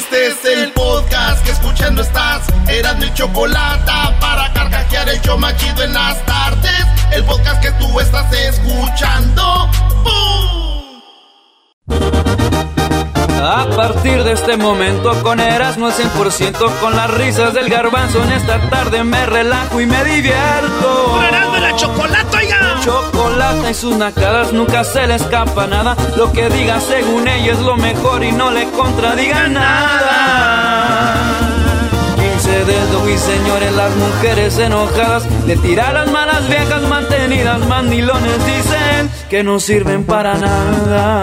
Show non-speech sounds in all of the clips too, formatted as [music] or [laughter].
Este es el podcast que escuchando estás. Eran mi chocolate para carcajear el yo machido en las tardes. El podcast que tú estás escuchando. A partir de este momento con Erasmo al 100% con las risas del garbanzo en esta tarde me relajo y me divierto. ¡Con de la chocolate, oiga! Chocolate y sus nacadas nunca se le escapa nada. Lo que diga según ella es lo mejor y no le contradiga nada. 15 dedos y señores, las mujeres enojadas le tiran las malas viejas mantenidas, mandilones dicen que no sirven para nada.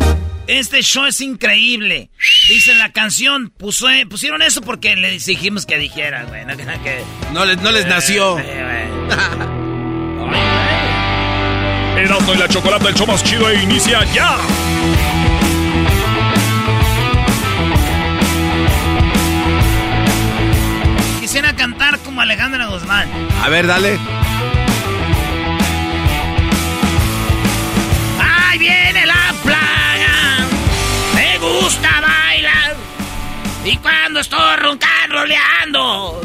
Este show es increíble. Dice la canción, pusieron eso porque les dijimos que dijeran, güey. No, les, no les nació. [laughs] El auto y la chocolate, el show más chido e inicia ya. Quisiera cantar como Alejandra Guzmán. A ver, dale. Y cuando estoy roncando, roleando.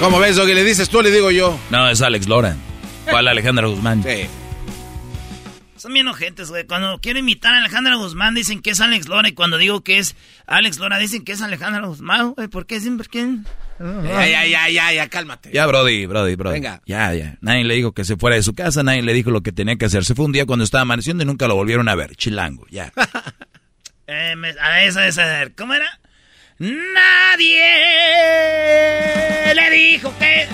¿Cómo ves, lo que le dices tú, le digo yo? No, es Alex Lora. ¿Cuál Alejandra Guzmán? Sí. Son bien ojentes, güey. Cuando quiero imitar a Alejandra Guzmán dicen que es Alex Lora y cuando digo que es Alex Lora dicen que es Alejandra Guzmán, güey. ¿Por qué siempre quién? Ya, ya, ya, ya, ya, cálmate. Ya, Brody, Brody, Brody. Venga. Ya, ya. Nadie le dijo que se fuera de su casa, nadie le dijo lo que tenía que hacer. Se fue un día cuando estaba amaneciendo y nunca lo volvieron a ver. Chilango, ya. [laughs] eh, a esa, esa, ¿cómo era? Nadie le dijo que...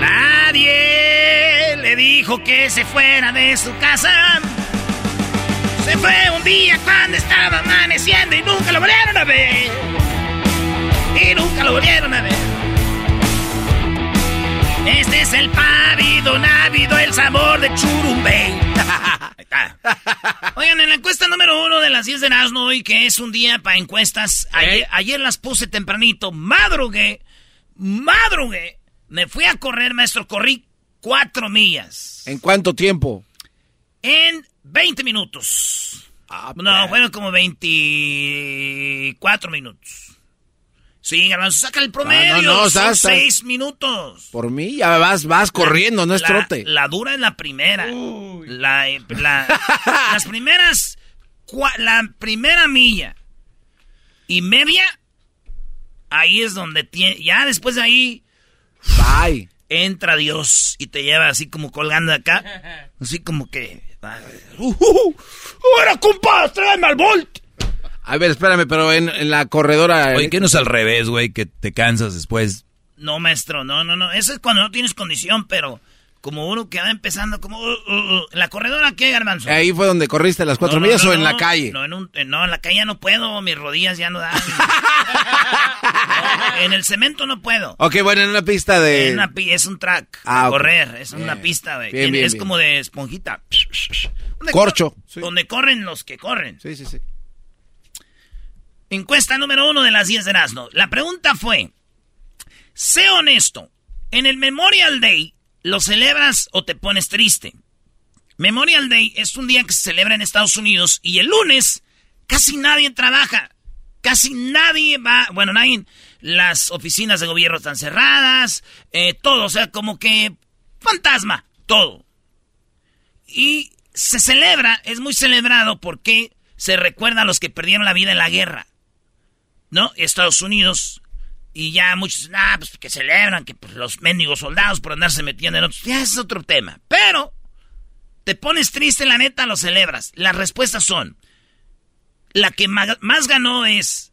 Nadie le dijo que se fuera de su casa. Se fue un día cuando estaba amaneciendo y nunca lo volvieron a ver y nunca lo volvieron a ver. Este es el pavido návido, el sabor de churumbey. [laughs] Oigan, en la encuesta número uno de las 10 de Erasmo hoy, que es un día para encuestas, ayer, las puse tempranito, madrugué, madrugué, me fui a correr, maestro, corrí cuatro millas. ¿En cuánto tiempo? En 20 minutos. Ah, no, fueron como 24 minutos. Sí, Garbanzo, saca el promedio. no, no, Son seis minutos. Por mí ya vas, vas corriendo, no es trote. La dura es la primera. La, [laughs] las primeras, la primera milla y media, ahí es donde tiene, ya después de ahí, Bye. entra Dios y te lleva así como colgando acá, [laughs] así como que, uh, uh, uh, ¡Ahora, compadre, tráeme al Volt! A ver, espérame, pero en, la corredora... Oye, ¿qué no es al revés, güey? Que te cansas después. No, maestro, no, no, no. Eso es cuando no tienes condición, pero como uno que va empezando, como uh, uh, uh. la corredora, ¿qué, Garbanzo? Ahí fue donde corriste las cuatro millas o en la calle. No en, un, no, en la calle ya no puedo, mis rodillas ya no dan. [laughs] en el cemento no puedo. Ok, bueno, en una pista de... es un track, ah, correr, es una pista, güey. Es como de esponjita. Corcho. Donde corren los que corren. Sí, sí, sí. Encuesta número uno de las 10 de Erasmo. La pregunta fue, sé honesto, en el Memorial Day, ¿lo celebras o te pones triste? Memorial Day es un día que se celebra en Estados Unidos y el lunes casi nadie trabaja. Casi nadie va, bueno, nadie, las oficinas de gobierno están cerradas, eh, todo, o sea, como que fantasma, todo. Y se celebra, es muy celebrado porque se recuerda a los que perdieron la vida en la guerra. ¿No? Estados Unidos. Y ya muchos, ah, pues que celebran que pues, los mendigos soldados por andarse metiendo en otros. Ya es otro tema. Pero, te pones triste, la neta, lo celebras. Las respuestas son: la que más ganó es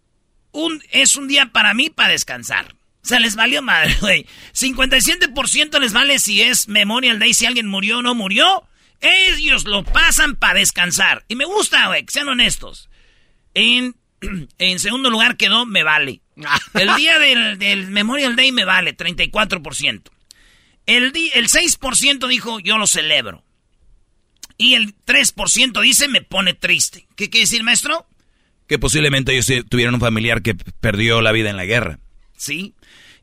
un, es un día para mí para descansar. O sea, les valió madre, güey. 57% les vale si es Memorial Day, si alguien murió o no murió. Ellos lo pasan para descansar. Y me gusta, güey, que sean honestos. En, [clears throat] en segundo lugar quedó Me Vale. [laughs] El día del, Memorial Day me vale, 34%. El, el 6% dijo Yo lo celebro. Y el 3% dice Me pone triste. ¿Qué quiere decir, maestro? Que posiblemente ellos tuvieron un familiar que perdió la vida en la guerra. Sí.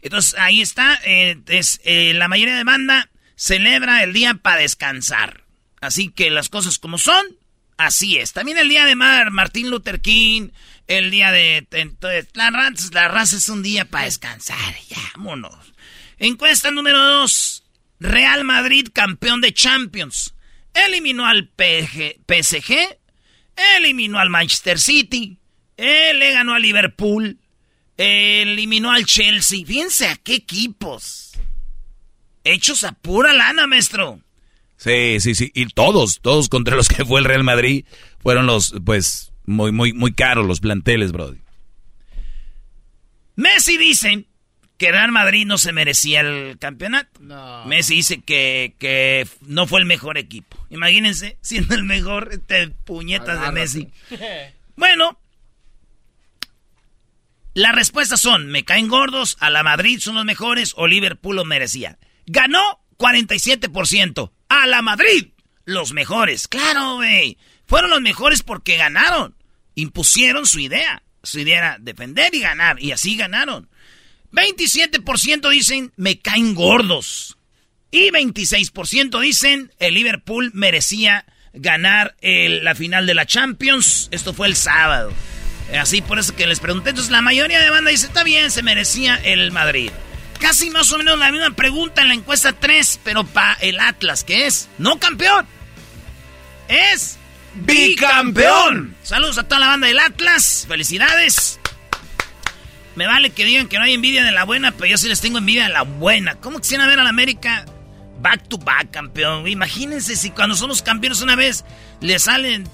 Entonces ahí está. Eh, es, eh, la mayoría de banda celebra el día para descansar. Así que las cosas como son, así es. También el día de Mar, Martín Luther King, el día de... la, raza, la raza es un día para descansar, vámonos. Encuesta número dos. Real Madrid, campeón de Champions. Eliminó al PSG, eliminó al Manchester City, le ganó al Liverpool, eliminó al Chelsea. Fíjense a qué equipos. Hechos a pura lana, maestro. Sí, sí, sí. Y todos, todos contra los que fue el Real Madrid fueron los, pues, muy, muy, muy caros los planteles, Brody. Messi dice que Real Madrid no se merecía el campeonato. Messi dice que, que, no fue el mejor equipo. Imagínense, siendo el mejor, este puñetas de Messi. [laughs] Bueno, las respuestas son, me caen gordos, a la Madrid son los mejores o Liverpool lo merecía. Ganó 47% a la Madrid. Los mejores, claro, güey. Fueron los mejores porque ganaron. Impusieron su idea. Su idea era defender y ganar. Y así ganaron. 27% dicen, me caen gordos. Y 26% dicen, el Liverpool merecía ganar la final de la Champions. Esto fue el sábado. Así por eso que les pregunté. Entonces la mayoría de banda dice, está bien, se merecía el Madrid. Casi más o menos la misma pregunta en la encuesta 3, pero para el Atlas, que es no campeón. Es bicampeón. Saludos a toda la banda del Atlas. Felicidades. Me vale que digan que no hay envidia de la buena, pero yo sí les tengo envidia de la buena. ¿Cómo quisiera ver a la América back to back campeón? Imagínense si cuando somos campeones una vez le salen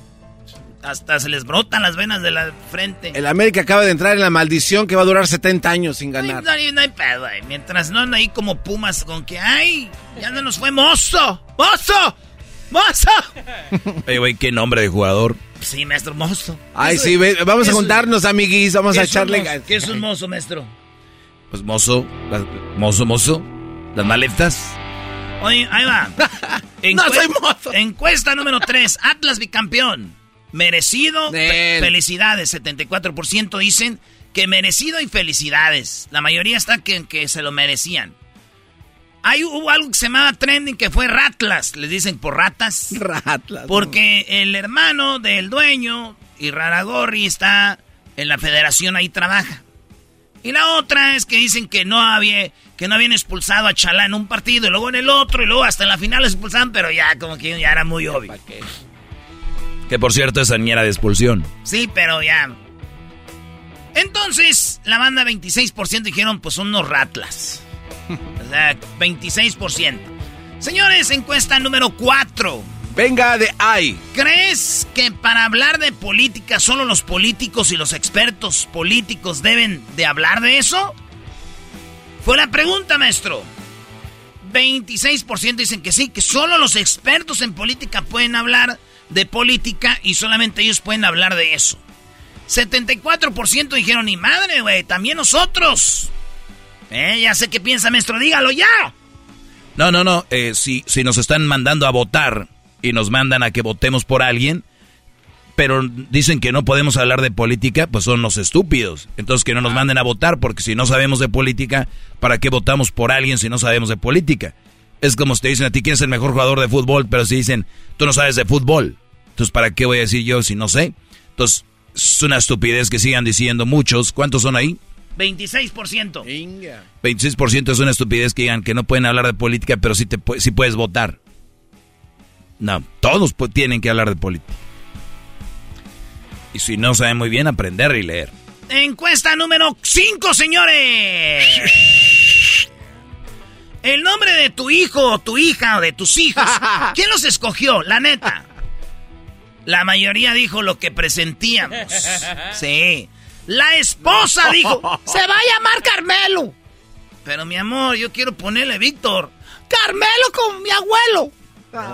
hasta se les brotan las venas de la frente. El América acaba de entrar en la maldición que va a durar 70 años sin ganar. No, hay, no hay pedo, eh. Mientras no andan ahí como pumas con que, ¡ay! Ya no nos fue mozo. ¡Mozo! ¡Mozo! [laughs] Oye, güey, qué nombre de jugador. Sí, maestro, mozo. Ay, sí, vamos a juntarnos, amiguis, vamos a echarle... ¿Qué es un mozo, maestro? Pues mozo, mozo, mozo, las maletas. Oye, ahí va. [laughs] no soy mozo. Encuesta número 3, Atlas bicampeón. Merecido. felicidades. 74% dicen que merecido y felicidades. La mayoría está que, que se lo merecían. Hay, hubo algo que se llamaba trending que fue Ratlas. Les dicen por ratas. [laughs] Ratlas. Porque el hermano del dueño, y Raragorri, está en la federación, ahí trabaja. Y la otra es que dicen que no había, que no habían expulsado a Chalá en un partido y luego en el otro y luego hasta en la final lo expulsaban, pero ya como que ya era muy obvio. Que por cierto es niñera de expulsión. Sí, pero ya. Entonces, la banda 26% dijeron, pues son unos ratlas. O sea, 26%. Señores, encuesta número 4. Venga de ahí. ¿Crees que para hablar de política solo los políticos y los expertos políticos deben de hablar de eso? Fue la pregunta, maestro. 26% dicen que sí, que solo los expertos en política pueden hablar de política y solamente ellos pueden hablar de eso. 74% dijeron, ni madre, güey, también nosotros. Eh, ya sé qué piensa, maestro, dígalo ya. No, no, no, eh, si, si nos están mandando a votar y nos mandan a que votemos por alguien, pero dicen que no podemos hablar de política, pues son los estúpidos. Entonces que no nos ah. manden a votar, porque si no sabemos de política, ¿para qué votamos por alguien si no sabemos de política? Es como si te dicen a ti quién es el mejor jugador de fútbol, pero si dicen, tú no sabes de fútbol. Entonces, ¿para qué voy a decir yo si no sé? Entonces, es una estupidez que sigan diciendo muchos. ¿Cuántos son ahí? 26%. 26% es una estupidez que digan que no pueden hablar de política, pero sí, te, sí puedes votar. No, todos tienen que hablar de política. Y si no saben muy bien, aprender y leer. Encuesta número 5, señores. [laughs] El nombre de tu hijo o tu hija o de tus hijos. [laughs] ¿Quién los escogió? La neta. La mayoría dijo lo que presentíamos. [laughs] Sí. La esposa dijo, [laughs] se va a llamar Carmelo. Pero mi amor, yo quiero ponerle Víctor. Carmelo con mi abuelo.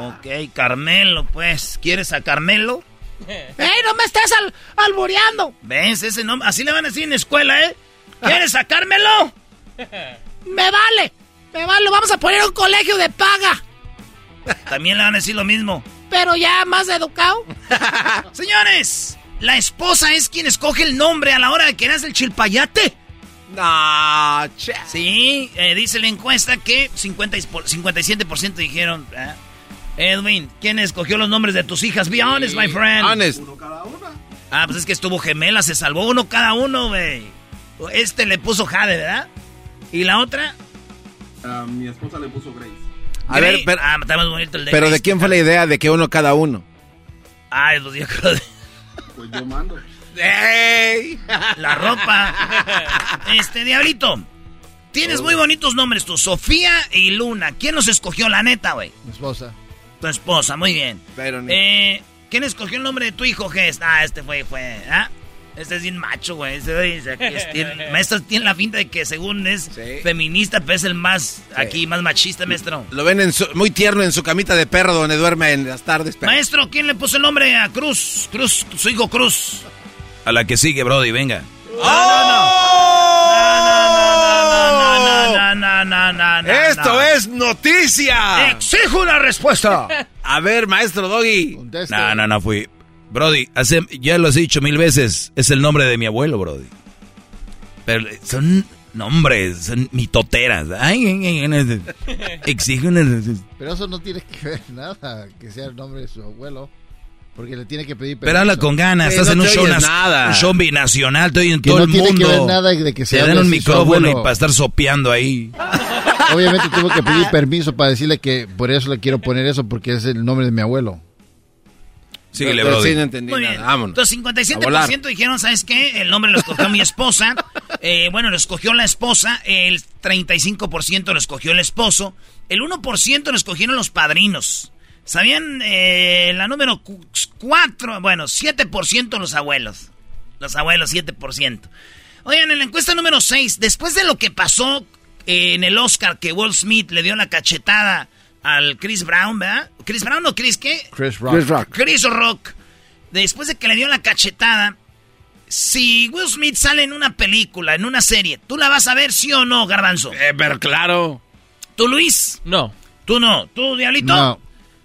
Ok, Carmelo, pues. ¿Quieres a Carmelo? [laughs] ¡Ey, no me estés al albureando! ¿Ves? Ese nombre, así le van a decir en la escuela, ¿eh? ¿Quieres sacármelo? [laughs] ¡Me vale! ¡Me vale! Vamos a poner un colegio de paga. También le van a decir lo mismo. Pero ya más educado. Señores, la esposa es quien escoge el nombre a la hora de que eras el chilpayate. No, che. Sí, eh, dice la encuesta que 50 57% dijeron. ¿eh? Edwin, ¿quién escogió los nombres de tus hijas? Be honest, my friend. Honest. Uno cada una. Ah, pues es que estuvo gemela, se salvó uno cada uno, güey. Este le puso Jade, ¿verdad? ¿Y la otra? Uh, mi esposa le puso Grace. A ver, pero, ah, está más bonito el de Pero ¿de quién fue la idea de que uno cada uno? Ay, los días de... Pues yo mando. ¡Ey! La ropa. Este, Diablito. Tienes muy bonitos nombres tú, Sofía y Luna. ¿Quién los escogió, la neta, güey? Mi esposa. Tu esposa, muy bien. Pero eh, ¿Quién escogió el nombre de tu hijo, Gest? Ah, este fue, fue, ¿ah? Este es bien macho, güey. Este, maestro tiene la finta de que según es feminista, pero es el más, aquí, más machista, maestro. Lo ven muy tierno en su camita de perro donde duerme en las tardes. Maestro, ¿quién le puso el nombre a Cruz? Cruz, su hijo Cruz. A la que sigue, Brody, venga. Esto es noticia. Exijo una respuesta. A ver, maestro Doggy. No, no, no fui. Brody, ya lo has dicho mil veces. Es el nombre de mi abuelo, Brody. Pero son nombres, son mitoteras. Ay, exigen. Pero eso no tiene que ver nada, que sea el nombre de su abuelo. Porque le tiene que pedir permiso. Pero habla con ganas, estás en un show, nada. un show binacional, estoy en todo no el tiene mundo. Que ver nada de que se Te dan un micrófono y para estar sopeando ahí. Obviamente tuvo que pedir permiso para decirle que por eso le quiero poner eso, porque es el nombre de mi abuelo. Síguele, bro. Sí, no entendí Muy bien. Entonces, 57% dijeron, ¿sabes qué? El nombre lo escogió mi esposa. [laughs] Eh, bueno, lo escogió la esposa. El 35% lo escogió el esposo. El 1% lo escogieron los padrinos. ¿Sabían eh, la número 4? Bueno, 7% los abuelos. Los abuelos, 7%. Oigan, en la encuesta número 6, después de lo que pasó eh, en el Oscar, que Will Smith le dio la cachetada al Chris Brown, ¿verdad? ¿Chris Brown o Chris qué? Chris Rock. Chris Rock. Chris Rock. Después de que le dio la cachetada, si Will Smith sale en una película, en una serie, ¿tú la vas a ver sí o no, Garbanzo? Eh, pero claro. ¿Tú, Luis? No. ¿Tú no? ¿Tú, Diablito? No.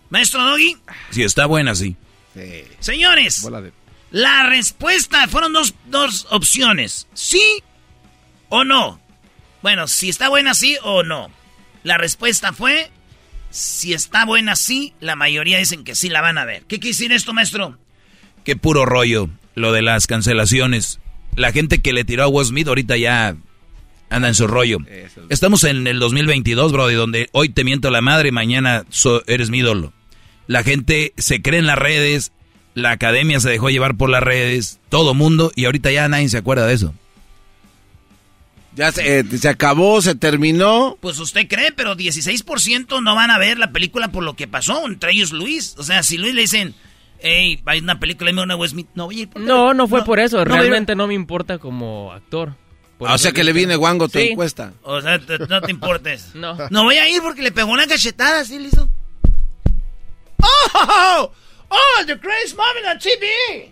Maestro Doggy. Si está buena, sí. Señores, la respuesta fueron dos, dos opciones. ¿Sí o no? Bueno, si está buena, sí o no. La respuesta fue, si está buena, sí. La mayoría dicen que sí la van a ver. ¿Qué quiere decir esto, maestro? Qué puro rollo, lo de las cancelaciones. La gente que le tiró a Will Smith ahorita ya anda en su rollo. Estamos en el 2022, Brody, donde hoy te miento la madre, mañana eres mi ídolo. La gente se cree en las redes, la academia se dejó llevar por las redes, todo mundo, y ahorita ya nadie se acuerda de eso. Ya se, eh, se acabó, se terminó. Pues usted cree, pero 16% no van a ver la película por lo que pasó, entre ellos Luis. O sea, si Luis le dicen, hey, hay una película, una West no, no, no fue por eso, realmente no me importa como actor. Ah, o sea que le viene guango tu Sí. encuesta. O sea, te- no te importes. [laughs] No. No voy a ir porque le pegó una cachetada, ¿sí le hizo? ¡Oh! ¡Oh! ¡The Greatest Mom in TV!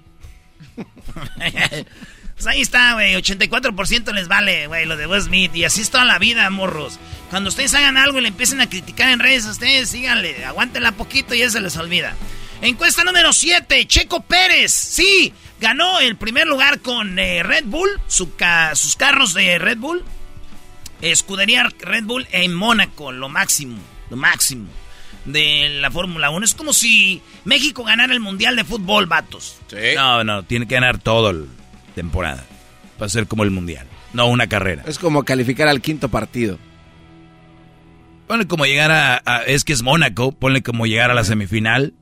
Pues ahí está, güey. 84% les vale, güey, lo de Will Smith. Y así es toda la vida, morros. Cuando ustedes hagan algo y le empiecen a criticar en redes, ustedes síganle, aguántenla poquito y ya se les olvida. Encuesta número 7, Checo Pérez. Sí, ganó el primer lugar con eh, Red Bull, su ca- sus carros de Red Bull. Escudería Red Bull en Mónaco, lo máximo, lo máximo de la Fórmula 1. Es como si México ganara el Mundial de Fútbol, vatos. No, no, tiene que ganar todo la temporada. Para ser como el mundial. No una carrera. Es como calificar al quinto partido. Ponle como llegar a, a- Es que es Mónaco. Ponle como llegar a la semifinal.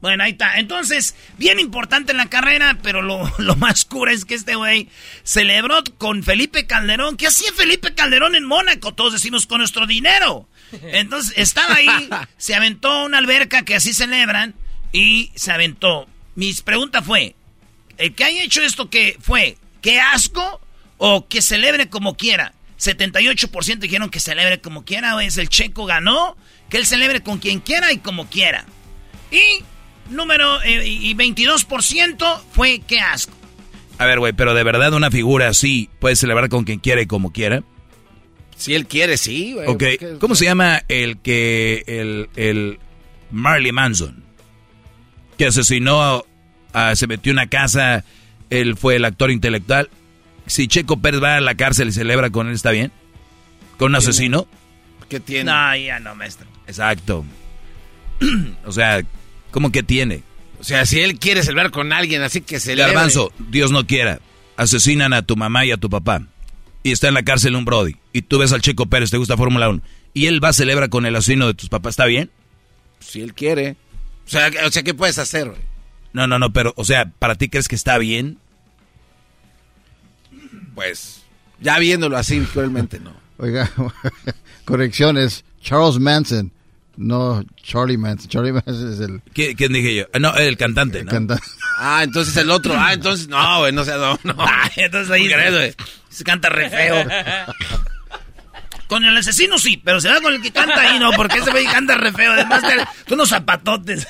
Bueno, ahí está. Entonces, bien importante en la carrera, pero lo, [laughs] lo más cura es que este güey celebró con Felipe Calderón. ¿Qué hacía Felipe Calderón en Mónaco? Todos decimos con nuestro dinero. Entonces, estaba ahí, [laughs] se aventó una alberca que así celebran y se aventó. Mi pregunta fue, ¿el que haya hecho esto que fue, qué asco o que celebre como quiera? 78% dijeron que celebre como quiera, es el checo ganó, que él celebre con quien quiera y como quiera. Y número eh, y 22% fue qué asco. A ver, güey, pero de verdad una figura así puede celebrar con quien quiera y como quiera. Si él quiere, sí, güey. Ok, porque- ¿cómo se llama el que. el. el Marley Manson? Que asesinó, a- se metió en una casa, él fue el actor intelectual. Si Checo Pérez va a la cárcel y celebra con él, ¿está bien? ¿Con un asesino? ¿Qué tiene? No, ya no, maestro. Exacto. [clears throat] o sea, ¿cómo que tiene? O sea, si él quiere celebrar con alguien, así que se Garbanzo, Dios no quiera, asesinan a tu mamá y a tu papá. Y está en la cárcel un Brody. Y tú ves al Checo Pérez, te gusta Fórmula 1. Y él va a celebrar con el asesino de tus papás, ¿está bien? Si él quiere. O sea, o sea ¿qué puedes hacer, güey? No, no, no, pero, o sea, ¿para ti crees que está bien? Pues, ya viéndolo así, cruelmente, no. Oiga, [laughs] correcciones. Charles Manson, no Charlie Manson. Charlie Manson es el ¿Qué- ¿Quién dije yo? Ah, No, el cantante, ¿no? cantante. Ah, entonces el otro. Ah, entonces, no, güey, no sé, no, no. Ay, [laughs] entonces ahí ¿Cómo crees, güey? se canta re feo. [laughs] Con el asesino sí, pero se va con el que canta ahí no, porque ese güey canta re feo. Además, de con unos zapatotes.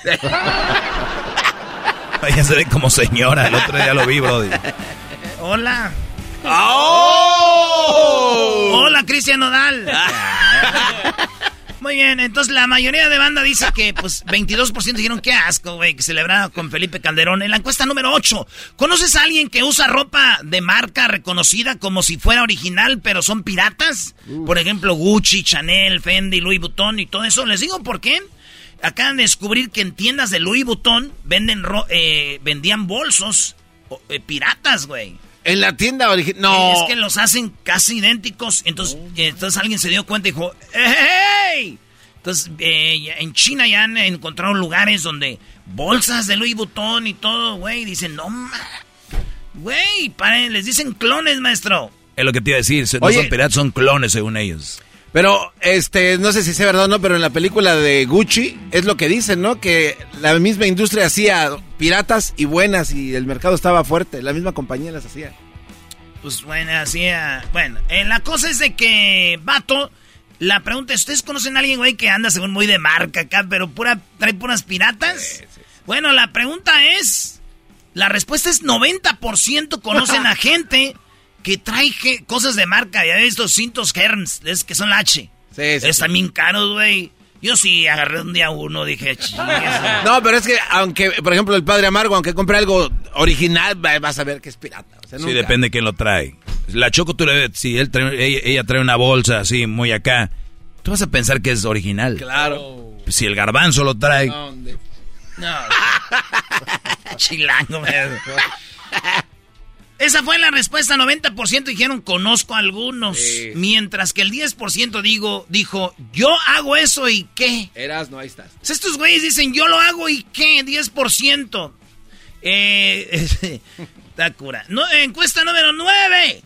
[laughs] Ella se ve como señora, el otro día lo vi, Brody. Hola. ¡Oh! Hola, Cristian Nodal. [laughs] Muy bien, entonces la mayoría de banda dice que, pues, 22% dijeron que asco, güey, que celebraba con Felipe Calderón. En la encuesta número 8, ¿conoces a alguien que usa ropa de marca reconocida como si fuera original, pero son piratas? Por ejemplo, Gucci, Chanel, Fendi, Louis Vuitton y todo eso. Les digo por qué. Acaban de descubrir que en tiendas de Louis Vuitton venden ro- eh, vendían bolsos o- eh, piratas, güey. En la tienda original. No. Es que los hacen casi idénticos. Entonces, eh, entonces alguien se dio cuenta y dijo, ¡Hey! Entonces, eh, en China ya han encontrado lugares donde bolsas de Louis Vuitton y todo, güey. Dicen, no. Güey, paren, les dicen clones, maestro. Es lo que te iba a decir, no Oye. son piratas, son clones según ellos. Pero, este, no sé si sea verdad o no, pero en la película de Gucci es lo que dicen, ¿no? Que la misma industria hacía piratas y buenas y el mercado estaba fuerte. La misma compañía las hacía. Pues bueno, ah, bueno, eh, la cosa es de que, vato, la pregunta es, ¿ustedes conocen a alguien, güey, que anda según muy de marca acá, pero pura, trae puras piratas? Bueno, la pregunta es, la respuesta es 90% conocen [laughs] a gente que trae je- cosas de marca, ya ves estos cintos Hermes, es que son la H. Sí, sí, Están sí. bien caros, güey. Yo sí agarré un día uno, dije. [laughs] No, pero es que, aunque, por ejemplo, el padre Amargo, aunque compre algo original, va- vas a ver que es pirata. O sea, Sí, depende de quién lo trae. La Choco, tú le ves, si él trae- ella, ella trae una bolsa así, muy acá, tú vas a pensar que es original. Claro. Si el garbanzo lo trae, ¿Dónde? No. [laughs] Chilango, Esa fue la respuesta. 90% dijeron conozco a algunos. Sí. Mientras que el 10% digo, dijo, yo hago eso y qué. Eras, no, ahí estás. Pues estos güeyes dicen, yo lo hago y qué. 10%. Eh, [laughs] está cura. No, encuesta número 9.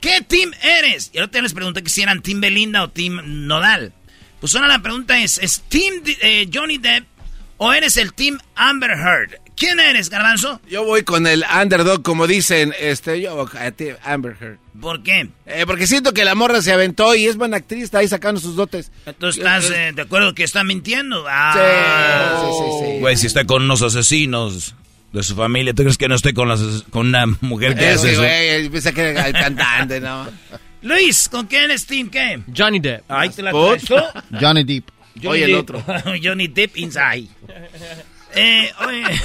¿Qué team eres? Y ahorita les pregunté que si eran Team Belinda o Team Nodal. Pues ahora la pregunta es, ¿es Team eh, Johnny Depp o eres el Team Amber Heard? Quién eres, Garbanzo? Yo voy con el underdog, como dicen, este, yo, Amber Heard. ¿Por qué? Eh, porque siento que la morra se aventó y es buena actriz, está ahí sacando sus dotes. Entonces estás eh, de acuerdo que está mintiendo. Ah. Sí, sí, sí, Güey, si está con unos asesinos de su familia, ¿tú crees que no esté con, las, con una mujer que Es hace eso? güey, pensé que era el cantante, ¿no? [laughs] Luis, ¿con quién es Team qué? Johnny Depp. Ahí te la. [laughs] Johnny Depp. Johnny Oye, el Depp. otro. [laughs] Johnny Depp inside. Eh, oye.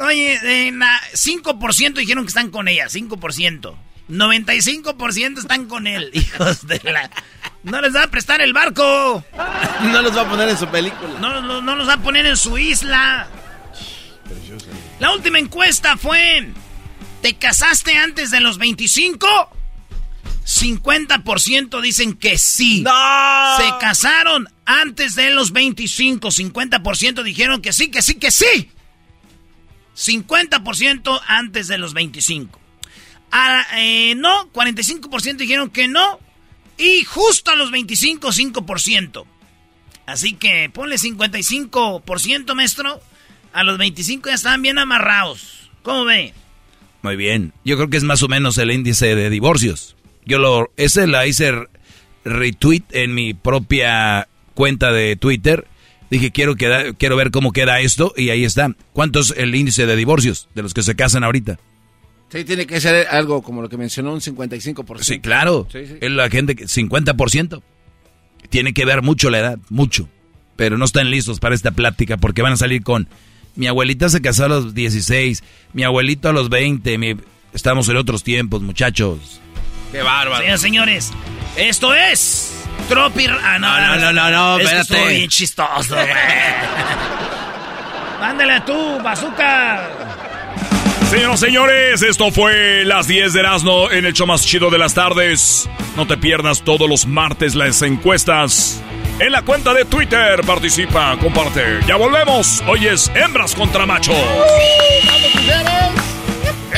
Oye, eh, na- 5% dijeron que están con ella, 5%. 95% están con él, [laughs] hijos de la... No les va a prestar el barco. [laughs] No los va a poner en su película. No, no, no los va a poner en su isla. La última encuesta fue... ¿Te casaste antes de los 25? 50% dicen que sí. ¡No! Se casaron antes de los 25. 50% dijeron que sí, que sí, que sí. 50% antes de los 25. Ah, eh, no, 45% dijeron que no. Y justo a los 25, 5%. Así que ponle 55%, maestro. A los 25 ya están bien amarrados. ¿Cómo ve? Muy bien. Yo creo que es más o menos el índice de divorcios. Yo lo, ese la hice retweet en mi propia cuenta de Twitter. Dije, quiero, queda- quiero ver cómo queda esto y ahí está. ¿Cuánto es el índice de divorcios de los que se casan ahorita? Sí, tiene que ser algo como lo que mencionó, un 55%. Sí, claro. Sí, sí. Es la gente que 50%. Tiene que ver mucho la edad, mucho. Pero no están listos para esta plática porque van a salir con mi abuelita se casó a los 16, mi abuelito a los 20, mi- estamos en otros tiempos, muchachos. Qué bárbaro. Señoras señores, esto es Tropi... Ah, no, No, no, no, no, es que espérate. estuvo bien chistoso, güey. [laughs] Mándale tú, bazooka. Señoras y señores, esto fue las 10 de Erasmo en el show más chido de las tardes. No te pierdas todos los martes las encuestas. En la cuenta de Twitter participa, comparte. Ya volvemos. Hoy es hembras contra machos.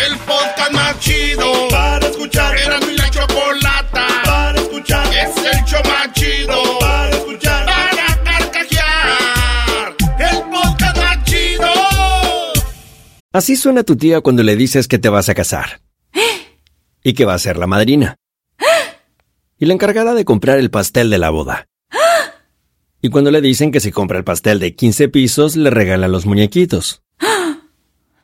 El podcast más chido para escuchar. Era mi la chocolata para escuchar. Es el show más chido para escuchar. Para carcajear. El podcast más chido. Así suena tu tía cuando le dices que te vas a casar. Y que va a ser la madrina. Y la encargada de comprar el pastel de la boda. Y cuando le dicen que si compra el pastel de 15 pisos, le regalan los muñequitos.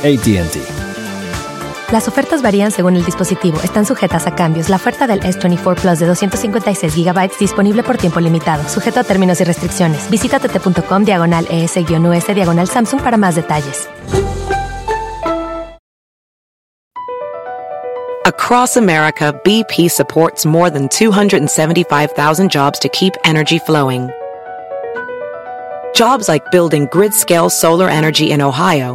ATT. Las ofertas varían según el dispositivo. Están sujetas a cambios. La oferta del S24 Plus de 256 GB disponible por tiempo limitado. Sujeto a términos y restricciones. Visita tt.com diagonal ES-US diagonal Samsung para más detalles. Across America, BP supports more than 275,000 jobs to keep energy flowing. Jobs like building grid scale solar energy in Ohio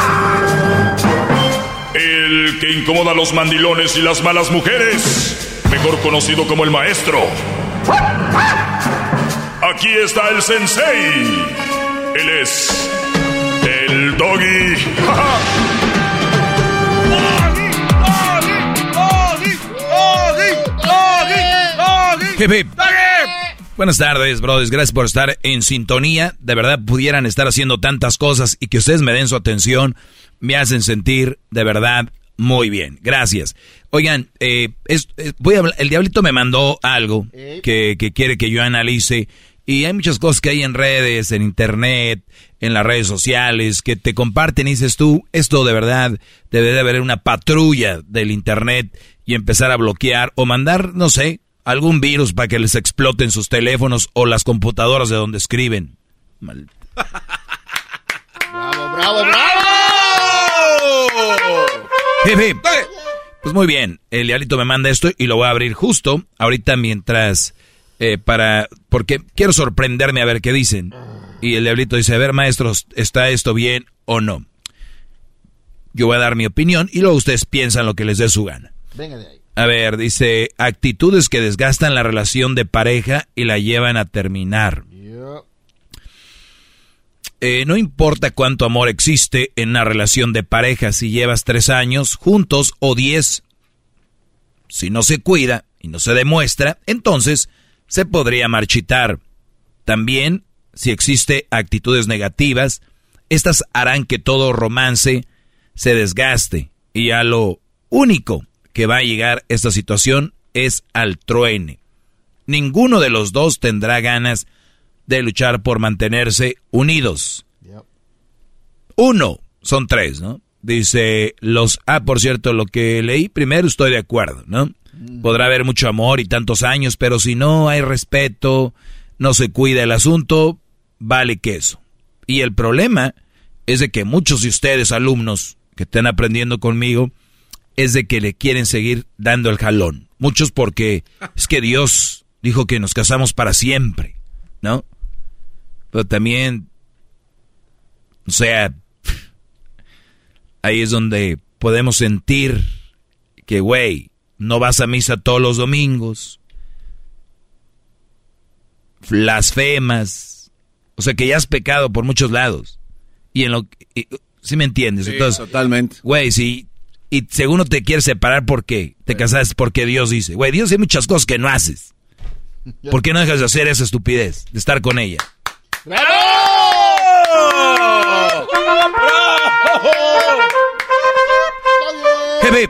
Que incomoda a los mandilones y las malas mujeres. Mejor conocido como el maestro. Aquí está el sensei. Él es el doggy. Hip. Buenas tardes, brothers. Gracias por estar en sintonía. De verdad, pudieran estar haciendo tantas cosas y que ustedes me den su atención. Me hacen sentir de verdad muy bien. Gracias. Oigan, eh, es- es- voy a hablar- el diablito me mandó algo que, que quiere que yo analice. Y hay muchas cosas que hay en redes, en internet, en las redes sociales, que te comparten y dices tú, esto de verdad debe de haber una patrulla del internet y empezar a bloquear o mandar, no sé, algún virus para que les exploten sus teléfonos o las computadoras de donde escriben. Mal- ¡Bravo, bravo, bravo! Hip, hip. Pues muy bien, el diablito me manda esto y lo voy a abrir justo ahorita mientras eh, para porque quiero sorprenderme a ver qué dicen. Y el diablito dice, a ver maestros, ¿está esto bien o no? Yo voy a dar mi opinión y luego ustedes piensan lo que les dé su gana. Venga de ahí. A ver, dice, actitudes que desgastan la relación de pareja y la llevan a terminar. Eh, no importa cuánto amor existe en una relación de pareja, si llevas tres años juntos o diez. Si no se cuida y no se demuestra, entonces se podría marchitar. También, si existe actitudes negativas, estas harán que todo romance se desgaste. Y a lo único que va a llegar esta situación es al truene. Ninguno de los dos tendrá ganas de luchar por mantenerse unidos. Uno, son tres, ¿no? Dice los, ah, por cierto, lo que leí primero estoy de acuerdo, ¿no? Podrá haber mucho amor y tantos años, pero si no hay respeto, no se cuida el asunto, vale queso. Y el problema es de que muchos de ustedes, alumnos que estén aprendiendo conmigo, es de que le quieren seguir dando el jalón. Muchos porque es que Dios dijo que nos casamos para siempre, ¿no? Pero también, o sea, ahí es donde podemos sentir que, güey, no vas a misa todos los domingos, blasfemas, o sea que ya has pecado por muchos lados. Y en lo y- ¿sí me entiendes? Sí, Entonces, totalmente. güey, si y según no te quieres separar porque te casaste porque Dios dice, güey, Dios hay muchas cosas que no haces. [laughs] ¿Por qué no dejas de hacer esa estupidez, de estar con ella? Hip, hip.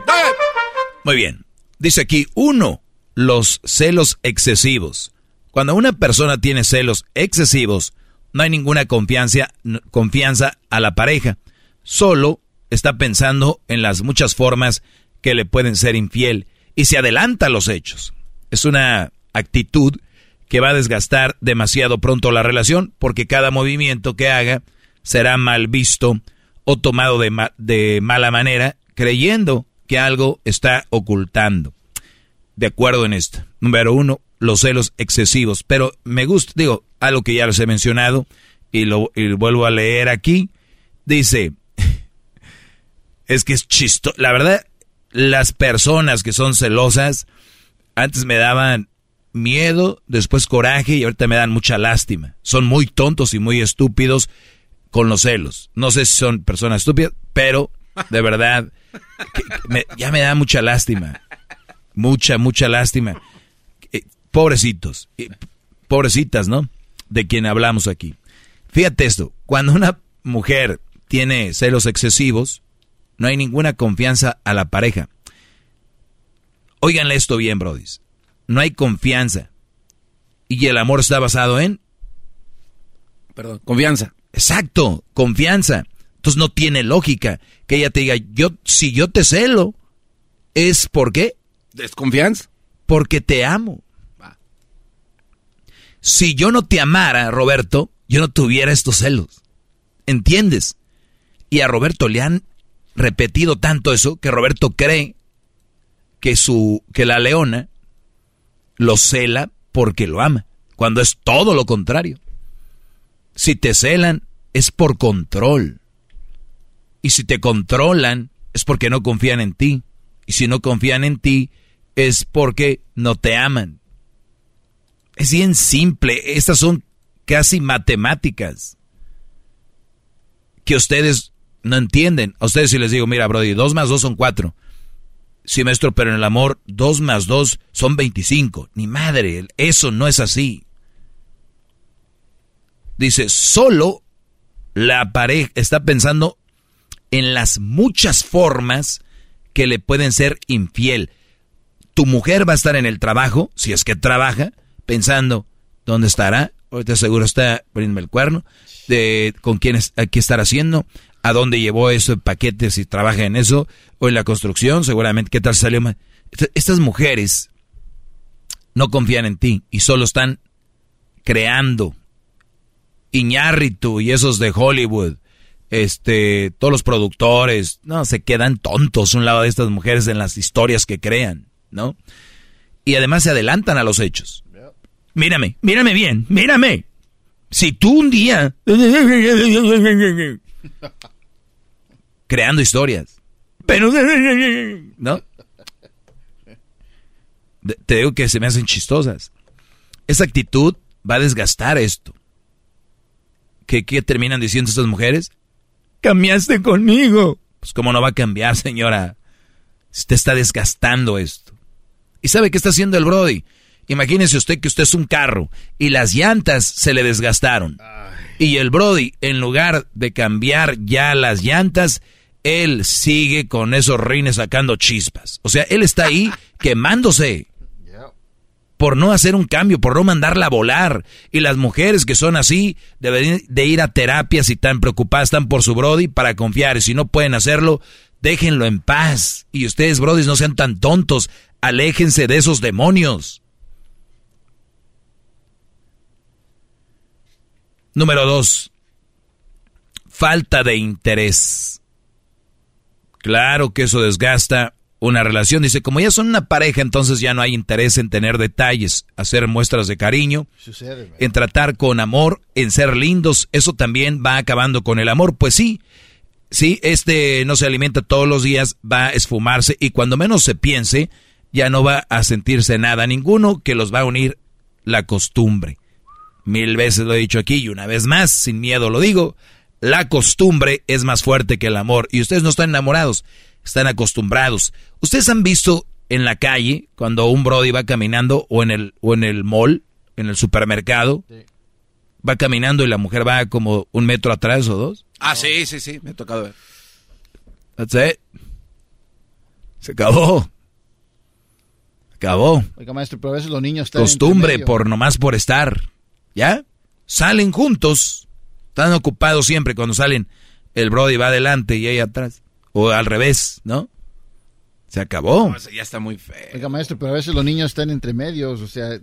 Muy bien. Dice aquí, uno, los celos excesivos. Cuando una persona tiene celos excesivos, no hay ninguna confianza, confianza a la pareja. Solo está pensando en las muchas formas que le pueden ser infiel y se adelanta a los hechos. Es una actitud que va a desgastar demasiado pronto la relación porque cada movimiento que haga será mal visto o tomado de, de mala manera creyendo que algo está ocultando. De acuerdo en esto. Número uno, los celos excesivos. Pero me gusta, digo, algo que ya les he mencionado y lo y vuelvo a leer aquí. Dice, [laughs] es que es chistoso. La verdad, las personas que son celosas antes me daban miedo, después coraje y ahorita me dan mucha lástima. Son muy tontos y muy estúpidos con los celos. No sé si son personas estúpidas, pero de verdad que- me- ya me da mucha lástima. Mucha, mucha lástima. Eh, Pobrecitos, eh, pobrecitas, ¿no? De quien hablamos aquí. Fíjate esto, cuando una mujer tiene celos excesivos, no hay ninguna confianza a la pareja. Óiganle esto bien, brodis. No hay confianza. Y el amor está basado en... Perdón, confianza. Exacto, confianza. Entonces no tiene lógica que ella te diga, yo, si yo te celo, es ¿por qué? ¿Desconfianza? Porque te amo. Si yo no te amara, Roberto, yo no tuviera estos celos. ¿Entiendes? Y a Roberto le han repetido tanto eso que Roberto cree que su que la leona lo cela porque lo ama, cuando es todo lo contrario. Si te celan es por control. Y si te controlan es porque no confían en ti. Y si no confían en ti es porque no te aman. Es bien simple. Estas son casi matemáticas que ustedes no entienden. A ustedes si les digo, mira, Brody, dos más dos son cuatro. Sí, maestro, pero en el amor, dos más dos son veinticinco. Ni madre, eso no es así. Dice, solo la pareja está pensando en las muchas formas que le pueden ser infiel. Tu mujer va a estar en el trabajo, si es que trabaja, pensando, ¿dónde estará? ahorita seguro está poniéndome el cuerno, de con quién es, qué estar haciendo, a dónde llevó eso paquetes si trabaja en eso, o en la construcción, seguramente, qué tal salió mal. Estas mujeres no confían en ti y solo están creando. Iñárritu y esos de Hollywood, este, todos los productores, no, se quedan tontos un lado de estas mujeres en las historias que crean, ¿no? Y además se adelantan a los hechos. Mírame, mírame bien, mírame. Si tú un día... [laughs] creando historias. Pero... ¿No? Te digo que se me hacen chistosas. Esa actitud va a desgastar esto. ¿Qué, qué terminan diciendo estas mujeres? Cambiaste conmigo. Pues cómo no va a cambiar, señora. Usted está desgastando esto. ¿Y sabe qué está haciendo el Brody? Imagínese usted que usted es un carro y las llantas se le desgastaron. Y el Brody, en lugar de cambiar ya las llantas, él sigue con esos rines sacando chispas. O sea, él está ahí [laughs] quemándose por no hacer un cambio, por no mandarla a volar. Y las mujeres que son así deben de ir a terapias y están preocupadas, están por su Brody para confiar. Y si no pueden hacerlo, déjenlo en paz. Y ustedes, Brody, no sean tan tontos. Aléjense de esos demonios. Número dos, falta de interés. Claro que eso desgasta una relación. Dice, como ya son una pareja, entonces ya no hay interés en tener detalles, hacer muestras de cariño, en tratar con amor, en ser lindos. Eso también va acabando con el amor. Pues sí, sí, este no se alimenta todos los días, va a esfumarse y cuando menos se piense, ya no va a sentirse nada ninguno que los va a unir la costumbre. Mil veces lo he dicho aquí y una vez más, sin miedo lo digo, la costumbre es más fuerte que el amor y ustedes no están enamorados, están acostumbrados. Ustedes han visto en la calle cuando un brody va caminando o en el o en el mall, en el supermercado, va caminando y la mujer va como un metro atrás o dos. Ah, sí, sí, sí, me ha tocado ver. That's it. Se acabó. Se acabó. Oiga, maestro, pero a veces los niños están Costumbre por nomás por estar. ¿Ya? Salen juntos. Están ocupados siempre cuando salen. El Brody va adelante y ella atrás. O al revés, ¿no? Se acabó. ya está muy feo. Oiga, maestro, pero a veces los niños están entre medios. O sea,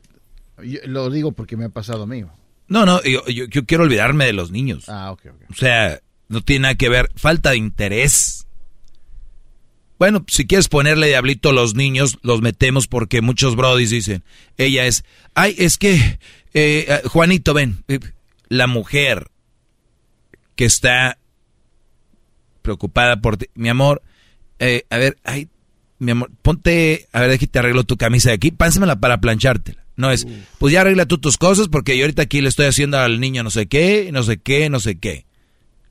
yo lo digo porque me ha pasado a mí. No, no, yo, yo, yo quiero olvidarme de los niños. Ah, ok, ok. O sea, no tiene nada que ver. Falta de interés. Bueno, si quieres ponerle diablito a los niños, los metemos porque muchos brodis dicen, ella es, ay, es que, eh, Juanito, ven, eh, la mujer que está preocupada por ti, mi amor, eh, a ver, ay, mi amor, ponte, a ver, déjate arreglo tu camisa de aquí, pásamela para planchártela. No es, pues ya arregla tú tus cosas porque yo ahorita aquí le estoy haciendo al niño no sé qué, no sé qué, no sé qué,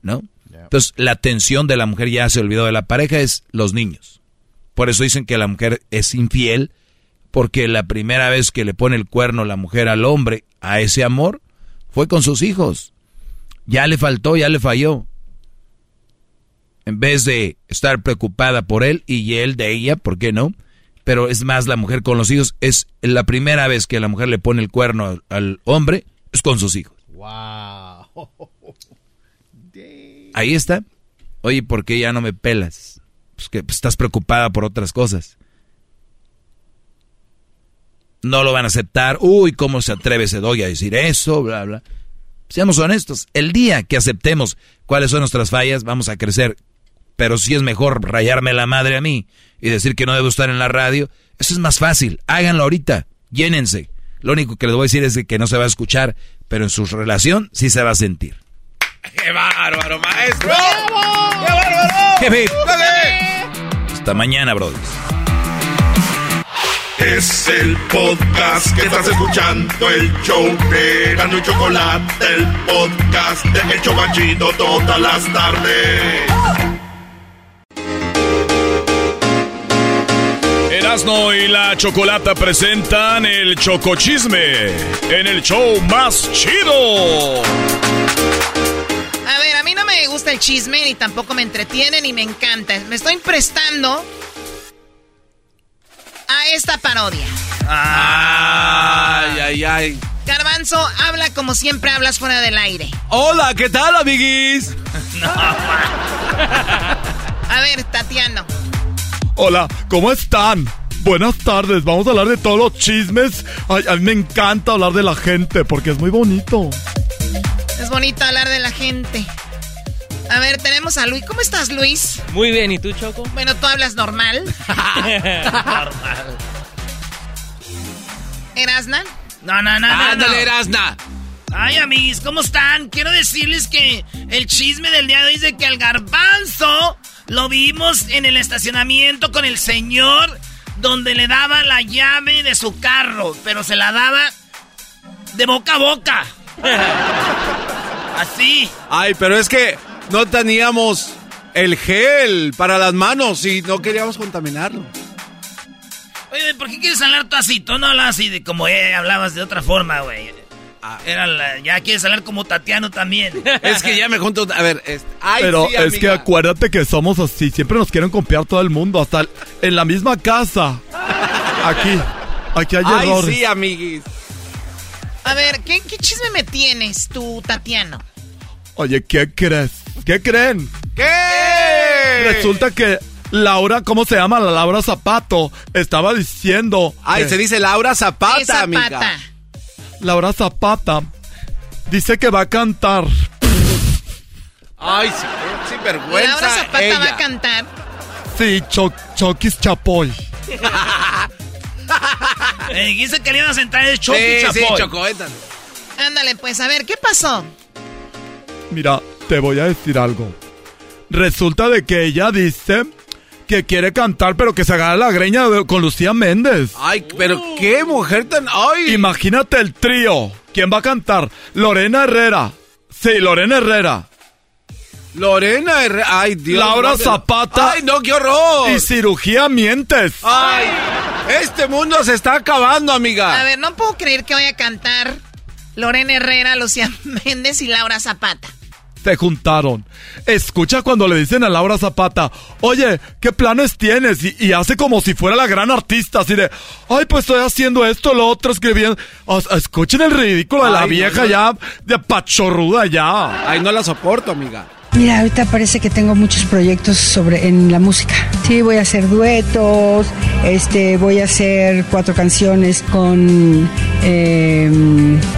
¿no? Entonces, la atención de la mujer ya se olvidó de la pareja, es los niños. Por eso dicen que la mujer es infiel, porque la primera vez que le pone el cuerno la mujer al hombre a ese amor fue con sus hijos. Ya le faltó, ya le falló. En vez de estar preocupada por él y él de ella, ¿por qué no? Pero es más la mujer con los hijos, es la primera vez que la mujer le pone el cuerno al, hombre, es con sus hijos. Wow. [laughs] Ahí está. Oye, ¿por qué ya no me pelas? Pues que estás preocupada por otras cosas. No lo van a aceptar. Uy, ¿cómo se atreve ese doy a decir eso? Bla, bla. Seamos honestos. El día que aceptemos cuáles son nuestras fallas, vamos a crecer. Pero si es mejor rayarme la madre a mí y decir que no debo estar en la radio, eso es más fácil. Háganlo ahorita. Llénense. Lo único que les voy a decir es que no se va a escuchar, pero en su relación sí se va a sentir. ¡Qué bárbaro, maestro! ¡Qué bárbaro! ¡Qué bip! Hasta mañana, brothers. Es el podcast que estás escuchando, el show de Gano y Chocolate, el podcast de El Chobachito todas las tardes. Erasno y la Chocolata presentan el Chocochisme en el show más chido. A ver, a mí no me gusta el chisme, ni tampoco me entretiene, ni me encanta. Me estoy prestando a esta parodia. Ay, ay, ay. Garbanzo, habla como siempre hablas fuera del aire. Hola, ¿qué tal, amiguis? [laughs] A ver, Tatiano. Hola, ¿cómo están? Buenas tardes, vamos a hablar de todos los chismes. Ay, a mí me encanta hablar de la gente porque es muy bonito. Es bonito hablar de la gente. A ver, tenemos a Luis. ¿Cómo estás, Luis? Muy bien, ¿y tú, Choco? Bueno, tú hablas normal. [laughs] normal. ¿Erasna? No, no, no, no. Ándale, no. Erasna. Ay, amigos, ¿cómo están? Quiero decirles que el chisme del día de hoy es de que al garbanzo lo vimos en el estacionamiento con el señor donde le daba la llave de su carro, pero se la daba de boca a boca. [laughs] Así. Ay, pero es que no teníamos el gel para las manos y no queríamos contaminarlo. Oye, ¿por qué quieres hablar tú así? Tú no hablas así de como eh, hablabas de otra forma, güey. Era la- ya quieres hablar como Tatiano también. [laughs] Es que ya me junto. A ver, es- ay, Pero sí, es que acuérdate que somos así, siempre nos quieren copiar todo el mundo, hasta el- en la misma casa. Aquí, aquí hay Ay, errores. sí, amiguis. A ver, ¿qué, qué chisme me tienes tú, Tatiano? Oye, ¿qué crees? ¿Qué creen? ¿Qué? Resulta que Laura, ¿cómo se llama? La Laura Zapato, estaba diciendo. Ay, que- se dice Laura Zapata, Esa amiga. Laura Zapata dice que va a cantar. Ay, sí, sí, vergüenza. Laura Zapata ella. va a cantar. Sí, Cho- Chokis Chapoy. Me [laughs] dijiste que le iban a sentar el Choco Sí, sí, Chapoy. Choco, éntale. Ándale, pues, a ver, ¿qué pasó? Mira, te voy a decir algo. Resulta de que ella dice que quiere cantar, pero que se agarra la greña de- con Lucía Méndez. Ay, pero qué mujer tan. Ay. Imagínate el trío. ¿Quién va a cantar? Lorena Herrera. Sí, Lorena Herrera. Lorena Herrera. Ay, Dios. Laura guárdela. Zapata. Ay, no, qué horror. Y cirugía mientes. Ay, este mundo se está acabando, amiga. A ver, no puedo creer que vaya a cantar Lorena Herrera, Lucía Méndez y Laura Zapata. Se juntaron. Escucha cuando le dicen a Laura Zapata, oye, ¿qué planes tienes? Y, y hace como si fuera la gran artista, así de, ay, pues estoy haciendo esto, lo otro, escribiendo. O escuchen el ridículo de la no, vieja no. ya, de pachorruda ya. Ay, no la soporto, amiga. Mira, ahorita parece que tengo muchos proyectos sobre en la música. Sí, voy a hacer duetos, este, voy a hacer cuatro canciones con eh,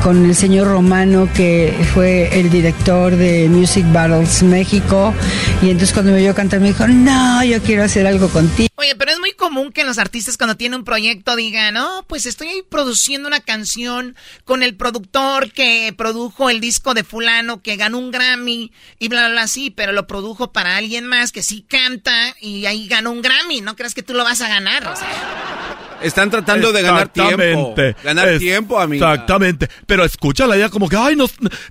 con el señor Romano que fue el director de Music Battles México y entonces cuando me vio cantar me dijo, no, yo quiero hacer algo contigo. Oye, pero es muy común que los artistas cuando tienen un proyecto digan, no, pues estoy ahí produciendo una canción con el productor que produjo el disco de fulano que ganó un Grammy y bla, bla, bla, sí, pero lo produjo para alguien más que sí canta y ahí ganó un Grammy, no creas que tú lo vas a ganar, o sea. Están tratando de ganar tiempo. Exactamente. Ganar Es- tiempo, amiga. Exactamente. Pero escúchala ella como que, ay, no,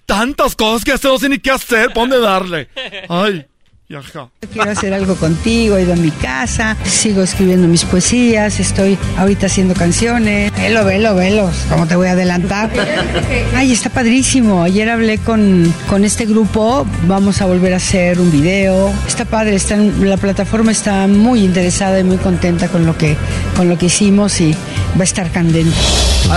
tantas cosas que hacer, no sé ni qué hacer, ¿pa' dónde darle? Ay, y ajá. Quiero hacer algo contigo, he ido a mi casa, sigo escribiendo mis poesías, estoy ahorita haciendo canciones. Velo, velo, velo, ¿cómo te voy a adelantar? Ay, está padrísimo. Ayer hablé con, con este grupo, vamos a volver a hacer un video. Está padre, está en- la plataforma está muy interesada y muy contenta con lo que, con lo que hicimos y va a estar candente.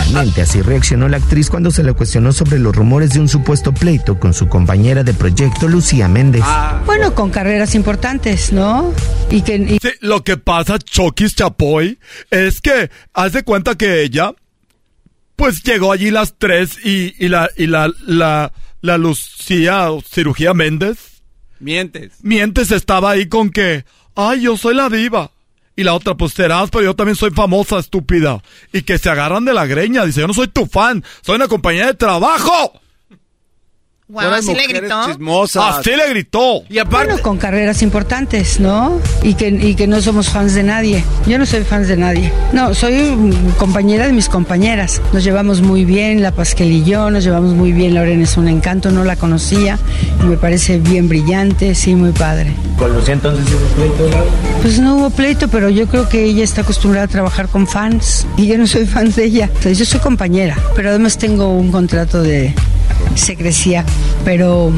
Finalmente, así reaccionó la actriz cuando se le cuestionó sobre los rumores de un supuesto pleito con su compañera de proyecto, Lucía Méndez. Bueno, con carreras importantes, ¿no? Y que... y- Sí, lo que pasa, Chokis Chapoy, es que haz de cuenta que ella, pues llegó allí las tres y, y la, y la, la, la Lucía, o cirugía Méndez, Mientes. mientes estaba ahí con que, ay, yo soy la diva. Y la otra, pues serás, pero yo también soy famosa, estúpida. Y que se agarran de la greña. Dice, yo no soy tu fan, soy una compañía de trabajo. Wow, así le gritó. Chismosas. Así le gritó. Y aparte, Bueno, con carreras importantes, ¿no? Y que, y que no somos fans de nadie. Yo no soy fans de nadie. No, soy compañera de mis compañeras. Nos llevamos muy bien, la Pasquel y yo, nos llevamos muy bien. Lorena es un encanto, no la conocía. Y me parece bien brillante, sí, muy padre. Con Lucía entonces hubo pleito, Laura? Pues no hubo pleito, pero yo creo que ella está acostumbrada a trabajar con fans. Y yo no soy fan de ella. Entonces, yo soy compañera. Pero además tengo un contrato de secrecía. Pero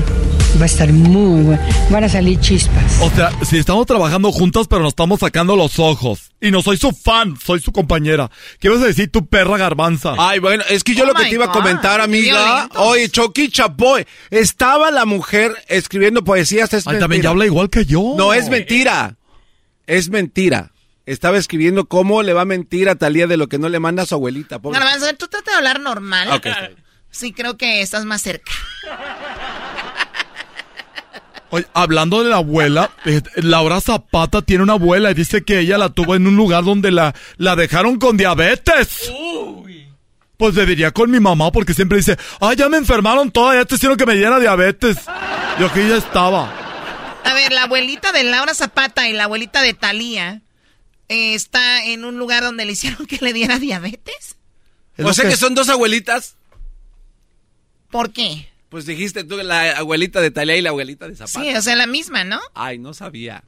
Va a estar muy bueno. Van a salir chispas. O sea, si estamos trabajando juntas, pero nos estamos sacando los ojos. Y no soy su fan, soy su compañera. ¿Qué vas a decir, tu perra garbanza? Ay, bueno, es que yo Oh lo que te iba a comentar, amiga. Oye, Chucky Chapoy. Estaba la mujer escribiendo poesías. Es Ay, también ya habla igual que yo. No, es mentira. Es mentira. Estaba escribiendo cómo le va a mentir a Talía de lo que no le manda a su abuelita. pobre. Garbanzo, tú trata de hablar normal. Ok, está bien. Sí, creo que estás más cerca. Oye, hablando de la abuela, eh, Laura Zapata tiene una abuela y dice que ella la tuvo en un lugar donde la, la dejaron con diabetes. Pues debería con mi mamá porque siempre dice, ay, ya me enfermaron todas, ya te hicieron que me diera diabetes. Yo aquí ya estaba. A ver, la abuelita de Laura Zapata y la abuelita de Talía está en un lugar donde le hicieron que le diera diabetes. O sea que son dos abuelitas. ¿Por qué? Pues dijiste tú la abuelita de Talía y la abuelita de Zapata. Sí, o sea, la misma, ¿no? Ay, no sabía.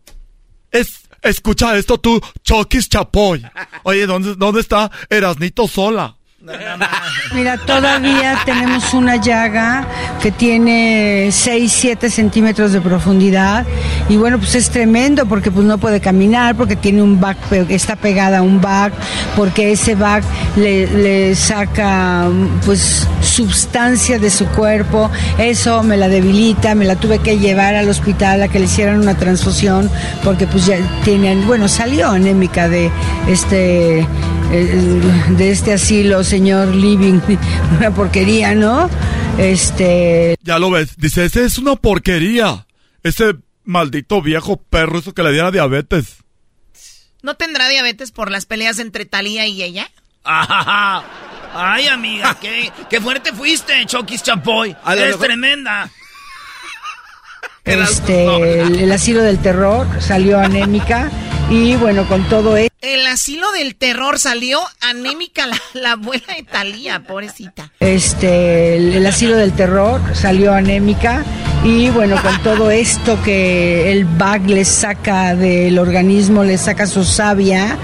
Es, escucha esto tú, Chokis Chapoy. Oye, ¿dónde, dónde está Erasnito Sola? [laughs] Mira, todavía tenemos una llaga que tiene 6, 7 centímetros de profundidad. Y bueno, pues es tremendo porque pues no puede caminar, porque tiene un back, está pegada a un back, porque ese back le, saca pues sustancia de su cuerpo, eso me la debilita, me la tuve que llevar al hospital a que le hicieran una transfusión porque pues ya tienen, bueno, salió anémica de este de este asilo, señor Living, [laughs] una porquería, ¿no? Este, Ya lo ves, dice, ese es una porquería. Ese maldito viejo perro, eso que le diera diabetes. ¿No tendrá diabetes por las peleas entre Talía y ella? Ay, amiga, qué, qué fuerte fuiste, Chokis Chapoy. Eres tremenda. Este, el, el asilo del terror salió anémica y bueno, con todo esto. El asilo del terror salió anémica la, la abuela de Talía, pobrecita. Este, el, el asilo del terror salió anémica y bueno, con todo esto que el BAC le saca del organismo, le saca su savia,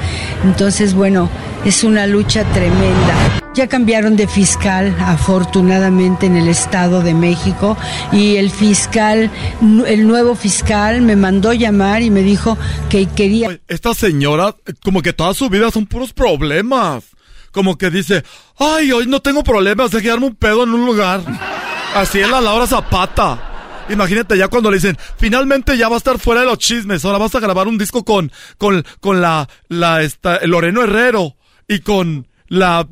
entonces bueno, es una lucha tremenda. Ya cambiaron de fiscal, afortunadamente, en el Estado de México y el fiscal, el nuevo fiscal me mandó llamar y me dijo que quería... Esta señora, como que toda su vida son puros problemas. Como que dice, ay, hoy no tengo problemas de quedarme un pedo en un lugar. Así es la Laura Zapata. Imagínate ya cuando le dicen, finalmente ya va a estar fuera de los chismes, ahora vas a grabar un disco con, con, con la, la, esta, Loreno Herrero y con la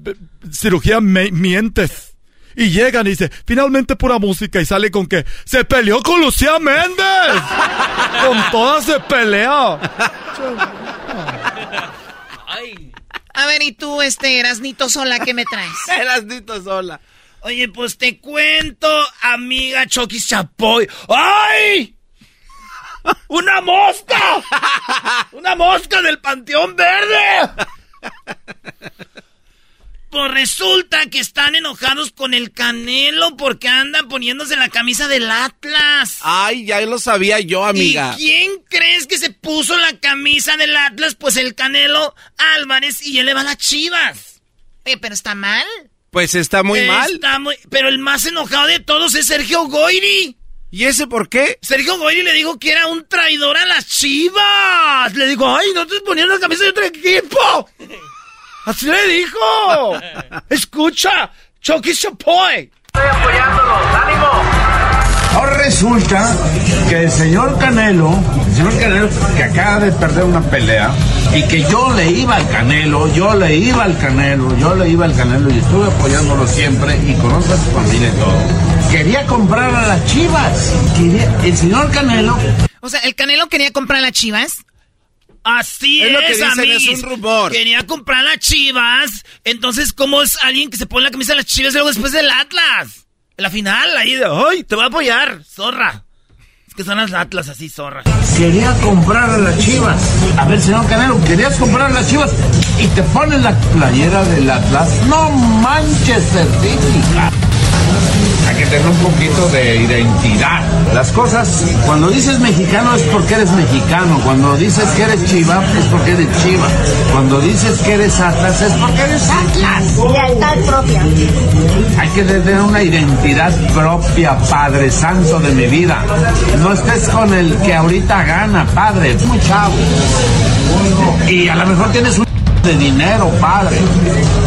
cirugía Me- Mientes. Y llegan y dice, finalmente pura música y sale con que se peleó con Lucía Méndez. [laughs] con todas se pelea. A ver, ¿y tú, este, Erasnito Sola, qué me traes? [laughs] Erasnito Sola. Oye, pues te cuento, amiga Chokis Chapoy. ¡Ay! ¡Una mosca! ¡Una mosca del Panteón Verde! [laughs] Pues resulta que están enojados con el Canelo porque andan poniéndose la camisa del Atlas. Ay, ya lo sabía yo, amiga. ¿Y quién crees que se puso la camisa del Atlas? Pues el Canelo Álvarez y él le va a las chivas. Eh, pero está mal. Pues está muy mal. Está muy- Pero el más enojado de todos es Sergio Goyri. ¿Y ese por qué? Sergio Goyri le dijo que era un traidor a las chivas. Le dijo, ay, no te poniendo la camisa de otro equipo. [laughs] Así le dijo. [laughs] Escucha, Chucky Chapoy. Estoy apoyándolos, ánimo. Ahora resulta que el señor Canelo, el señor Canelo que acaba de perder una pelea y que yo le iba al Canelo, yo le iba al Canelo, yo le iba al Canelo y estuve apoyándolo siempre y conozco a su familia y todo. Quería comprar a las chivas. Quería- el señor Canelo O sea, ¿el Canelo quería comprar las chivas? Así Es lo que dicen, es amiguis. un rumor. Quería comprar las chivas. Entonces, ¿cómo es alguien que se pone la camisa de las chivas y luego después del Atlas? En la final, ahí de, ay, te voy a apoyar, zorra. Es que son las Atlas así, zorra. quería comprar a las chivas. A ver, señor Canelo, querías comprar a las chivas y te pones la playera del Atlas. No manches, certifica. Hay que tener un poquito de identidad. Las cosas, cuando dices mexicano es porque eres mexicano. Cuando dices que eres chiva es porque eres chiva. Cuando dices que eres atlas es porque eres atlas. Lealtad propia. Hay que tener una identidad propia, Padre Santo de mi vida. No estés con el que ahorita gana, Padre. Es muy chavo. Y a lo mejor tienes un de dinero, Padre.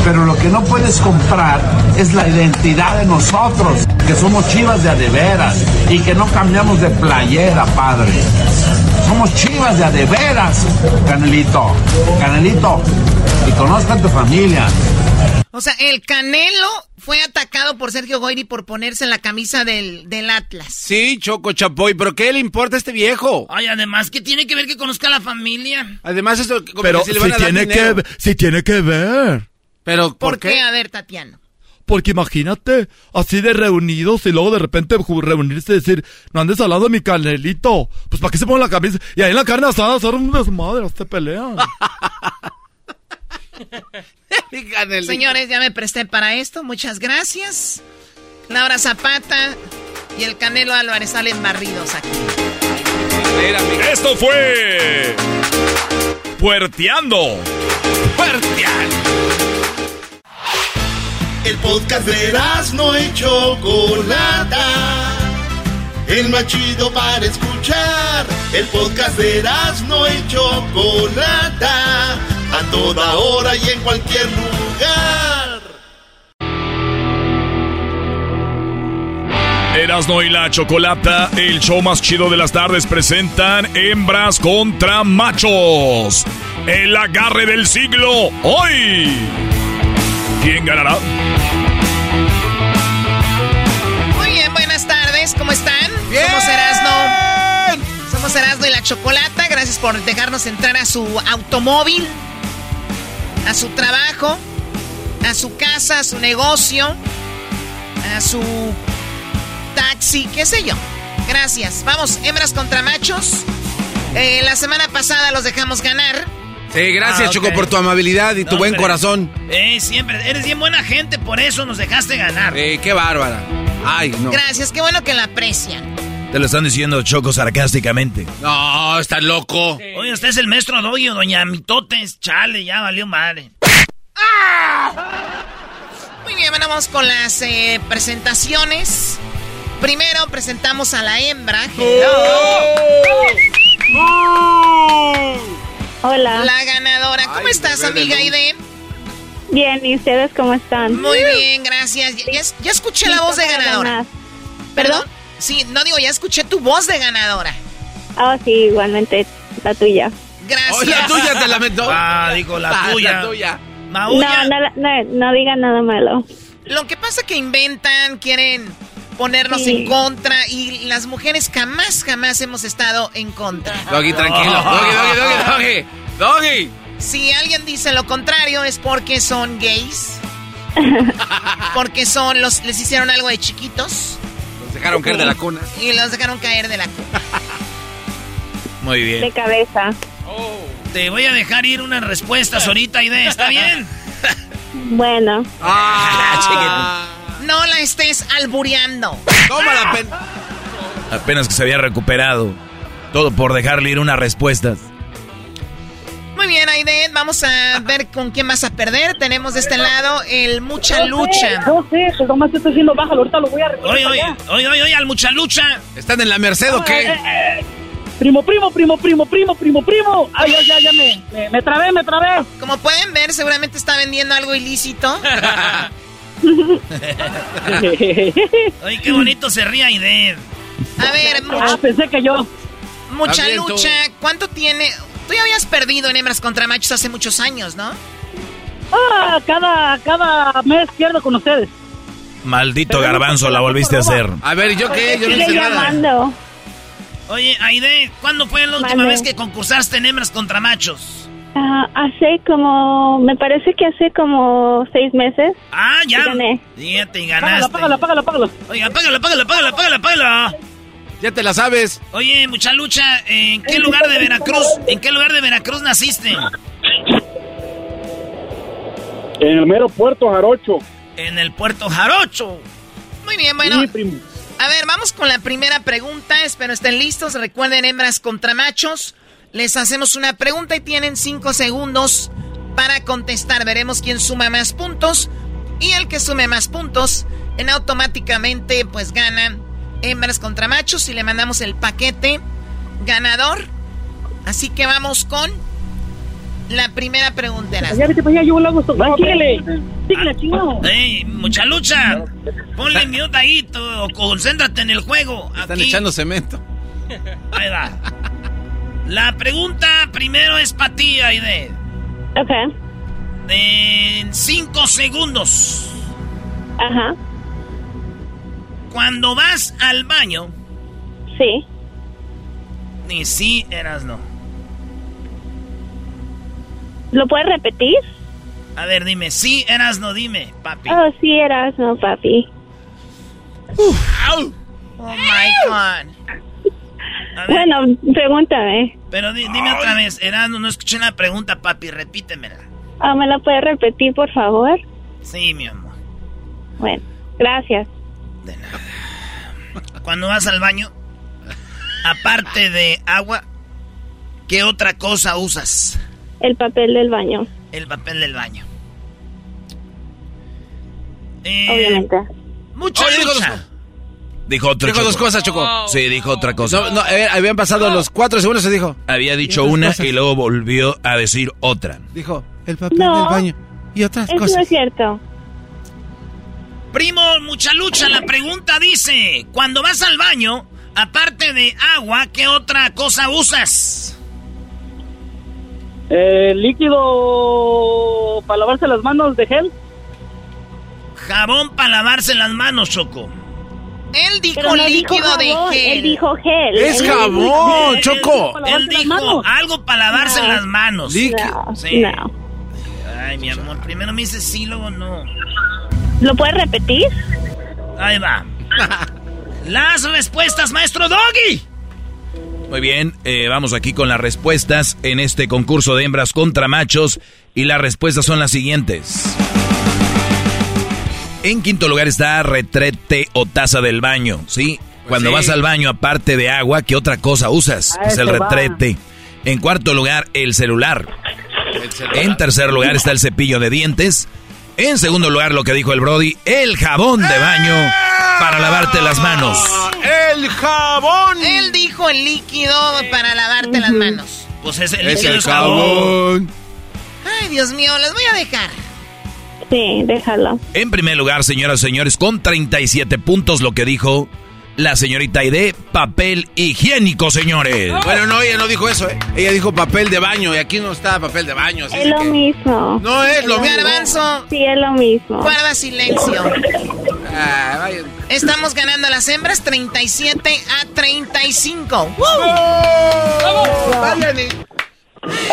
Pero lo que no puedes comprar es la identidad de nosotros, que somos chivas de a de veras y que no cambiamos de playera, Padre. Somos chivas de a de veras, Canelito. Canelito, y conozca a tu familia. O sea, el Canelo fue atacado por Sergio Goyri por ponerse en la camisa del, del Atlas. Sí, Choco Chapoy, pero ¿qué le importa a este viejo? Ay, además, ¿qué tiene que ver que conozca a la familia? Además, eso como Pero que si si le van a dar tiene, que, dinero. ver- si tiene que ver. Pero, ¿Por, qué? A ver, Tatiano. Porque imagínate, así de reunidos y luego de repente reunirse y decir, no andes al lado de mi canelito. Pues ¿para qué se pone la camisa? Y ahí en la carne asada hacer un desmadre, se pelean. [laughs] [laughs] Señores, ya me presté para esto. Muchas gracias. Laura Zapata y el Canelo Álvarez salen barridos aquí. Esto fue. Puerteando. Puerteando. El podcast de no y Chocolata. El más chido para escuchar. El podcast de no y Chocolata. A toda hora y en cualquier lugar. Erasno y la Chocolata, el show más chido de las tardes, presentan hembras contra machos. El agarre del siglo, hoy. ¿Quién ganará? Muy bien, buenas tardes. ¿Cómo están? Somos Erasno. Somos Erasno y la Chocolata. Gracias por dejarnos entrar a su automóvil, a su trabajo, a su casa, a su negocio, a su taxi, qué sé yo. Gracias. Vamos, hembras contra machos. Eh, la semana pasada los dejamos ganar. Sí, gracias, Ah. Choco, por tu amabilidad y tu buen corazón. Eh, siempre. Eres bien buena gente, por eso nos dejaste ganar. Eh, qué bárbara. Ay, no. Gracias, qué bueno que la aprecian. Te lo están diciendo Choco sarcásticamente. No, estás loco. Oye, usted es el maestro Doggy o doña Mitotes. Chale, ya valió madre. Muy bien, bueno, vamos con las eh, presentaciones. Primero presentamos a la hembra. Hola. La ganadora. ¿Cómo estás, amiga Aide? Bien, ¿y ustedes cómo están? Muy bien, gracias. Ya, ya- ya escuché la voz de ganadora. ganar. ¿Perdón? Sí, no digo, ya escuché tu voz de ganadora. Ah, sí, igualmente la tuya. Gracias. Oh, la tuya te lamentó. Ah, digo, la Ah, tuya. la tuya. Maulla. No, no, no, no digan nada malo. Lo que pasa que inventan, quieren ponernos Sí. en contra y las mujeres jamás, jamás hemos estado en contra. Doggy, tranquilo. Doggy, doggy, doggy, [laughs] doggy. Doggy. Si alguien dice lo contrario es porque son gays. [laughs] porque son los les hicieron algo de chiquitos Dejaron caer de la cuna. y los dejaron caer de la cuna. [laughs] Muy De bien. cabeza. Te voy a dejar ir unas respuestas ahorita, Aide. ¿Está bien? [laughs] Bueno, Ah, No la estés albureando. Toma la pen. Apenas que se había recuperado. Todo por dejarle ir unas respuestas. Muy bien, Aide, vamos a ver con quién vas a perder. Tenemos de este lado el Mucha Lucha. No sé, pues nomás te estoy diciendo bájalo, ahorita lo voy a recoger Oye, oye, oye, oye, oye, al mucha lucha. ¿Están en la Merced o Eh, qué? eh, eh. Primo, primo, primo, primo, primo, primo, primo. Ay, ya, ya, ya me, me, me trabé, me trabé. Como pueden ver, seguramente está vendiendo algo ilícito. [laughs] Oye, qué bonito se ríe Aide. A ver, Ah, mucha, pensé que yo. mucha lucha. ¿Cuánto tiene? Tú ya habías perdido en hembras contra machos hace muchos años, ¿no? Ah, cada, cada mes pierdo con ustedes. Maldito garbanzo, la volviste a hacer. A ver, ¿yo qué? Yo no hice nada. llamando. Oye, Aide, ¿cuándo fue la última vez que concursaste en hembras contra machos? Ah, hace como, me parece que hace como seis meses. Ah, ya. Gané. Fíjate, y Págalo, ganaste. págalo, págalo, págalo. Oiga, págalo, págalo, págalo, págalo, págalo. Ya te la sabes. Oye, mucha lucha, ¿en qué lugar de Veracruz, en qué lugar de Veracruz naciste? En el mero puerto Jarocho. En el puerto Jarocho. Muy bien, bueno. Sí, primo. A ver, vamos con la primera pregunta. Espero estén listos. Recuerden, hembras contra machos. Les hacemos una pregunta y tienen cinco segundos para contestar. Veremos quién suma más puntos. Y el que sume más puntos, en automáticamente, pues gana hembras contra machos. Y le mandamos el paquete ganador. Así que vamos con la primera pregunta. Ya vete para allá, yo lo hago esto. Síguele. Síguele, chingado. ¡Ey, mucha lucha! Ponle mute ahí, tú, o concéntrate en el juego. Están Aquí. echando cemento. Ahí va. La pregunta primero es para ti, Aide. Ok. En cinco segundos. Ajá. Cuando vas al baño, Sí. ni sí eras no. ¿Lo puedes repetir? A ver, dime, sí eras no, dime, papi. Oh, sí, eras, no, papi. Au. Oh my God. Bueno, pregúntame. pero di- dime otra vez, Erasmo, no escuché la pregunta, papi, repítemela. Ah, ¿Me la puedes repetir, por favor? Sí, mi amor. Bueno, gracias. Cuando vas al baño, aparte de agua, ¿qué otra cosa usas? El papel del baño, El papel del baño. Eh, obviamente. Mucha Oye, dijo lucha. dos- Dijo otra Dijo dos cosas, Choco. Sí, dijo otra cosa. No, no, a ver, habían pasado los cuatro segundos y dijo. Había dicho una cosas. y luego volvió a decir otra. Dijo, el papel No. del baño. Y otras Eso no cosas. es cierto. Primo, mucha lucha. La pregunta dice, cuando vas al baño, aparte de agua, ¿qué otra cosa usas? Eh, líquido para lavarse las manos de gel. Jabón para lavarse las manos, Choco. Él dijo Pero no dijo líquido de gel. Él dijo gel. Es Él jabón, Él- Choco. Él, él dijo algo para lavarse No. las manos. Líquido. No, Sí. no. Ay, mi amor, primero me dices sí, luego no. ¿Lo puedes repetir? Ahí va. [laughs] Las respuestas, maestro Doggy. Muy bien, eh, vamos aquí con las respuestas en este concurso de hembras contra machos. Y las respuestas son las siguientes. En quinto lugar está retrete o taza del baño, ¿sí? Cuando sí. vas al baño, aparte de agua, ¿qué otra cosa usas? Es el va. retrete. En cuarto lugar, el celular. En tercer lugar está el cepillo de dientes. En segundo lugar, lo que dijo el Brody, el jabón de baño para lavarte las manos. ¡El jabón! Él dijo el líquido para lavarte las manos. Pues es el Es líquido el es jabón. jabón. Ay, Dios mío, les voy a dejar. Sí, déjalo. En primer lugar, señoras y señores, con 37 puntos lo que dijo la señorita Aide, papel higiénico, señores. Bueno, no, ella no dijo eso, ¿eh? Ella dijo papel de baño y aquí no está papel de baño. así Es lo que- mismo. No es lo mismo. Garbanzo, Sí, es lo mismo. guarda silencio. Ah, vaya. Estamos ganando a las hembras 37 a 35. ¡Woo! Vayan y-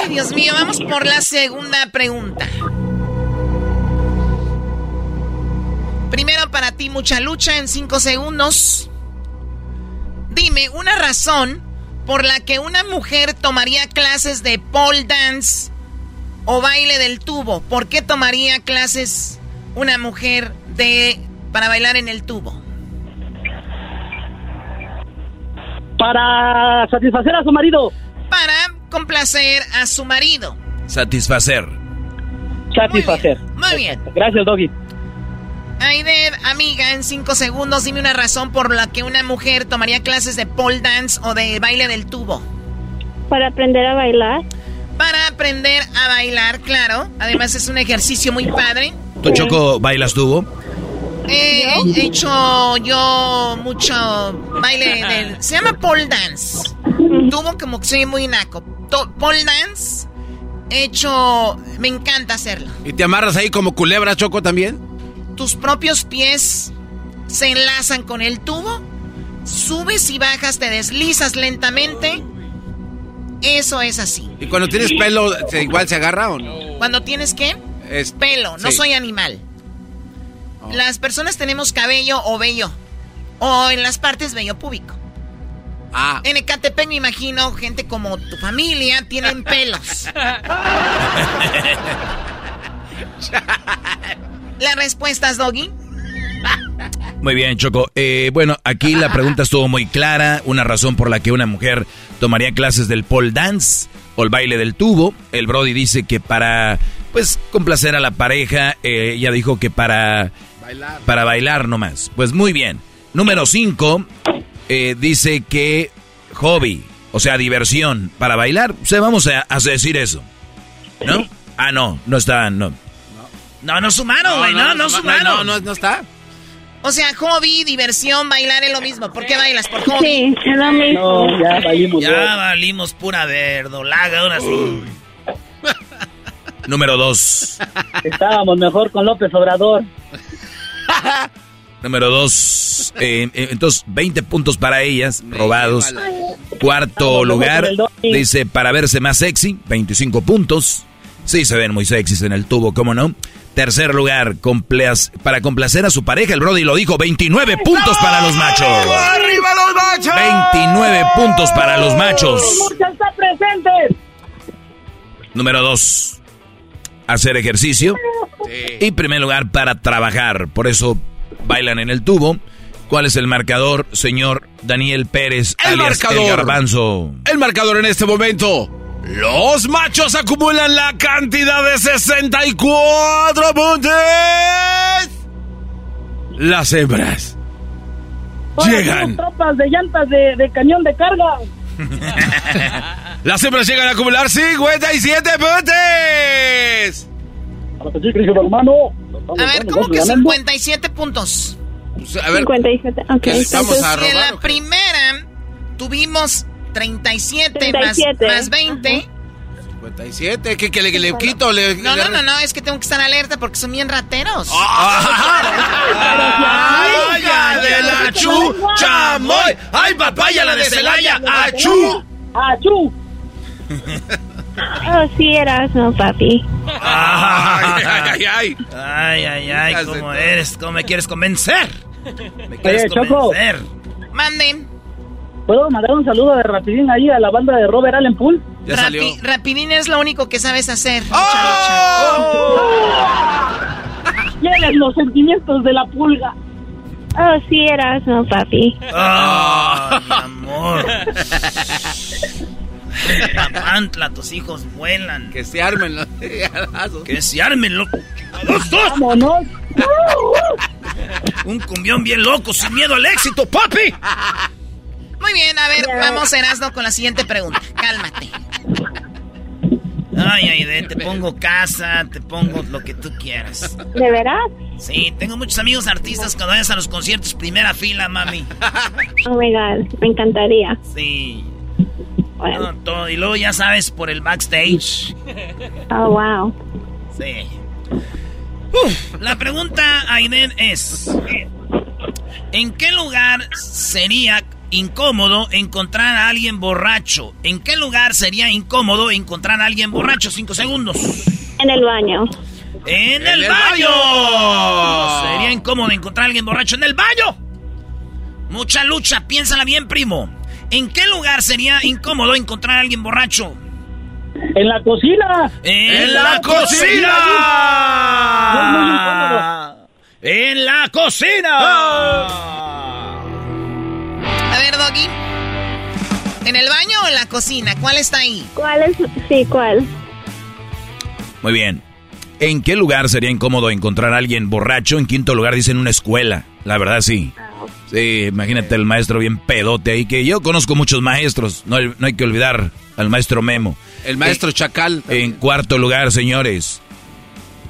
Ay, Dios mío, vamos por la segunda pregunta. Primero para ti, mucha lucha en 5 segundos. Dime una razón por la que una mujer tomaría clases de pole dance o baile del tubo. ¿Por qué tomaría clases una mujer de para bailar en el tubo? Para satisfacer a su marido. Para complacer a su marido. Satisfacer. Satisfacer. Muy bien. Gracias, Doggy. Aide, amiga, en cinco segundos dime una razón por la que una mujer tomaría clases de pole dance o de baile del tubo. Para aprender a bailar. Para aprender a bailar, claro. Además es un ejercicio muy padre. ¿Tú, Choco, bailas tubo? Eh, he hecho yo mucho baile del... Se llama pole dance. Tubo como que soy muy naco. Pole dance. He hecho... Me encanta hacerlo. ¿Y te amarras ahí como culebra, Choco, también? Tus propios pies se enlazan con el tubo, subes y bajas, te deslizas lentamente. Eso es así. ¿Y cuando tienes pelo, ¿se- igual se agarra o no? Cuando tienes qué? Es- Pelo, no sí. soy animal. Las personas tenemos cabello o vello. O en las partes vello púbico. Ah. En Ecatepec me imagino gente como tu familia tienen pelos. [laughs] [laughs] Las respuestas, Doggy. Muy bien, Choco. Eh, bueno, aquí la pregunta estuvo muy clara. Una razón por la que una mujer tomaría clases del pole dance o el baile del tubo. El Brody dice que para, pues, complacer a la pareja. Eh, ella dijo que para bailar. para bailar nomás. Pues muy bien. Número 5 dice que hobby, o sea, diversión para bailar. O sea, vamos a, a decir eso. ¿No? Ah, no, no está, no. No, no sumaron, güey, no, no, sumaron. No, no, no está. O sea, hobby, diversión, bailar es lo mismo. ¿Por qué bailas? ¿Por hobby? Sí, es lo mismo. No, ya valimos. Ya valimos pura verdolaga, ahora sí. Número dos. Estábamos mejor con López Obrador. [laughs] Número dos. eh, eh, entonces, 20 puntos para ellas, robados. Cuarto lugar, dice para verse más sexy, 25 puntos. Sí, se ven muy sexys en el tubo, ¿cómo no? Tercer lugar, para complacer a su pareja, el Brody lo dijo, 29 puntos para los machos. ¡Arriba los machos! 29 puntos para los machos. ¡Muchas está presente! Número dos, hacer ejercicio. Y primer lugar, para trabajar. Por eso bailan en el tubo. ¿Cuál es el marcador, señor Daniel Pérez, El alias marcador. El Garbanzo? El marcador en este momento. Los machos acumulan la cantidad de 64 puntos. Las hembras Ahora llegan. tropas de llantas de, de cañón de carga. [laughs] Las hembras llegan a acumular 57 puntos. A ver, ¿cómo que 57 puntos? A ver, 57. Ok. ¿Estamos a Si en robar? la primera tuvimos 37, 37. Más, más 20. 57, ¿qué, que le, que le quito? Le, No, le- no, no, no, es que tengo que estar alerta porque son bien rateros. ¡Ay, ya de la chu, chamoy! ¡Ay, papaya, la de Celaya! ¡Achú! ¡Achú! Oh, [laughs] sí, eras, no, papi. ¡Ay, ay, ay! Ay, ay, ay, ¿cómo eres? ¿Cómo me quieres convencer? Me quieres convencer. Manden. ¿Puedo mandar un saludo de rapidín ahí a la banda de Robert Allen Pool? Ya salió. Rapi- rapidín es lo único que sabes hacer. Tienes los sentimientos de la pulga. Oh, sí, eras, no, papi. ¡Ah, mi amor! Papantla, tus hijos vuelan. Que se armen los Que se armen, loco. ¡Los dos! ¡Vámonos! Un cumbión bien loco, sin miedo al éxito, papi. Muy bien, a ver, vamos Erasno con la siguiente pregunta. Cálmate. Ay, Aide, te pongo casa, te pongo lo que tú quieras. ¿De veras? Sí, tengo muchos amigos artistas cuando vayas a los conciertos, primera fila, mami. Oh my god, me encantaría. Sí. Bueno. No, todo. Y luego ya sabes, por el backstage. Oh, wow. Sí. Uf, la pregunta, Aiden, es... ¿En qué lugar sería incómodo encontrar a alguien borracho? ¿En qué lugar sería incómodo encontrar a alguien borracho? Cinco segundos. En el baño. ¡En, ¡En el, el baño! baño! Sería incómodo encontrar a alguien borracho en el baño. Mucha lucha, piénsala bien, primo. ¿En qué lugar sería incómodo encontrar a alguien borracho? ¡En la cocina! ¡En, la la cocina! cocina! ¡En la cocina! Ver, Doggy. ¿En el baño o en la cocina? ¿Cuál está ahí? ¿Cuál es? Sí, ¿cuál? Muy bien. ¿En qué lugar sería incómodo encontrar a alguien borracho? En quinto lugar dicen una escuela. La verdad sí. Sí, imagínate el maestro bien pedote ahí, que yo conozco muchos maestros. No, hay- no hay que olvidar al maestro Memo. El maestro Chacal. En cuarto lugar, señores,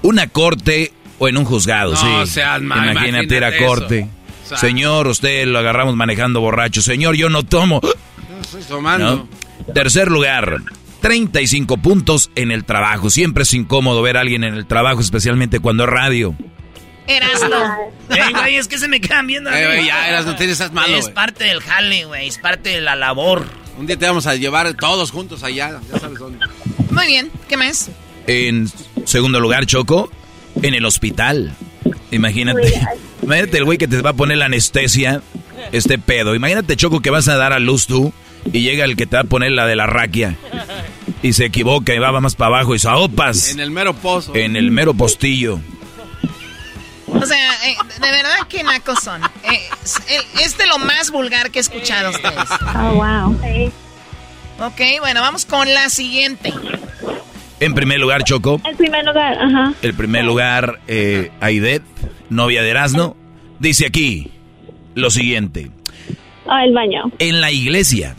una corte o en un juzgado, No sí. seas mal, imagínate ir a imagínate corte. eso. Señor, usted lo agarramos manejando borracho. Señor, yo no tomo. Estoy tomando. ¿No? Tercer lugar, 35 puntos en el trabajo. Siempre es incómodo ver a alguien en el trabajo, especialmente cuando es radio. Erasno. Ey, güey, es que se me quedan viendo. güey, ya, eras, no tienes esas malo, Es güey. parte del jale, güey. Es parte de la labor. Un día te vamos a llevar todos juntos allá. Ya sabes dónde. Muy bien, ¿qué más? En segundo lugar, Choco, en el hospital. Imagínate. Imagínate el güey que te va a poner la anestesia, este pedo. Imagínate, Choco, que vas a dar a luz tú y llega el que te va a poner la de la raquia. Y se equivoca y va más para abajo y saopas En el mero pozo. en el mero postillo. O sea, eh, de verdad que nacos son. Eh, es, es de lo más vulgar que he escuchado a ustedes. Oh, wow. Ok, bueno, vamos con la siguiente. En primer lugar, Choco. El primer lugar, ajá. El primer lugar, eh, Aidet, novia de Erasmo, dice aquí lo siguiente. Ah, el baño. En la iglesia.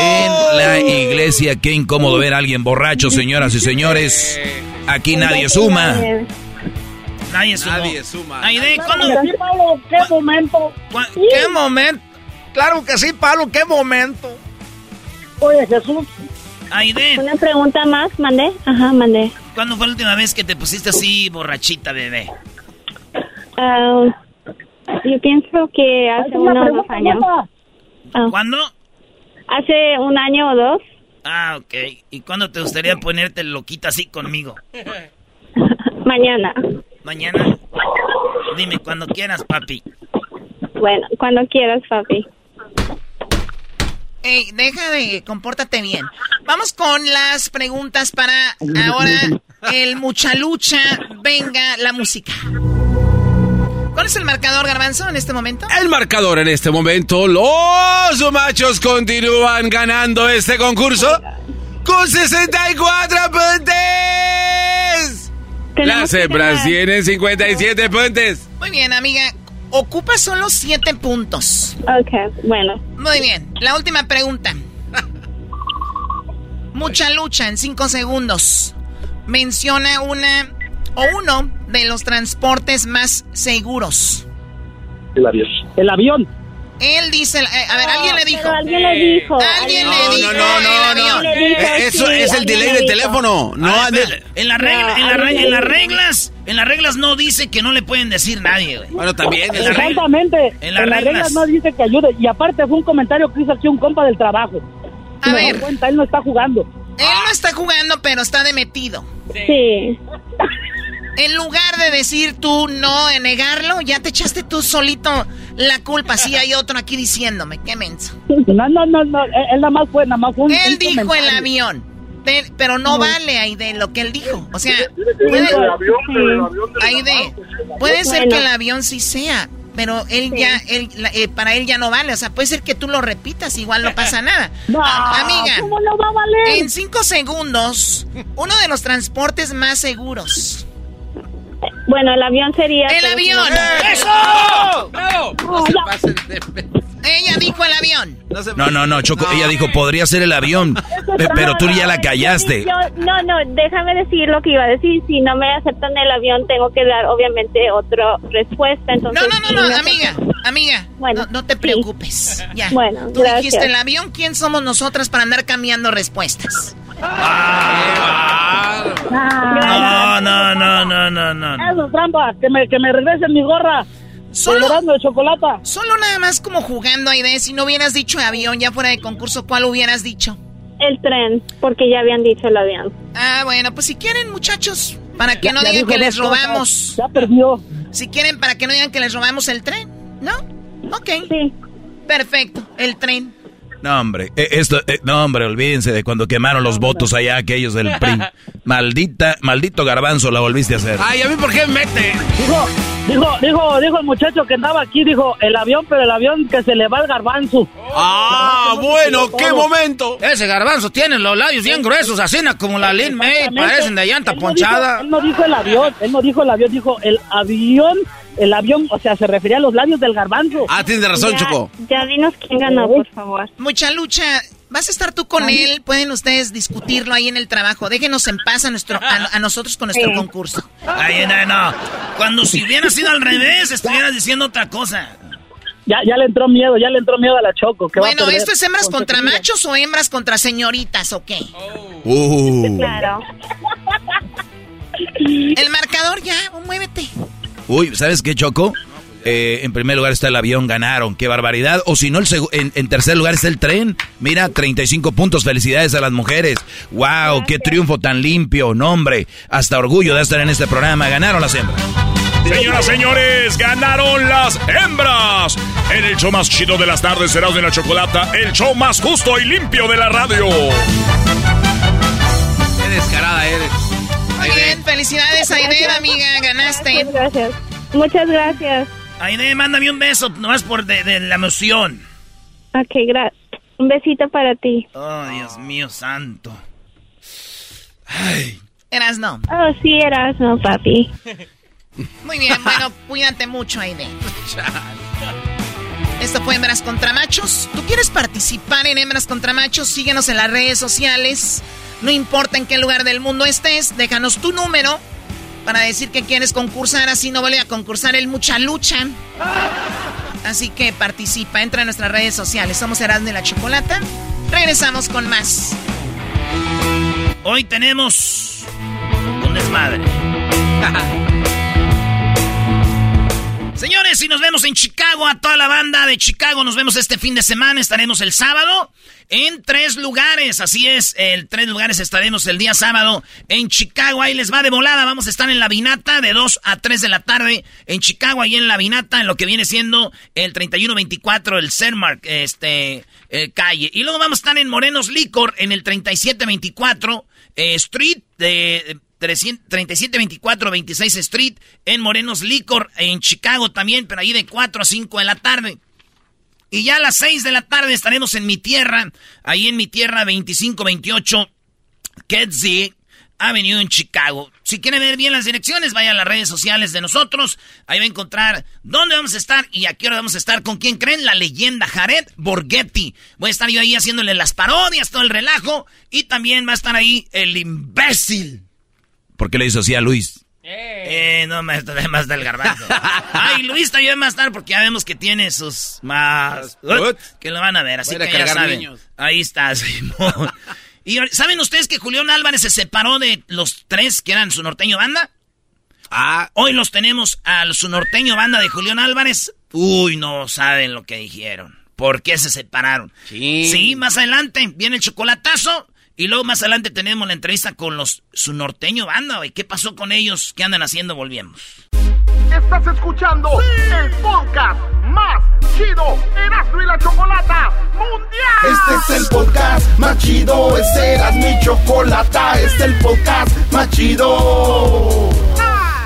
En la iglesia, qué incómodo ver a alguien borracho, señoras y señores. Aquí nadie suma. Nadie suma. Nadie suma. Aide, ¿cuándo? Sí, Pablo, ¿qué momento? ¿Cuá- ¿Qué momento? Claro que sí, Pablo, ¿qué momento? Oye, Jesús. Aide, Una pregunta más, mandé. Ajá, mandé. ¿cuándo fue la última vez que te pusiste así borrachita, bebé? Ah, yo pienso que hace unos dos años. Ah, ¿Cuándo? hace un año o dos. Ah, ok. ¿Y cuándo te gustaría ponerte loquita así conmigo? [laughs] Mañana. ¿Mañana? Dime, cuando quieras, papi. Bueno, cuando quieras, papi. Ey, deja de, compórtate bien. Vamos con las preguntas para ahora el muchalucha. Venga la música. ¿Cuál es el marcador, Garbanzo, en este momento? El marcador en este momento, los machos continúan ganando este concurso con 64 puntos. Las hembras tienen 57 puntos. Muy bien, amiga. Ocupa solo siete puntos. Ok, bueno. Muy bien. La última pregunta. Mucha lucha en cinco segundos. Menciona una o uno de los transportes más seguros. El avión. El avión. Él dice, eh, a ver, alguien le dijo. Alguien le dijo. Alguien No, le dijo. no, no, no, no. Eh, Eso sí, es el delay del teléfono. No, ver, en, la regla, en, la en las reglas, en las reglas no dice que no le pueden decir nadie, güey. Bueno, también. En regla- Exactamente. en En, las las reglas. reglas no dice que ayude. Y aparte fue un comentario que hizo aquí un compa del trabajo. A me ver. cuenta, él no está jugando. Él no está jugando, pero está de metido. Sí. En lugar de decir tú no, de negarlo, ya te echaste tú solito la culpa. Sí, hay otro aquí diciéndome. Qué menso. No, no, no, no. Él, nada más fue, nada más fue un. Él un dijo el avión. Pe- Pero no vale, Aide, lo que él dijo. O sea, puede, Aide, puede ser que el avión sí sea, pero él Sí. ya, él, la- eh, para él ya no vale. O sea, puede ser que tú lo repitas, igual no pasa nada. [laughs] No, amiga, ¿Cómo no va a valer? en cinco segundos, uno de los transportes más seguros. Bueno, el avión sería. ¡El avión! no- ¡Eso! No se pasen de- Ella dijo el avión. No, se- No, no, no, Choco, ella dijo, podría ser el avión, [laughs] pero tú ya la callaste. Yo- no, no, déjame decir lo que iba a decir. Si no me aceptan el avión, tengo que dar, obviamente, otra respuesta. Entonces, No, no, no, no, amiga, amiga, Bueno, no, no te sí. preocupes. Ya. Bueno, Tú gracias. dijiste el avión, ¿quién somos nosotras para andar cambiando respuestas? No, no, no, no, no, no. Eso, trampa. Que me, que me regresen mi gorra. Solo- de chocolate. Solo nada más como jugando, Aide, si no hubieras dicho avión ya fuera de concurso, ¿cuál hubieras dicho? El tren, porque ya habían dicho el avión. Ah, bueno, pues si quieren, muchachos, para que Ya- no ya digan que les cosas. robamos. Ya perdió. Si quieren, para que no digan que les robamos el tren, ¿no? Ok. Sí. Perfecto, el tren. No, hombre, eh, esto, eh, no, hombre, olvídense de cuando quemaron los votos allá aquellos del [laughs] PRI. Maldita, maldito garbanzo la volviste a hacer. Ay, ¿a mí por qué me mete? Dijo, dijo, dijo, dijo el muchacho que andaba aquí, dijo, el avión, pero el avión que se le va al garbanzo. Ah, bueno, qué momento. Ese garbanzo tiene los labios bien gruesos, así na- como la Lin May, parecen de llanta Él no ponchada. dijo- él no dijo el avión, él no dijo el avión, dijo el avión, el avión, o sea, se refería a los labios del garbanzo. Ah, tienes razón, ya, Choco. Ya dinos quién ganó, por favor. Mucha lucha. ¿Vas a estar tú con él? Pueden ustedes discutirlo ahí en el trabajo. Déjenos en paz a, nuestro, a, a nosotros con nuestro concurso. Ay, no, no. Cuando si hubiera sido al revés, estuvieras diciendo otra cosa. Ya, ya le entró miedo, ya le entró miedo a la Choco. que va a Bueno, ¿esto es hembras contra machos o hembras contra señoritas o qué? Uh. Claro. El marcador ya, oh, muévete. Uy, ¿sabes qué, Choco? Eh, en primer lugar está el avión, ganaron, qué barbaridad. O si no, el en, en tercer lugar está el tren. Mira, 35 puntos, felicidades a las mujeres. ¡Wow! ¡Qué triunfo tan limpio! No, hombre, hasta orgullo de estar en este programa. Ganaron las hembras. Señoras, señores, ganaron las hembras. En el show más chido de las tardes, será de la chocolata, el show más justo y limpio de la radio. Qué descarada eres. Muy bien, felicidades, Aide, amiga, ganaste. Gracias. Muchas gracias. Aide, mándame un beso, nomás por de, de la emoción. Ok, gracias. Un besito para ti. Oh, Dios mío santo. Eras no. Oh, sí, eras no, papi. Muy bien, bueno, cuídate mucho, Aide. [laughs] Esto fue Hembras contra Machos. ¿Tú quieres participar en Hembras contra Machos? Síguenos en las redes sociales. No importa en qué lugar del mundo estés, déjanos tu número para decir que quieres concursar. Así no vuelve a concursar el Mucha Lucha. Así que participa, entra a nuestras redes sociales. Somos Erasmo y la Chocolata. Regresamos con más. Hoy tenemos un desmadre. [laughs] Señores, y nos vemos en Chicago, a toda la banda de Chicago, nos vemos este fin de semana, estaremos el sábado en tres lugares, así es, en tres lugares estaremos el día sábado en Chicago, ahí les va de volada, vamos a estar en la Vinata de 2 a 3 de la tarde en Chicago, ahí en la Vinata, en lo que viene siendo el 3124, el Cermark, este, eh, calle, y luego vamos a estar en Morenos Licor, en el 3724 eh, Street, de 3724 26 Street en Morenos Licor en Chicago también, pero ahí de 4 a 5 de la tarde. Y ya a las 6 de la tarde estaremos en mi tierra, ahí en mi tierra 2528 Kedzie Avenue en Chicago. Si quiere ver bien las direcciones, vaya a las redes sociales de nosotros. Ahí va a encontrar dónde vamos a estar y a qué hora vamos a estar. ¿Con quién creen? La leyenda Jared Borghetti. Voy a estar yo ahí haciéndole las parodias, todo el relajo. Y también va a estar ahí el imbécil. ¿Por qué le hizo así a Luis? Eh, no, maestro, más del garbanzo. [laughs] Ay, Luis también va a estar porque ya vemos que tiene sus más... que lo van a ver, así Voy que ya saben. niños. Ahí está, [laughs] Simón. y ¿saben ustedes que Julián Álvarez se separó de los tres que eran su norteño banda? Ah. Hoy los tenemos al su norteño banda de Julián Álvarez. Uy, no saben lo que dijeron. ¿Por qué se separaron? Sí. Sí, más adelante viene el chocolatazo. Y luego más adelante tenemos la entrevista con los su norteño banda, güey. ¿Qué pasó con ellos? ¿Qué andan haciendo? Volvemos. Estás escuchando el podcast más chido Erasmo y la Chocolata Mundial. Este es el podcast más chido, este era mi chocolata, este es el podcast más chido.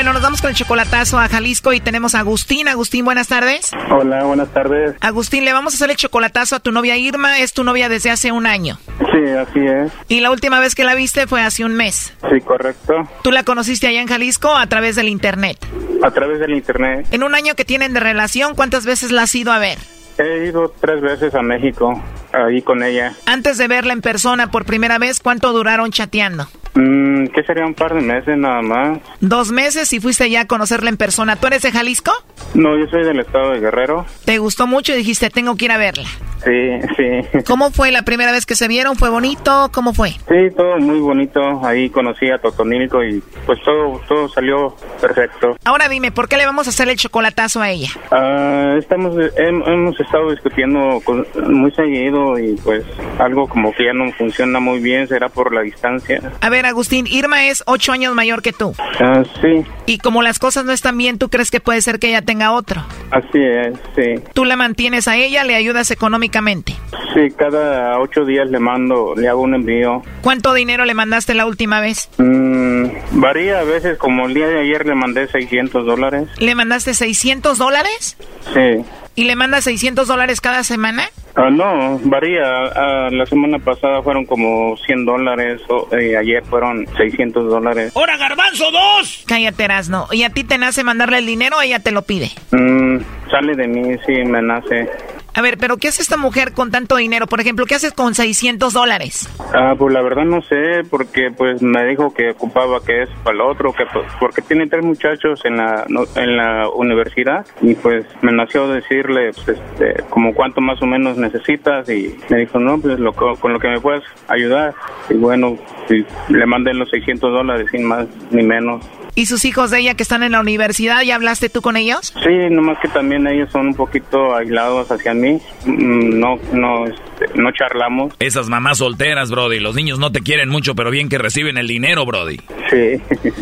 Bueno, nos vamos con el chocolatazo a Jalisco y tenemos a Agustín. Agustín, buenas tardes. Hola, buenas tardes. Agustín, le vamos a hacer el chocolatazo a tu novia Irma. Es tu novia desde hace un año. Sí, así es. Y la última vez que la viste fue hace un mes. Sí, correcto. ¿Tú la conociste allá en Jalisco a través del internet? A través del internet. En un año que tienen de relación, ¿cuántas veces la has ido a ver? He ido tres veces a México, ahí con ella. Antes de verla en persona por primera vez, ¿cuánto duraron chateando? Mm, ¿Qué sería un par de meses nada más? Dos meses y fuiste ya a conocerla en persona. ¿Tú eres de Jalisco? No, yo soy del estado de Guerrero. ¿Te gustó mucho y dijiste, tengo que ir a verla? Sí, sí. ¿Cómo fue la primera vez que se vieron? ¿Fue bonito? ¿Cómo fue? Sí, todo muy bonito. Ahí conocí a Totonilco y pues todo, todo salió perfecto. Ahora dime, ¿por qué le vamos a hacer el chocolatazo a ella? Ah, estamos, hem- hemos estado discutiendo con- muy seguido y pues algo como que ya no funciona muy bien, será por la distancia. A ver, Agustín, Irma es ocho años mayor que tú. Ah, sí, Y como las cosas no están bien, ¿tú crees que puede ser que ella tenga otro? así es, sí. Tú la mantienes a ella, le ayudas económicamente. Sí, cada ocho días le mando, le hago un envío. ¿Cuánto dinero le mandaste la última vez? Mm, varía a veces, como el día de ayer le mandé 600 dólares. ¿Le mandaste 600 dólares? Sí. ¿Y le mandas 600 dólares cada semana? Ah, no, varía. Ah, la semana pasada fueron como 100 dólares, o, eh, ayer fueron 600 dólares. ¡Hora, garbanzo, dos! Cállate, Erasno. ¿Y a ti te nace mandarle el dinero o ella te lo pide? Mm, sale de mí, sí, me nace. A ver, pero ¿qué hace esta mujer con tanto dinero? Por ejemplo, ¿qué haces con 600 dólares? Ah, pues la verdad no sé, porque pues me dijo que ocupaba que es para el otro, que pues, porque tiene tres muchachos en la no- en la universidad y pues me nació decirle pues, este, como cuánto más o menos necesitas y me dijo no pues lo, co- con lo que me puedas ayudar y bueno y le mandé los 600 dólares sin más ni menos. ¿Y sus hijos de ella que están en la universidad, ya hablaste tú con ellos? Sí, nomás que también ellos son un poquito aislados hacia mí, Mm, no no este, no charlamos. Esas mamás solteras, Brody. Los niños no te quieren mucho, pero bien que reciben el dinero, Brody. Sí, [laughs]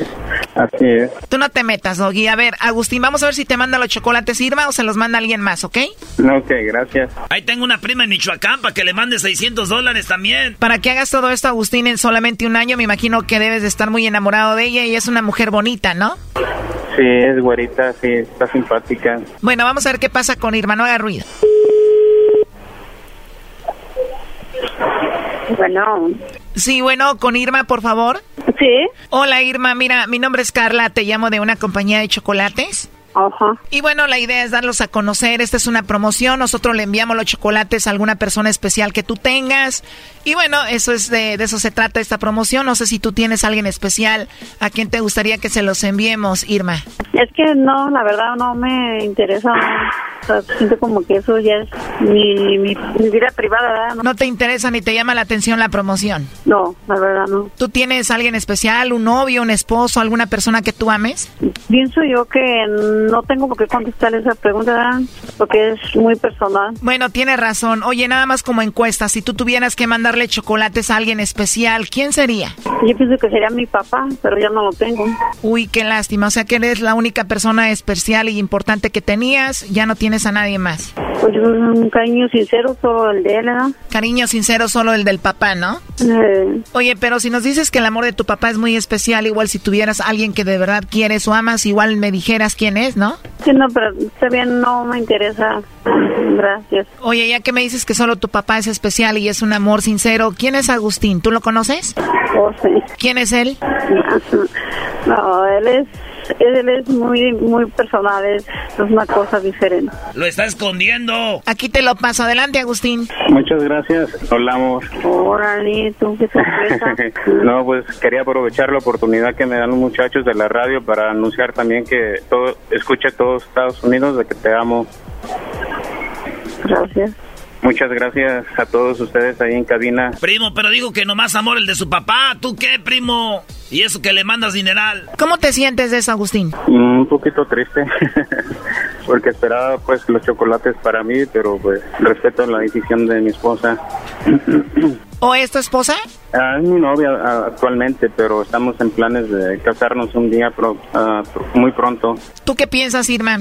así es. Tú no te metas, Doggy. A ver, Agustín, vamos a ver si te manda los chocolates Irma o se los manda alguien más, ¿ok? Ok, gracias. Ahí tengo una prima en Michoacán para que le mande 600 dólares también. Para que hagas todo esto, Agustín, en solamente un año, me imagino que debes de estar muy enamorado de ella y es una mujer bonita, ¿no? Sí, es güerita, sí, está simpática. Bueno, vamos a ver qué pasa con Irma, no haga ruido. Bueno. Sí, bueno, con Irma, por favor. Sí. Hola, Irma. Mira, mi nombre es Carla. Te llamo de una compañía de chocolates. Ajá. Y bueno, la idea es darlos a conocer. Esta es una promoción. Nosotros le enviamos los chocolates a alguna persona especial que tú tengas. Y bueno, eso es de, de eso se trata esta promoción. No sé si tú tienes a alguien especial a quien te gustaría que se los enviemos, Irma. Es que no, la verdad no me interesa. O sea, siento como que eso ya es mi, mi, mi vida privada, ¿verdad? No, ¿No te interesa ni te llama la atención la promoción? no, la verdad no. ¿Tú tienes a alguien especial, un novio, un esposo, alguna persona que tú ames? Pienso yo que no tengo por qué contestar esa pregunta. Porque es muy personal. Bueno, tienes razón. Oye, nada más como encuesta, si tú tuvieras que mandarle chocolates a alguien especial, ¿quién sería? Yo pienso que sería mi papá, pero ya no lo tengo. Uy, qué lástima. O sea que eres la única persona especial y importante que tenías. Ya no tienes a nadie más. Pues un cariño sincero, solo el de él, ¿verdad? Cariño sincero solo el del papá, ¿no? Eh, Oye, pero si nos dices que el amor de tu papá es muy especial, igual si tuvieras a alguien que de verdad quieres o amas, igual me dijeras quién es, ¿no? sí, no, pero está bien, no me interesa. Gracias. Oye, ya que me dices que solo tu papá es especial y es un amor sincero, ¿quién es Agustín? ¿Tú lo conoces? Oh, sí. ¿Quién es él? No, él es, él es muy, muy personal, es, una cosa diferente. Lo está escondiendo. Aquí te lo paso. Adelante, Agustín. Muchas gracias, hola amor. Órale, tú qué sorpresa. [laughs] no, pues quería aprovechar la oportunidad que me dan los muchachos de la radio para anunciar también que todo, escuche todos Estados Unidos de que te amo. Gracias. Muchas gracias a todos ustedes ahí en cabina. Primo, pero digo que nomás amor el de su papá. ¿Tú qué, primo? Y eso que le mandas dineral. ¿Cómo te sientes de eso, Agustín? Mm, Un poquito triste, [laughs] porque esperaba pues los chocolates para mí, pero pues respeto la decisión de mi esposa. [clears throat] ¿O es tu esposa? Ah, es mi novia ah, actualmente, pero estamos en planes de casarnos un día pro- ah, muy pronto. ¿Tú qué piensas, Irma?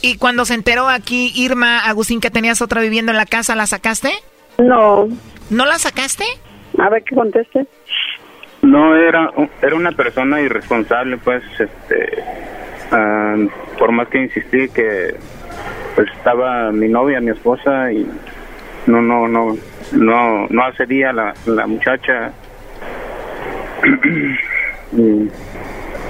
Y cuando se enteró aquí Irma, Agustín, que tenías otra viviendo en la casa, ¿la sacaste? No. ¿No la sacaste? A ver qué conteste. No, era, era una persona irresponsable, pues, este, ah, por más que insistí que, pues, estaba mi novia, mi esposa, y no, no, no, no, no accedía la, la muchacha. [clears throat] y,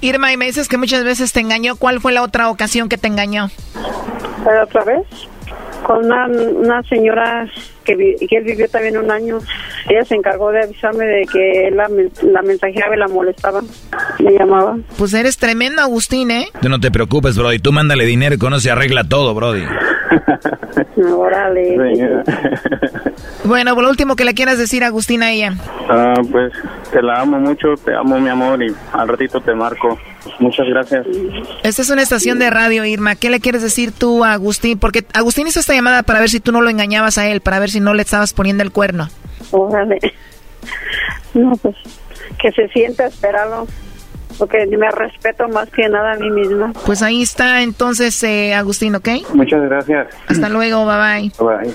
Irma, y me dices que muchas veces te engañó. ¿Cuál fue la otra ocasión que te engañó? Otra vez, con una, una señora que, vi- que él vivió también un año, ella se encargó de avisarme de que la, la mensajeaba y la molestaba. Me llamaba. Pues eres tremendo, Agustín, ¿eh? Tú no te preocupes, Brody. Tú mándale dinero y con eso se arregla todo, Brody. [laughs] Órale. Bueno, por lo último que le quieras decir, Agustín, a ella. Ah, pues te la amo mucho, te amo mi amor y al ratito te marco. Muchas gracias. Esta es una estación de radio, Irma. ¿Qué le quieres decir tú a Agustín? Porque Agustín hizo esta llamada para ver si tú no lo engañabas a él, para ver si no le estabas poniendo el cuerno. Órale. No, pues que se sienta esperarlo. Porque me respeto más que nada a mí misma. Pues ahí está entonces, eh, Agustín, ¿ok? Muchas gracias. Hasta luego, bye bye. Bye.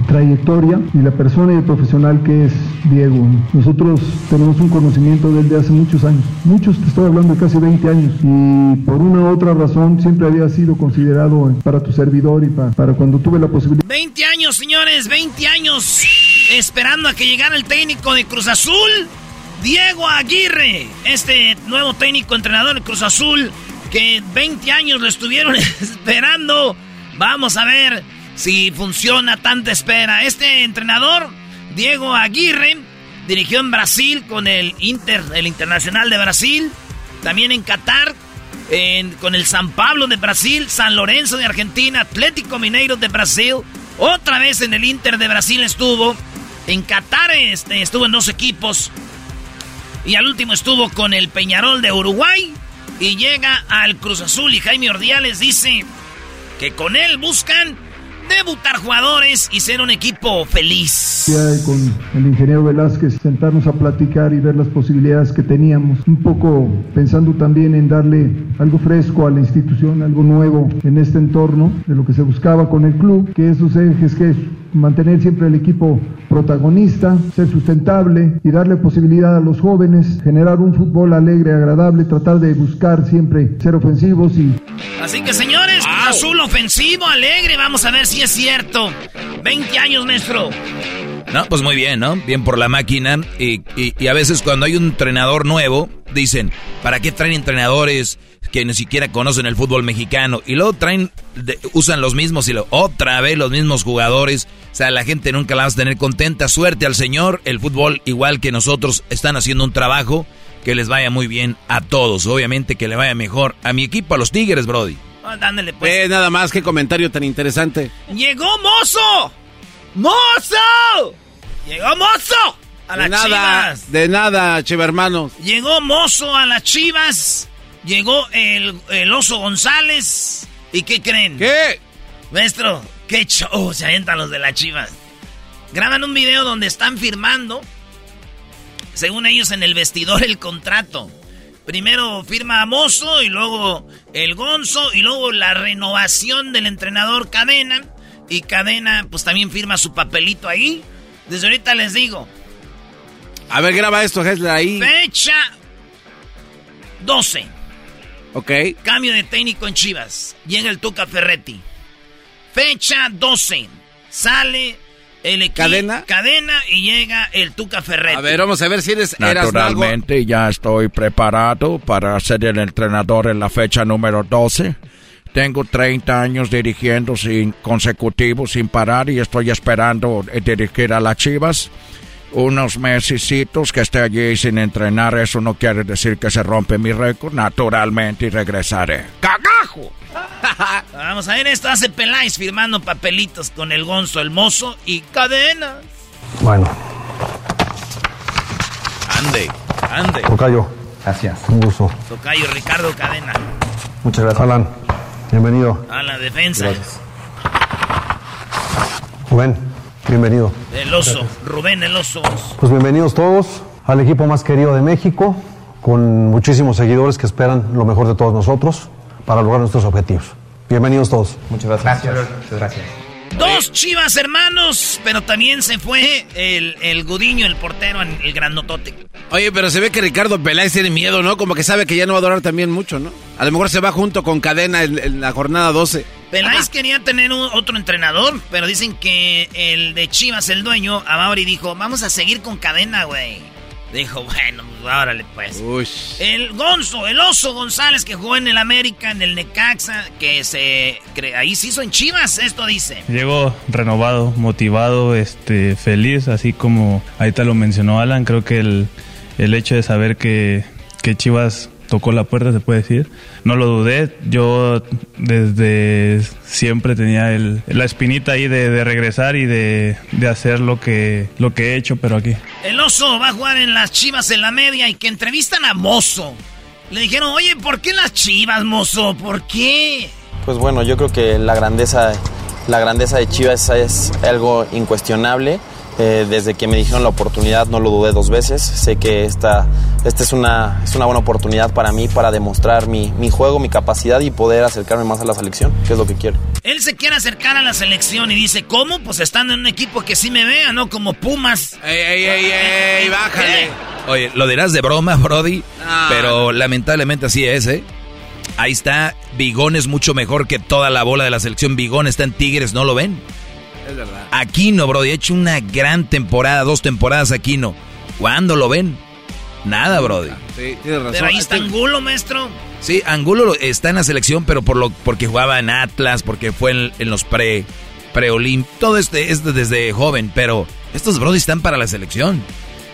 trayectoria y la persona y el profesional que es Diego. Nosotros tenemos un conocimiento de él de hace muchos años, muchos, te estoy hablando de casi 20 años, y por una u otra razón siempre había sido considerado para tu servidor y pa- para cuando tuve la posibilidad. 20 años, señores, 20 años esperando a que llegara el técnico de Cruz Azul, Diego Aguirre, este nuevo técnico entrenador de Cruz Azul, que 20 años lo estuvieron [laughs] esperando. Vamos a ver si funciona tanta espera. Este entrenador, Diego Aguirre, dirigió en Brasil con el Inter, el Internacional de Brasil, también en Qatar, con el San Pablo de Brasil, San Lorenzo de Argentina, Atlético Mineiro de Brasil, otra vez en el Inter de Brasil estuvo, en Qatar este, estuvo en dos equipos. Y al último estuvo con el Peñarol de Uruguay. Y llega al Cruz Azul y Jaime Ordiales dice que con él buscan debutar jugadores y ser un equipo feliz. Con el ingeniero Velázquez, sentarnos a platicar y ver las posibilidades que teníamos, un poco pensando también en darle algo fresco a la institución, algo nuevo en este entorno, de lo que se buscaba con el club, que esos ejes que es mantener siempre el equipo protagonista, ser sustentable y darle posibilidad a los jóvenes, generar un fútbol alegre, agradable, tratar de buscar siempre ser ofensivos y Así que Cruz Azul ofensivo, alegre, vamos a ver si es cierto. 20 años, maestro. No, pues muy bien, ¿no? Bien por la máquina. Y, y, a veces cuando hay un entrenador nuevo, dicen, ¿para qué traen entrenadores que ni siquiera conocen el fútbol mexicano? Y luego traen, usan los mismos y lo, otra vez los mismos jugadores. O sea, la gente nunca la vas a tener contenta. Suerte al señor. El fútbol, igual que nosotros, están haciendo un trabajo que les vaya muy bien a todos. Obviamente que le vaya mejor a mi equipo, a los Tigres, Brody. Oh, dándole pues. Eh, nada más, qué comentario tan interesante. ¡Llegó Mozo! ¡Mozo! ¡Llegó Mozo! A las nada, chivas. De nada, chiva hermanos. Llegó Mozo a las chivas. Llegó el, el oso González. ¿Y qué creen? ¿Qué? Maestro, qué show [laughs] se avientan los de las chivas. Graban un video donde están firmando, según ellos, en el vestidor el contrato. Primero firma a Mozo y luego el Gonzo y luego la renovación del entrenador Cadena. Y Cadena pues también firma su papelito ahí. Desde ahorita les digo. A ver, graba esto, Hesler, ahí. Fecha 12. Ok. Cambio de técnico en Chivas. Llega el Tuca Ferretti. Fecha 12. Sale el equipo. ¿Cadena? Cadena y llega el Tuca Ferretti. A ver, vamos a ver si eres Naturalmente ya estoy preparado para ser el entrenador en la fecha número 12. Tengo 30 años dirigiendo sin consecutivos, sin parar, y estoy esperando dirigir a las Chivas. Unos mesecitos que esté allí sin entrenar, eso no quiere decir que se rompe mi récord, naturalmente, y regresaré. ¡Cagajo! [laughs] Vamos a ver esto, hace Peláez firmando papelitos con el gonzo, el mozo y cadenas. Bueno. Ande, ande. Tocayo. Gracias. Un gusto. Tocayo Ricardo Cadena. Muchas gracias. Alan. Bienvenido. A la defensa. Gracias. Rubén, bienvenido. El oso, Rubén el oso. Pues bienvenidos todos al equipo más querido de México, con muchísimos seguidores que esperan lo mejor de todos nosotros para lograr nuestros objetivos. Bienvenidos todos. Muchas gracias. Gracias. Muchas gracias. Dos chivas hermanos, pero también se fue el, el Gudiño, el portero, el grandotote. Oye, pero se ve que Ricardo Peláez tiene miedo, ¿no? Como que sabe que ya no va a durar también mucho, ¿no? A lo mejor se va junto con Cadena en, la jornada 12. Peláez quería tener otro entrenador, pero dicen que el de Chivas, el dueño, a Mauri dijo, vamos a seguir con Cadena, güey. Dijo, bueno, pues, órale pues. El Gonzo, el oso González que jugó en el América, en el Necaxa, que se ahí se hizo en Chivas, esto dice. Llegó renovado, motivado, este, feliz, así como ahorita lo mencionó Alan, creo que el, el hecho de saber que, que Chivas tocó la puerta, se puede decir. No lo dudé, yo desde siempre tenía el, la espinita ahí de, regresar y de, hacer lo que, lo que he hecho, pero aquí. El oso va a jugar en las chivas en la media y que entrevistan a Mozo. Le dijeron, oye, ¿por qué las chivas, Mozo? ¿Por qué? Pues bueno, yo creo que la grandeza, la grandeza de Chivas es algo incuestionable eh, desde que me dijeron la oportunidad no lo dudé dos veces. Sé que esta, esta es, una, es una buena oportunidad para mí para demostrar mi, mi, juego, mi capacidad y poder acercarme más a la selección, que es lo que quiero. Él se quiere acercar a la selección y dice, ¿cómo? Pues estando en un equipo que sí me vea, ¿no? Como Pumas. ¡Ey, ey, ey, ey! ¡Bájale! Oye, lo dirás de broma, Brody, ah. pero lamentablemente así es, ¿eh? Ahí está, Bigón es mucho mejor que toda la bola de la selección. Bigón está en Tigres, ¿no lo ven? Es verdad. Aquino, bro, ha hecho una gran temporada, dos temporadas Aquino. ¿Cuándo lo ven? Nada, Brody. Sí, tienes razón. Pero ahí está Angulo, maestro. Sí, Angulo está en la selección, pero por lo, porque jugaba en Atlas, porque fue en, los pre, pre Todo este es desde joven, pero estos Brody están para la selección.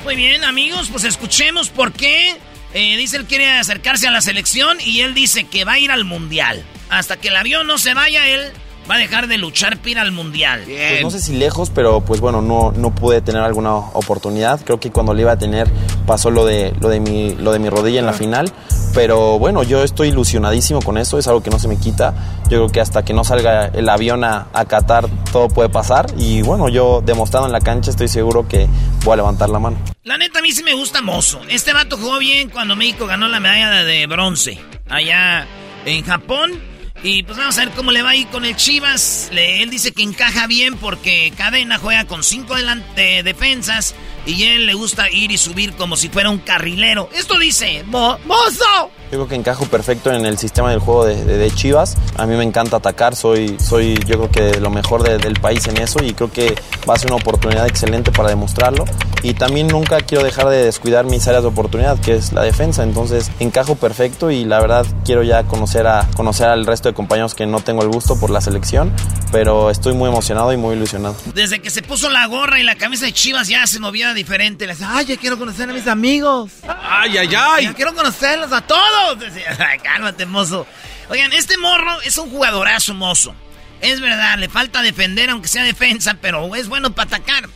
Muy bien, amigos, pues escuchemos por qué. Eh, dice él quiere acercarse a la selección y él dice que va a ir al mundial. Hasta que el avión no se vaya, él va a dejar de luchar para ir al mundial. Pues no sé si lejos, pero pues bueno, no, no pude tener alguna oportunidad. Creo que cuando le iba a tener pasó lo de, lo de, mi, lo de mi rodilla en la final. Pero bueno, yo estoy ilusionadísimo con eso, es algo que no se me quita. Yo creo que hasta que no salga el avión a, a Qatar todo puede pasar. Y bueno, yo demostrando en la cancha estoy seguro que voy a levantar la mano. La neta a mí sí me gusta Mozo. Este vato jugó bien cuando México ganó la medalla de bronce allá en Japón. Y pues vamos a ver cómo le va ahí con el Chivas. él dice que encaja bien porque Cadena juega con cinco delante, defensas y él le gusta ir y subir como si fuera un carrilero. Esto dice, Mo, ¡Mozo! Yo creo que encajo perfecto en el sistema del juego de, de- de Chivas. A mí me encanta atacar, soy, soy yo creo que lo mejor de- del país en eso y creo que va a ser una oportunidad excelente para demostrarlo. Y también nunca quiero dejar de descuidar mis áreas de oportunidad, que es la defensa. Entonces encajo perfecto y la verdad quiero ya conocer, a, conocer al resto de compañeros que no tengo el gusto por la selección, pero estoy muy emocionado y muy ilusionado. Desde que se puso la gorra y la camisa de Chivas ya se movía diferente. Le decía, ay, ya quiero conocer a mis amigos. Ay, ay, ay. Ya quiero conocerlos a todos. Decía, [laughs] "Ay, cálmate, mozo. Oigan, este morro es un jugadorazo, mozo. Es verdad, le falta defender, aunque sea defensa, pero es bueno para atacar.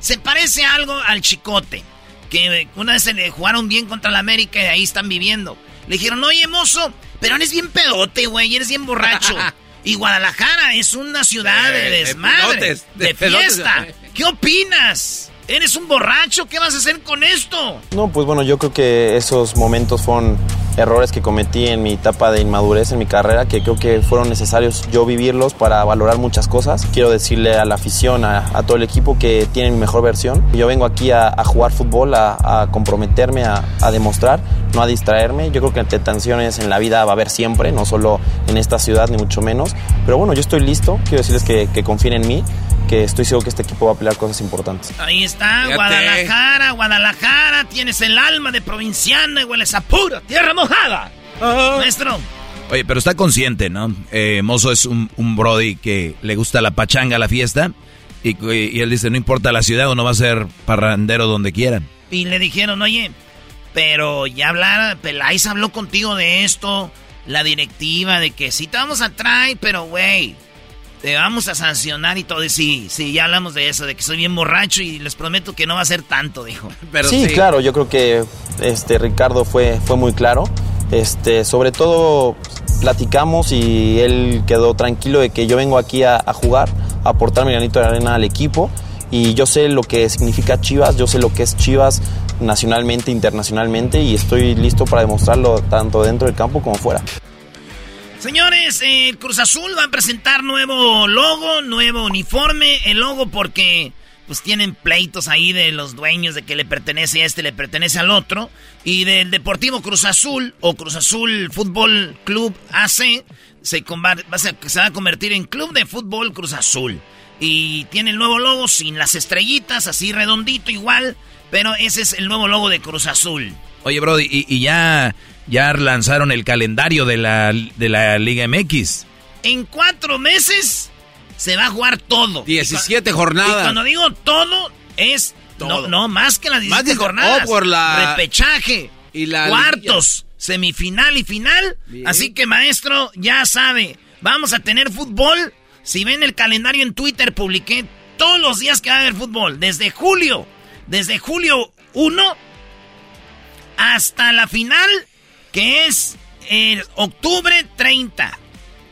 Se parece algo al Chicote, que una vez se le jugaron bien contra la América y ahí están viviendo. Le dijeron, oye, mozo, pero eres bien pedote, güey, eres bien borracho. [laughs] y Guadalajara es una ciudad de Eh, de desmadre, pedotes, de, de pedotes. fiesta. ¿Qué opinas? ¿Eres un borracho? ¿Qué vas a hacer con esto? No, pues bueno, yo creo que esos momentos fueron errores que cometí en mi etapa de inmadurez en mi carrera, que creo que fueron necesarios yo vivirlos para valorar muchas cosas. Quiero decirle a la afición, a, a todo el equipo que tienen mi mejor versión. Yo vengo aquí a, a jugar fútbol, a, a comprometerme, a, demostrar, no a distraerme. Yo creo que tensiones en la vida va a haber siempre, no solo en esta ciudad, ni mucho menos. Pero bueno, yo estoy listo, quiero decirles que, que confíen en mí, que estoy seguro que este equipo va a pelear cosas importantes. Ahí está, Fíjate. Guadalajara, Guadalajara, tienes el alma de provinciana y hueles a pura tierra mojada. Maestro. Oye, pero está consciente, ¿no? Eh, Mozo es un, un brody que le gusta la pachanga, la fiesta. Y, y él dice, no importa la ciudad, uno va a ser parrandero donde quieran. Y le dijeron, oye, pero ya hablar, Peláez habló contigo de esto, la directiva, de que sí te vamos a traer, pero güey, te vamos a sancionar y todo. Y sí, sí, ya hablamos de eso, de que soy bien borracho y les prometo que no va a ser tanto, dijo. [laughs] sí, claro, yo creo que este Ricardo fue, fue muy claro. Este, sobre todo platicamos y él quedó tranquilo de que yo vengo aquí a, a jugar, a aportar mi granito de arena al equipo y yo sé lo que significa Chivas, yo sé lo que es Chivas nacionalmente, internacionalmente y estoy listo para demostrarlo tanto dentro del campo como fuera. Señores, eh, Cruz Azul va a presentar nuevo logo, nuevo uniforme. El logo porque pues tienen pleitos ahí de los dueños de que le pertenece a este, le pertenece al otro. Y del Deportivo Cruz Azul o Cruz Azul Fútbol Club AC se, convar- va a se va a convertir en Club de Fútbol Cruz Azul. Y tiene el nuevo logo sin las estrellitas, así redondito igual. Pero ese es el nuevo logo de Cruz Azul. Oye, Brody, y ya, ya lanzaron el calendario de la, de la Liga MX. En cuatro meses se va a jugar todo. 17 Y jornadas. cuando digo todo, es. Todo. No, no, más que las 17 Más de- jornadas. oh, por la- Repechaje. Y la cuartos, semifinal y final. Así que, maestro, ya sabe. Vamos a tener fútbol. Si ven el calendario en Twitter, publiqué todos los días que va a haber fútbol. Desde julio. Desde julio 1 hasta la final, que es el octubre 30.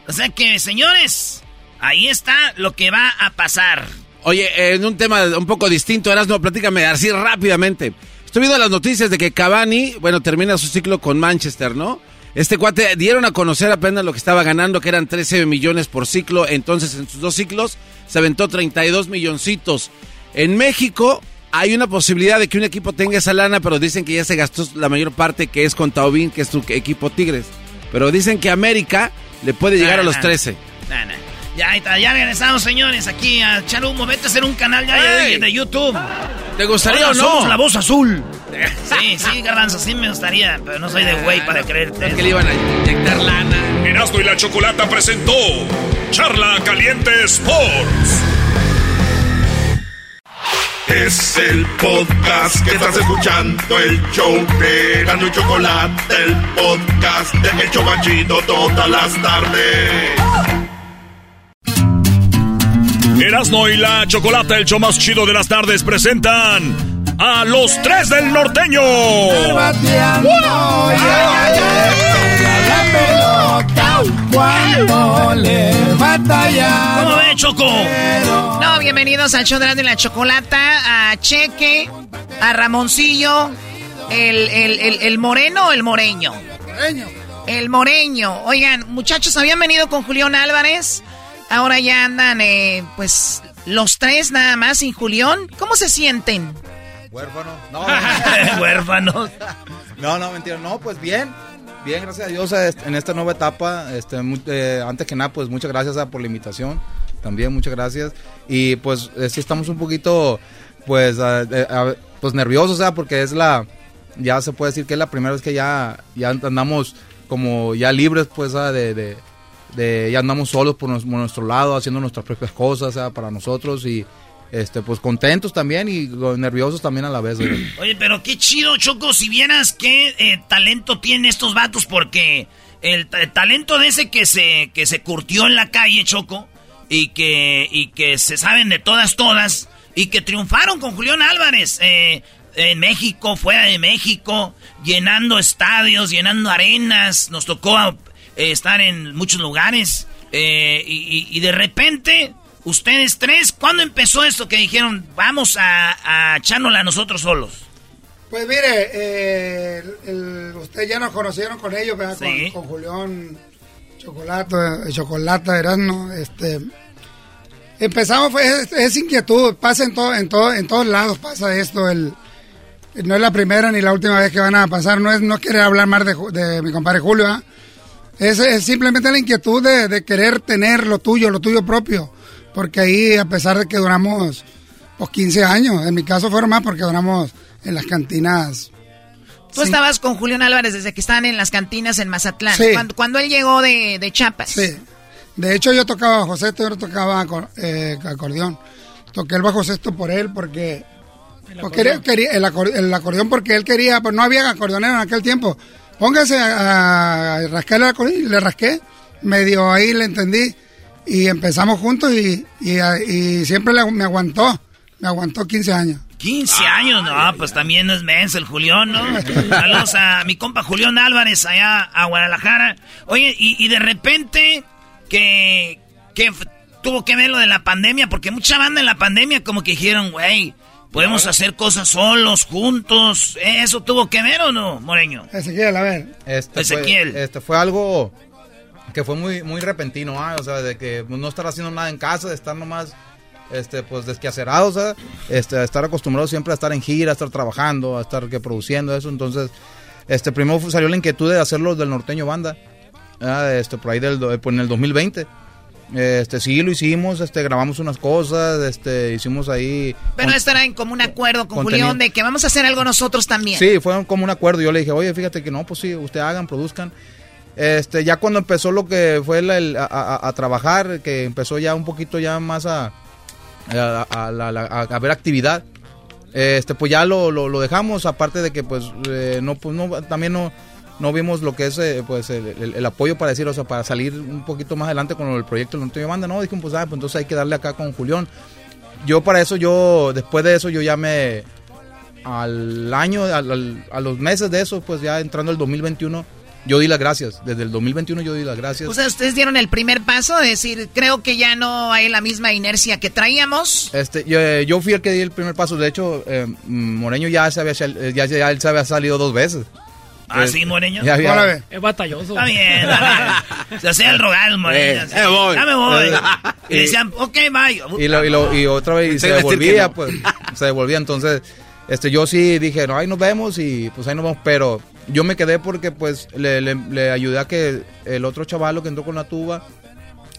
O sea que, señores, ahí está lo que va a pasar. Oye, en un tema un poco distinto, Erasmo, platícame así rápidamente. Estoy viendo las noticias de que Cavani, bueno, termina su ciclo con Manchester, ¿no? Este cuate dieron a conocer apenas lo que estaba ganando, que eran 13 millones por ciclo. Entonces, en sus dos ciclos, se aventó 32 milloncitos. En México, hay una posibilidad de que un equipo tenga esa lana, pero dicen que ya se gastó la mayor parte, que es con Taubín, que es su equipo Tigres. Pero dicen que América le puede llegar a los 13. Nah, nah. Ya, ya regresamos, señores, aquí a echar humo. Vete a hacer un canal ya de, YouTube. ¿Te gustaría Hola, o no? Somos la voz azul. [laughs] Sí, sí, Garbanzo, sí me gustaría, pero no soy de güey para creerte. que le iban a inyectar lana. Erasmo y la Chocolata presentó Charla Caliente Sports. Es el podcast que estás escuchando, el show de Erasmo y Chocolate, el podcast de El Chobachito todas las tardes. Erasmo y la Chocolata, el show más chido de las tardes, presentan a los tres del norteño. Cuando le batalla. ¿Cómo ve, Choco? No, bienvenidos al show de la chocolata, a Cheque, a Ramoncillo, el, el, el, el moreno o el moreño. El moreño. Oigan, muchachos, habían venido con Julián Álvarez. Ahora ya andan, eh, pues, los tres nada más sin Julián. ¿Cómo se sienten? Huérfano. [laughs] No, Huérfanos. No, no, mentira. No, pues bien. Bien, gracias a Dios en esta nueva etapa. Este, eh, antes que nada, pues muchas gracias por la invitación. También muchas gracias. Y pues eh, sí estamos un poquito, pues, pues nerviosos, sea, porque es la, ya se puede decir que es la primera vez que ya, ya andamos como ya libres, pues, de, de, ya andamos solos por, nuestro lado, haciendo nuestras propias cosas, para nosotros y este, pues contentos también y nerviosos también a la vez. [clears throat] Oye, pero qué chido, Choco, si vieras qué eh, talento tienen estos vatos, porque el, talento de ese que se, que se curtió en la calle, Choco, y que, y que se saben de todas, todas, y que triunfaron con Julián Álvarez. Eh, en México, fuera de México, llenando estadios, llenando arenas, nos tocó eh, estar en muchos lugares y, y, de repente Ustedes tres, ¿cuándo empezó esto que dijeron, vamos a, a echárnosla nosotros solos? Pues mire, eh, ustedes ya nos conocieron con ellos, con, con, Julián Chocolate, Chocolate Erasmo, este... Empezamos, fue es, inquietud, pasa en, todo, en, todo, en todos lados, pasa esto, el, no es la primera ni la última vez que van a pasar, no es no querer hablar más de, de mi compadre Julio, ¿ah? es, es, simplemente la inquietud de, de, querer tener lo tuyo, lo tuyo propio. Porque ahí, a pesar de que duramos pues, 15 años, en mi caso fueron más porque duramos en las cantinas. Tú estabas con Julián Álvarez desde que estaban en las cantinas en Mazatlán. Sí. Cuando, él llegó de, de Chiapas. Sí. De hecho, yo tocaba José, yo tocaba eh, acordeón. Toqué el bajo sexto por él porque. El acordeón. Quería, el, acordeón porque él quería, pues no había acordeonero en aquel tiempo. Póngase a, a rascar el acordeón y le rasqué. Medio ahí le entendí y empezamos juntos y, y, siempre me aguantó, me aguantó 15 años. 15 años, no, pues también es menso el Julián, ¿no? [laughs] Saludos a mi compa Julián Álvarez allá a Guadalajara. Oye, y, de repente que, que tuvo que ver lo de la pandemia, porque mucha banda en la pandemia como que dijeron, güey, podemos hacer cosas solos, juntos. ¿Eso tuvo que ver o no, Moreño? Ezequiel, a ver. Este Ezequiel. Fue, este fue algo que fue muy, muy repentino, ¿ah? o sea, de que no estar haciendo nada en casa, de estar nomás, este, pues desquacerados, este, estar acostumbrados siempre a estar en gira, a estar trabajando, a estar que produciendo eso, entonces, este, primero salió la inquietud de hacerlo del norteño banda, este, por ahí del, pues en el 2020. Este, sí, lo hicimos, este, grabamos unas cosas, este, hicimos ahí... Pero esto era en como un acuerdo con Julián de que vamos a hacer algo nosotros también. Sí, fue como un acuerdo. Yo le dije, oye, fíjate que no, pues sí, ustedes hagan, produzcan. Este, ya cuando empezó lo que fue el, a, trabajar, que empezó ya un poquito ya más a, a, ver actividad, este, pues ya lo, lo, dejamos, aparte de que pues, eh, pues no, también no, no vimos lo que es eh, pues el, apoyo para decir, o sea, para salir un poquito más adelante con el proyecto del Norte Banda, no, dijimos, pues, ah, pues entonces hay que darle acá con Julián. Yo para eso, yo, después de eso, yo ya me, al año, a los meses de eso, pues ya entrando el 2021, yo di las gracias. Desde el 2021 yo di las gracias. O sea, ustedes dieron el primer paso, es decir, creo que ya no hay la misma inercia que traíamos. Este, yo, eh, yo fui el que di el primer paso. De hecho, eh, Moreño ya se había, eh, ya, ya, él se había salido dos veces. ¿Ah, sí, Moreño? Ya, Es batalloso. Está bien, [laughs] Se hacía el rogar, Moreño. Eh, voy. Ya me voy. y, decían, ok, bye. Y, lo, y, lo, y otra vez se devolvía, pues. Se devolvía, entonces... Este, yo sí dije, no, ahí nos vemos y pues ahí nos vamos, pero yo me quedé porque pues le, le, ayudé a que el otro chavalo que entró con la tuba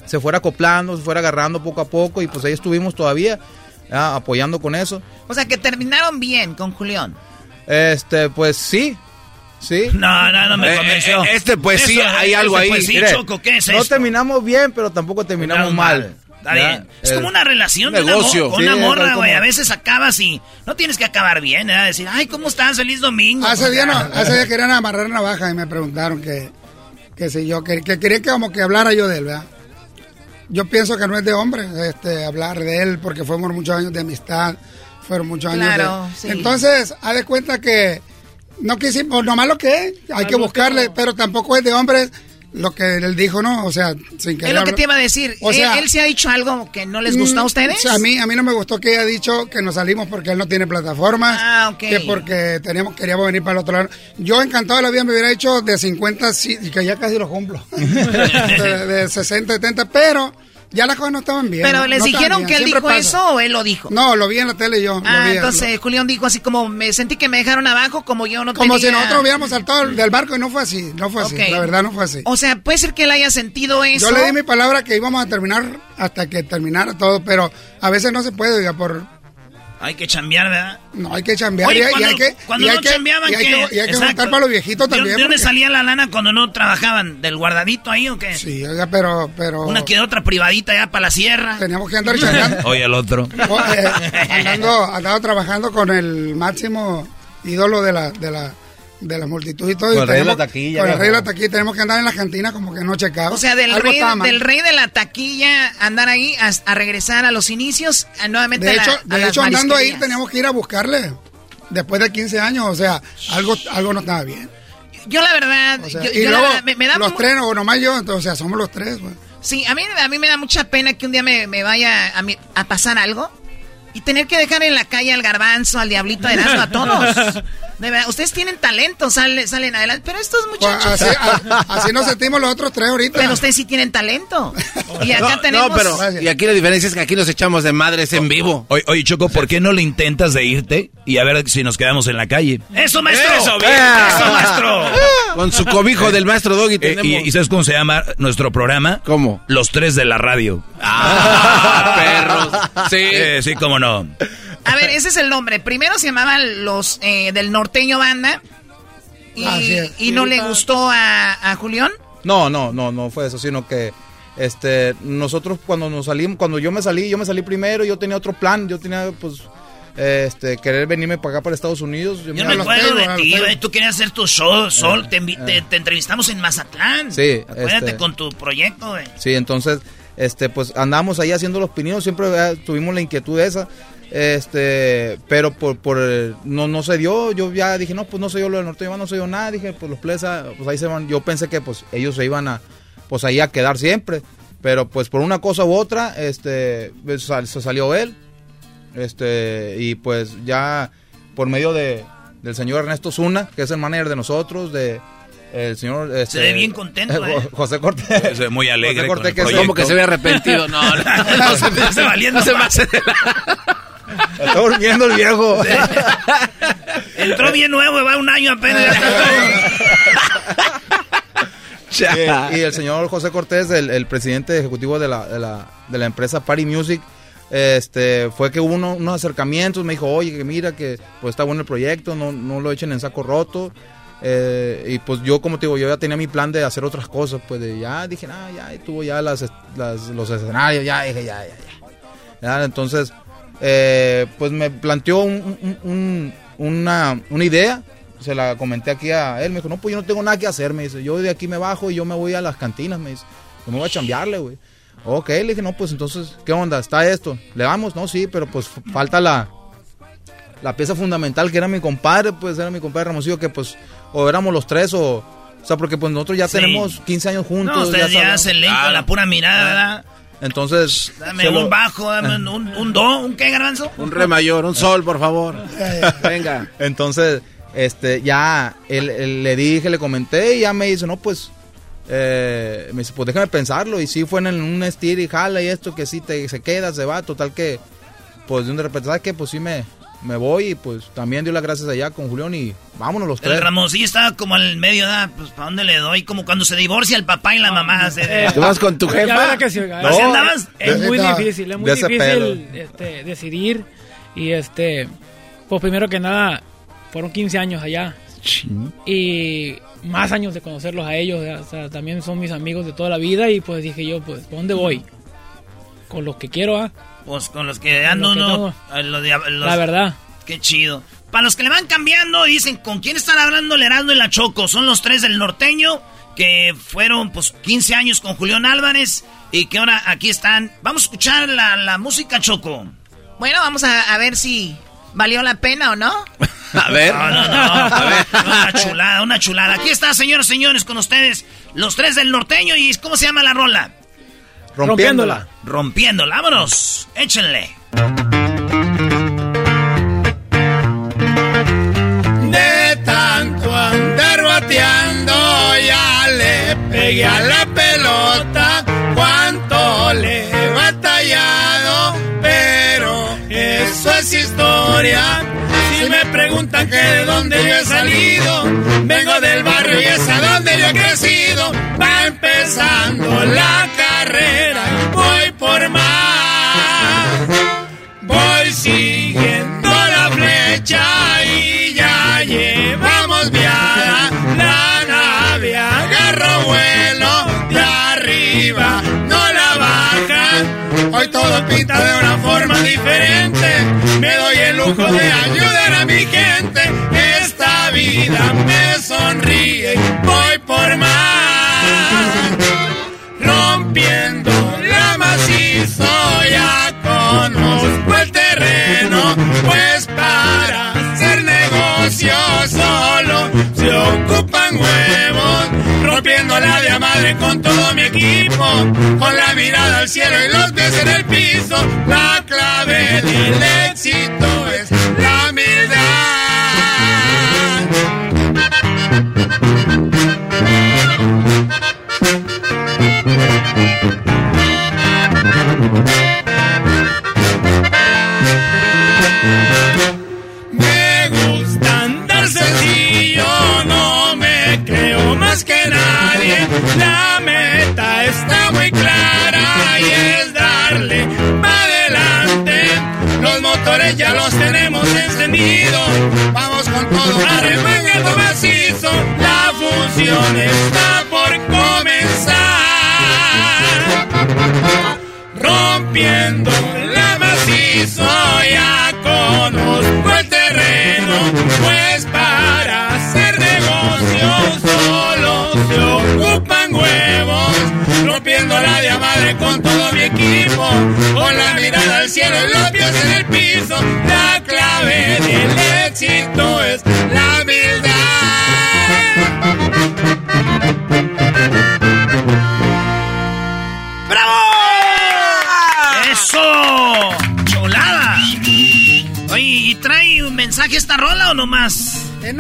se fuera acoplando, se fuera agarrando poco a poco y pues ahí estuvimos todavía apoyando con eso. O sea que terminaron bien con Julián. Este, pues sí. Sí. [laughs] No, no, no me eh, convenció. Eh, este, pues sí, hay algo ahí. Pues, sí, Choco, ¿qué es no terminamos bien, pero tampoco terminamos mal. Está bien. Es como una relación de negocio. con una morra, güey. A veces acabas y no tienes que acabar bien, ¿eh? Decir, ay, ¿cómo estás? Feliz domingo. Hace día, no, hace día [laughs] querían amarrar navaja y me preguntaron que, que si yo, que, que querían que como que hablara yo de él, ¿verdad? Yo pienso que no es de hombre este, hablar de él porque fuimos muchos años de amistad, fueron muchos años claro, de... Entonces, haz de cuenta que no quisimos, nomás lo que es, hay que buscarle, pero tampoco es de hombre lo que él dijo, ¿no? O sea, sin querer. Es lo que te iba a decir. O sea, ¿Él, se ha dicho algo que no les gustó a mm, ustedes? a mí, a mí no me gustó que haya dicho que nos salimos porque él no tiene plataformas. Ah, ok. Que porque teníamos, queríamos venir para el otro lado. Yo encantado de la vida me hubiera hecho de 50, y que ya casi lo cumplo. [laughs] de, 60, 70, pero Ya las cosas no estaban bien. Pero les no dijeron que él siempre dijo pasa. eso o él lo dijo. No, lo vi en la tele yo. lo Ah, vi, entonces Julián dijo así como me sentí que me dejaron abajo como yo no Como tenía... si nosotros hubiéramos saltado del barco y no fue así, no fue así, la verdad no fue así. O sea, puede ser que él haya sentido eso. Yo le di mi palabra que íbamos a terminar hasta que terminara todo, pero a veces no se puede, oiga, por... Hay que chambear, ¿verdad? No, hay que chambear Oye, y, hay- y cuando, hay que... cuando y hay no que- chambeaban, y hay ¿qué? que, y hay que Exacto. juntar para los viejitos ¿De- también. ¿De dónde porque- salía la lana cuando no trabajaban? ¿Del guardadito ahí o qué? Sí, oiga, pero... pero Una que otra privadita ya para la sierra. Teníamos que andar chambeando. Oye, el otro. Oh, eh, andando, andando trabajando con el máximo ídolo de la, de la, de la multitud y todo. Con y el rey de la taquilla, Con el rey de la taquilla. Tenemos que andar en la cantina como que no checado. O sea, del Algo rey, del rey de la taquilla, andar ahí a, a regresar a los inicios, a nuevamente De a la- hecho, a de las hecho andando ahí teníamos que ir a buscarle. Después de 15 años, o sea, algo, algo no estaba bien. Yo la verdad, O sea, yo, y yo la luego verdad, me, me da los tres, o nomás yo, entonces, o sea, somos los tres. Sí, a mí, a mí me da mucha pena que un día me, me vaya a, mi- a pasar algo y tener que dejar en la calle al garbanzo, al diablito, a Erasmo, a todos. [laughs] De verdad, ustedes tienen talento, sale- salen adelante, pero estos muchachos... Pues, así, a- así nos sentimos los otros tres ahorita. Pero ustedes sí tienen talento. Y acá No, tenemos... No, pero y aquí la diferencia es que aquí nos echamos de madres en vivo. Oye, oye, Choco, ¿por qué no le intentas de irte y a ver si nos quedamos en la calle? ¡Eso, maestro! ¡Eso, bien! ¡Eso, maestro! Con su cobijo del maestro Doggy Eh, tenemos. y, y sabes cómo se llama nuestro programa? ¿Cómo? Los tres de la radio. [laughs] perros. Sí. Eh, sí, cómo no. A ver, ese es el nombre. Primero se llamaban los eh, del norteño banda. Y, es. y no le gustó a, a Julián. No, no, no, no fue eso, sino que este nosotros cuando nos salimos, cuando yo me salí, yo me salí primero, yo tenía otro plan, yo tenía pues este querer venirme para acá para Estados Unidos. Yo me- me acuerdo de ti. Tú querías hacer tu show, Sol. Te, envi- te- te entrevistamos en Mazatlán. Sí, Acuérdate este- con tu proyecto, güey. Sí, entonces, este, pues andamos ahí haciendo los pininos, siempre eh, tuvimos la inquietud esa, este, pero por, por no, no se dio, yo ya dije, no, pues no se dio lo del norte, no se dio nada, dije, pues los plesa, pues ahí se van, yo pensé que pues ellos se iban a, pues ahí a quedar siempre, pero pues por una cosa u otra, este, pues, sal- se salió él, este, y pues ya por medio de, del señor Ernesto Zuna, que es el manager de nosotros, de el señor este, Se ve bien contento, [laughs] ¿eh? José Cortés. Se ve muy alegre José con Cortés, el que. Como que se ve arrepentido. No, no. No [laughs] se me hace valiendo. No se me hace de Está durmiendo el viejo. Entró bien nuevo, va un año apenas. y, y el señor José Cortés, el, el presidente ejecutivo de la, de la, de la empresa Party Music, este, fue que hubo uno- unos acercamientos, me dijo, oye, que mira que pues está bueno el proyecto, no, no lo echen en saco roto. Eh, y pues yo, como te digo, yo ya tenía mi plan de hacer otras cosas, pues de ya dije, ah, ya, y tuvo ya las, las- los escenarios, ya, dije, ya, ya, ya. Ya, entonces, eh, pues me planteó un- un- un- una, una idea, se la comenté aquí a él, me dijo, no, pues yo no tengo nada que hacer, me dice, yo de aquí me bajo y yo me voy a las cantinas, me dice, yo me voy a chambearle, güey. Ok, le dije, no, pues entonces, ¿qué onda? ¿Está esto? ¿Le damos? No, sí, pero pues falta la, la pieza fundamental que era mi compadre, pues era mi compadre Ramosillo, que pues o éramos los tres o... O sea, porque pues nosotros ya Sí. tenemos 15 años juntos. No, ustedes ya sabemos. se leen con la pura mirada. Entonces... Dame lo- un bajo, dame un, un, un do, un qué, garbanzo. Un re mayor, un sol, por favor. [laughs] Venga. Entonces, este, ya él- él le dije, le comenté y ya me dice, no, pues, eh, me dice, pues déjame pensarlo. Y sí fue en un estir y jala y esto que sí te, se queda, se va. Total que, pues de repente, ¿sabes qué? Pues sí me, me voy y pues también dio las gracias allá con Julián y vámonos los El tres. Ramoncillo estaba como al medio, ¿verdad? Pues, ¿para dónde le doy? Como cuando se divorcia el papá y la mamá. así de- ¿Tú vas con tu jefa? que sí, oiga. ¿Así andabas? Es muy difícil, es muy de difícil este, decidir. Y este, pues primero que nada, fueron 15 años allá. Y más años de conocerlos a ellos. O sea, también son mis amigos de toda la vida. Y pues dije yo, pues, ¿por dónde voy? Con los que quiero, ¿ah? Pues con los que ando que uno. tengo. eh, los- La verdad. Qué chido. Para los que le van cambiando, dicen, ¿con quién están hablando el Heraldo y la Choco? Son los tres del norteño, que fueron pues 15 años con Julián Álvarez y que ahora aquí están. Vamos a escuchar la, la música Choco. Bueno, vamos a, a ver si valió la pena o no. [laughs] A ver. No, no, no. Una chulada, una chulada. Aquí está, señores, señores, con ustedes, los tres del norteño y ¿cómo se llama la rola? Rompiéndola. Rompiéndola. Vámonos. Échenle. De tanto andar bateando ya le pegué a la pelota. Cuánto le he batallado, pero eso es historia. Si me preguntan que de dónde yo he salido, vengo del barrio y es a donde yo he crecido. Va empezando la carrera voy por más. Voy siguiendo la flecha y ya llevamos viada la nave. Agarro vuelo de arriba, no la bajan. Hoy todo pinta de una forma diferente. Me doy el lujo de ayudar a mi gente. Esta vida me sonríe, voy Rompiendo la macizo, ya conozco el terreno. Pues para hacer negocio solo se ocupan huevos. Rompiendo la de madre con todo mi equipo. Con la mirada al cielo y los pies en el piso. La clave del éxito es la Me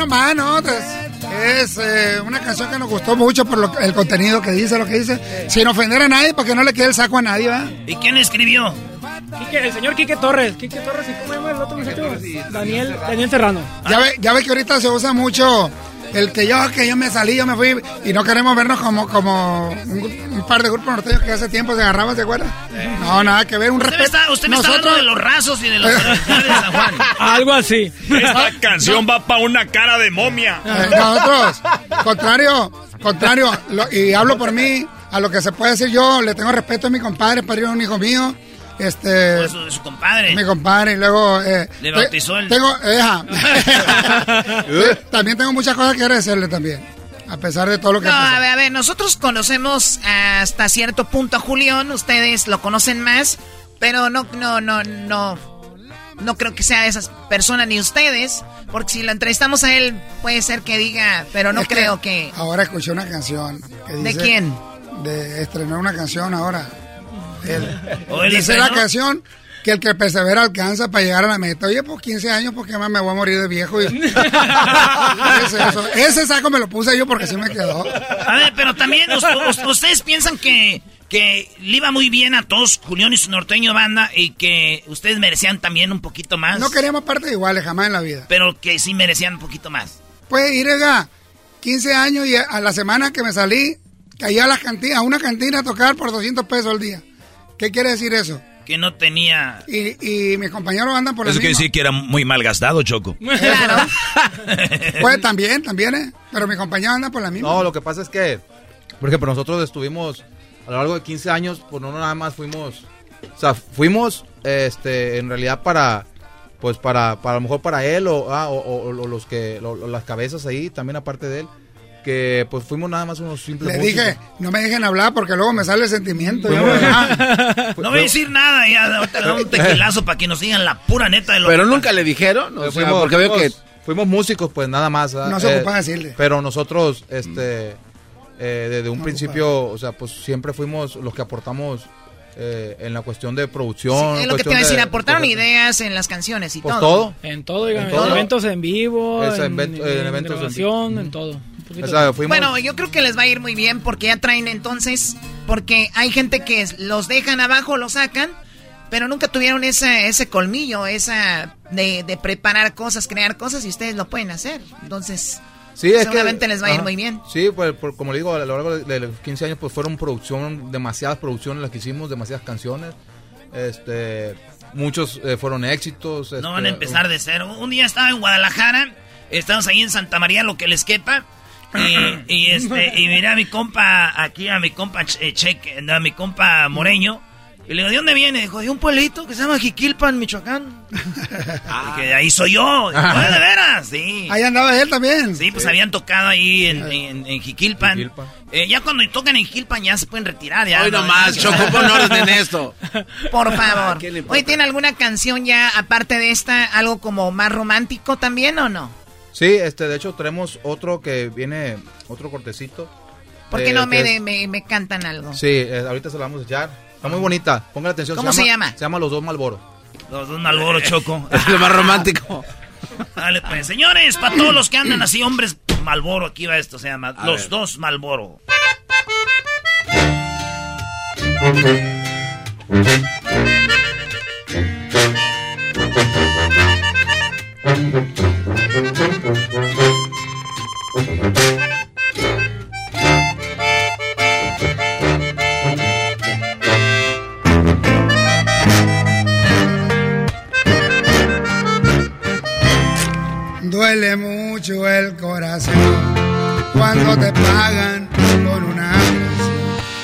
nomás? Es eh, una canción que nos gustó mucho por lo- el contenido que dice, lo que dice. Sin ofender a nadie, para que no le quede el saco a nadie, ¿va? ¿Y quién escribió? Quique, el señor Quique Torres. Quique Torres, ¿y cómo llama el otro muchacho? Daniel, Daniel Serrano. Ya ve, ya ve que ahorita se usa mucho el que yo, que yo me salí, yo me fui, y no queremos vernos como, como un, un par de grupos norteños que hace tiempo se agarraban, ¿se acuerdan? No, nada que ver, un Usted me respeto. está, usted me está hablando de los rasos y de los [laughs] de San Juan. Algo así. Esta [laughs] canción va para una cara de momia. Eh, nosotros, contrario, contrario, lo- y hablo por mí, a lo que se puede decir yo, le tengo respeto a mi compadre, padrino de un hijo mío. Este, Pues, su, su compadre. mi compadre, y luego. Eh, Le bautizó el- Tengo, eh, [laughs] también tengo muchas cosas que agradecerle también. A pesar de todo lo que No, ha a ver, a ver, nosotros conocemos hasta cierto punto a Julián, ustedes lo conocen más, pero no, no, no, no, no creo que sea de esas personas ni ustedes, porque si lo entrevistamos a él puede ser que diga, pero no Es creo que... Ahora escuché una canción. que ¿De quién? De estrenar una canción ahora. Él- [laughs] ¿O él dice la canción que el que persevera alcanza para llegar a la meta. Oye, pues 15 años, porque más me voy a morir de viejo? Y- ¿Qué [laughs] es? Ese saco me lo puse yo porque sí me quedó. A ver, pero también us- us- ustedes piensan que, que le iba muy bien a todos Julián y su norteño banda y que ustedes merecían también un poquito más. No queríamos partes iguales jamás en la vida. Pero que sí merecían un poquito más. Pues ir a 15 años y a la semana que me salí, caí a, la cantina, a una cantina a tocar por 200 pesos al día. ¿Qué quiere decir eso? Que no tenía... Y, y mis compañeros andan por la Eso quiere misma. decir que era muy mal gastado, Choco. Claro. [laughs] Pues también, también, ¿eh? Pero mis compañeros andan por la misma. No, lo que pasa es que, por ejemplo, nosotros estuvimos a lo largo de 15 años, pues no nada más fuimos, o sea, fuimos, este, en realidad para, pues para, para a lo mejor para él o, ah, o, o- o los que, lo- las cabezas ahí, también aparte de él, que pues fuimos nada más unos simples Le músicos. dije, no me dejen hablar porque luego me sale el sentimiento. Pues Yo, no. voy a decir nada, ya ahorita le doy un tequilazo para que nos digan la pura neta de lo Pero que nunca le dijeron, o Eh, sea, porque veo que... fuimos- fuimos músicos, pues nada más. ¿verdad? No se ocupa decirle. Pero nosotros, este, eh, desde un principio, o sea, pues siempre fuimos los que aportamos eh, en la cuestión de producción. es lo que te cuestión iba a decir, de- aportaron de- ideas en las canciones y Pues todo. todo. En todo, digan, En todo. eventos en vivo, Es, en, en en- en en eventos grabación, en todo. O sea, fuimos- Bueno, yo creo que les va a ir muy bien porque ya traen entonces, porque hay gente que los dejan abajo, los sacan, Pero nunca tuvieron ese, ese colmillo, esa de, de preparar cosas, crear cosas y ustedes lo pueden hacer. Entonces, Sí, es seguramente que, les va a ir ajá. muy bien. Sí, pues por- como le digo, a lo largo de, de los 15 años pues fueron producción, demasiadas producciones las que hicimos, demasiadas canciones. Este, muchos eh, fueron éxitos. No este, van a empezar de cero. Un día estaba en Guadalajara, estamos ahí en Santa María, lo que les quepa. Y, y, este, y miré a mi compa, aquí a mi compa eh, Cheque, no, a mi compa Moreño. Y le digo, ¿de dónde viene? Dijo, de un pueblito que se llama Jiquilpan, Michoacán. Y que de ahí soy yo. "Ah, ¿De veras? Sí. Ahí andaba él también. Sí, pues habían tocado ahí en, en, en Jiquilpan. Eh, ya cuando tocan en Jiquilpan ya se pueden retirar. Ya, Hoy ¿no? nomás, Choco, pon orden en esto. [laughs] Por favor. Hoy tiene alguna canción ya, aparte de esta, algo como más romántico también o no? Sí, este, de hecho tenemos otro que viene, otro cortecito. ¿Por qué eh, no me, es- me, me cantan algo? Sí, eh, ahorita se la vamos a echar. Está muy bonita, ponga atención. ¿Cómo se llama? Se llama Los Dos Malboro. Los dos Malboro, Choco. [laughs] Es lo más romántico. [laughs] Dale, pues, señores, para todos los que andan así, hombres Malboro, aquí va esto, se llama A Los ver. dos Malboro. Te pagan con una.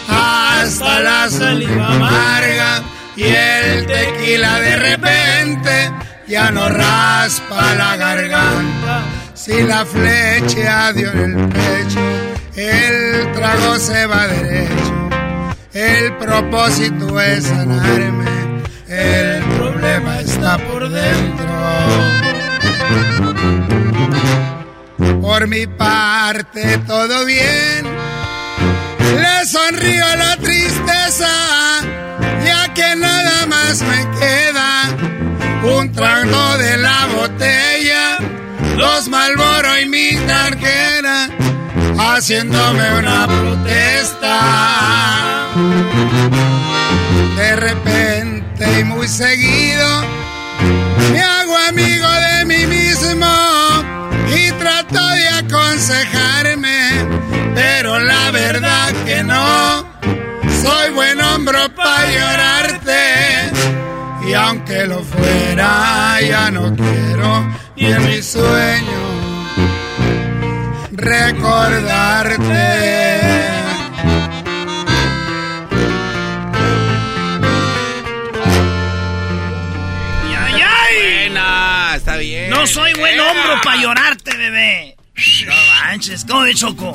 Hasta la saliva amarga y el tequila de repente ya no raspa la garganta. Si la flecha dio en el pecho, el trago se va derecho. El propósito es sanarme, el problema está por dentro. Por mi parte todo bien, le sonrío a la tristeza, ya que nada más me queda un trago de la botella, dos Malboro y mi cartera, haciéndome una protesta. De repente y muy seguido, me hago amigo de mí mismo y trato de aconsejarme, pero la verdad que no, soy buen hombro para llorarte. Y aunque lo fuera, ya no quiero ni en mi sueño recordarte. ¡Ay, ay! Buena, está bien. No soy buen hombro para llorarte, bebé. No manches, ¿cómo de Choco?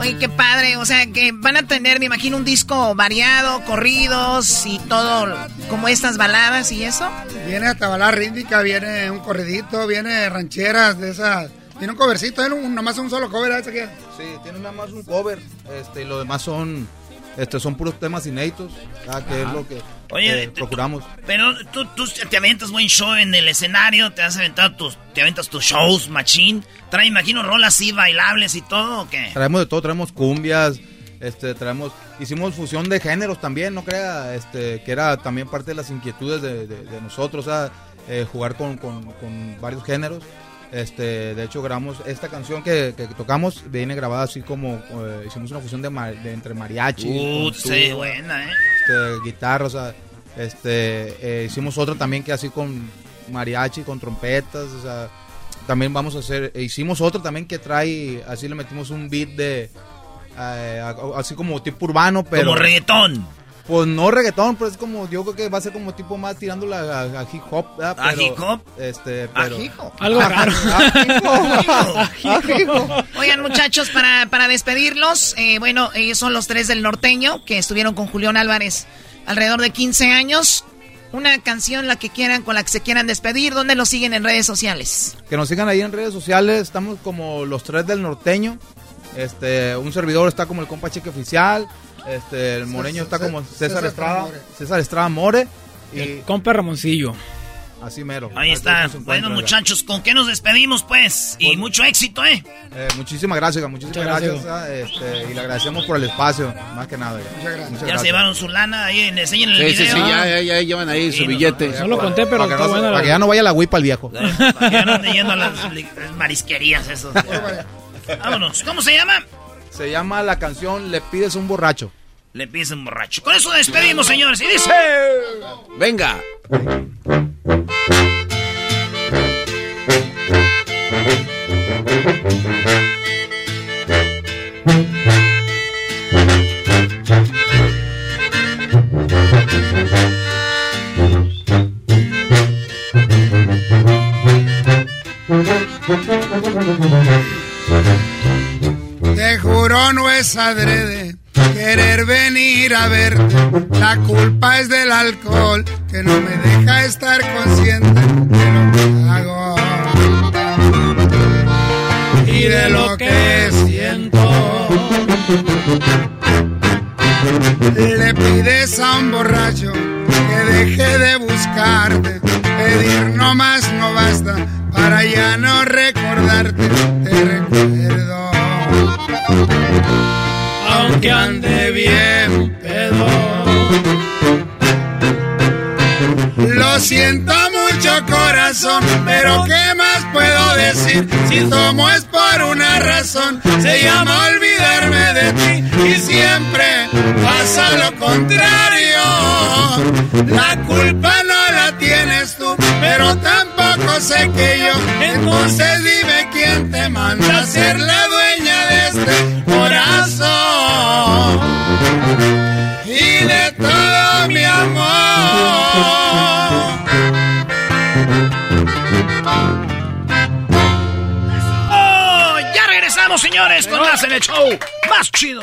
Oye, qué padre. O sea, que van a tener, me imagino, un disco variado, corridos y todo, como estas baladas y eso. Viene hasta balada rítmica, viene un corridito, viene rancheras de esas. Tiene un covercito, ¿eh? un, nomás un solo cover. ¿eh? ¿ese qué? Sí, tiene nada más un cover, este, y lo demás son, este, son puros temas inéditos, ah, que es lo que Oye, eh, te- procuramos. Pero tú, tú te avientas buen show en el escenario, te has aventado tus, te aventas tus shows, machín. Trae, imagino, rolas así bailables y todo, ¿o qué? Traemos de todo, traemos cumbias, este, traemos, hicimos fusión de géneros también, no crea, este, que era también parte de las inquietudes de, de- de nosotros, o sea, eh, jugar con, con- con varios géneros. Este, de hecho grabamos esta canción que, que tocamos, viene grabada así como, eh, hicimos una fusión de, entre mariachi, Uh, sí, tuba, buena, ¿eh? este, guitarra, o sea, este, eh, hicimos otra también que así con mariachi, con trompetas, o sea, también vamos a hacer, e hicimos otra también que trae, así le metimos un beat de, eh, así como tipo urbano, pero... Como reggaetón. Pues no reggaetón, pero es como, yo creo que va a ser como tipo más tirándola a, a hip hop, ¿verdad? ¿A hip hop? Este, ¿A pero... hip hop? Algo raro. [laughs] [laughs] A hip hop. Oigan, muchachos, para, para despedirlos, eh, bueno, ellos son los tres del norteño que estuvieron con Julián Álvarez alrededor de 15 años. Una canción, la que quieran, con la que se quieran despedir. ¿Dónde los siguen en redes sociales? Que nos sigan ahí en redes sociales, estamos como los tres del norteño. Este, un servidor está como el compa cheque oficial, este, el moreño está como César César Estrada, More. César Estrada More y Compa Ramoncillo. Así mero. Ahí está. Bueno, muchachos, ¿con qué nos despedimos, pues? Y mucho éxito, ¿eh? eh muchísimas gracias, muchísimas gracias. Ah, este, y le agradecemos por el espacio, más que nada. Muchas gracias. ya se llevaron su lana, ahí enseñen el sí, video. Sí, sí, ya, ya, llevan ahí su billete. No, lo conté, pero para, que no, para que ya no vaya la huipa al viejo. [laughs] para que ya no ande yendo a las marisquerías esos. [laughs] Vámonos. ¿Cómo se llama? Se llama la canción Le pides un borracho. Le pides un borracho. Con eso despedimos, señores. Y dice... Venga. [laughs] Te juro no es adrede querer venir a verte. La culpa es del alcohol que no me deja estar consciente de lo que hago y de lo que siento. Le pides a un borracho que deje de buscarte. Pedir no más no basta para ya no recordarte. Te recuerdo ande bien pedo. Lo siento mucho corazón, pero ¿qué más puedo decir? Si tomo es por una razón, se llama olvidarme de ti y siempre pasa lo contrario. La culpa no la tienes tú, pero tampoco sé que yo. Entonces dime quién te manda a ser la dueña señores, con más en show más chido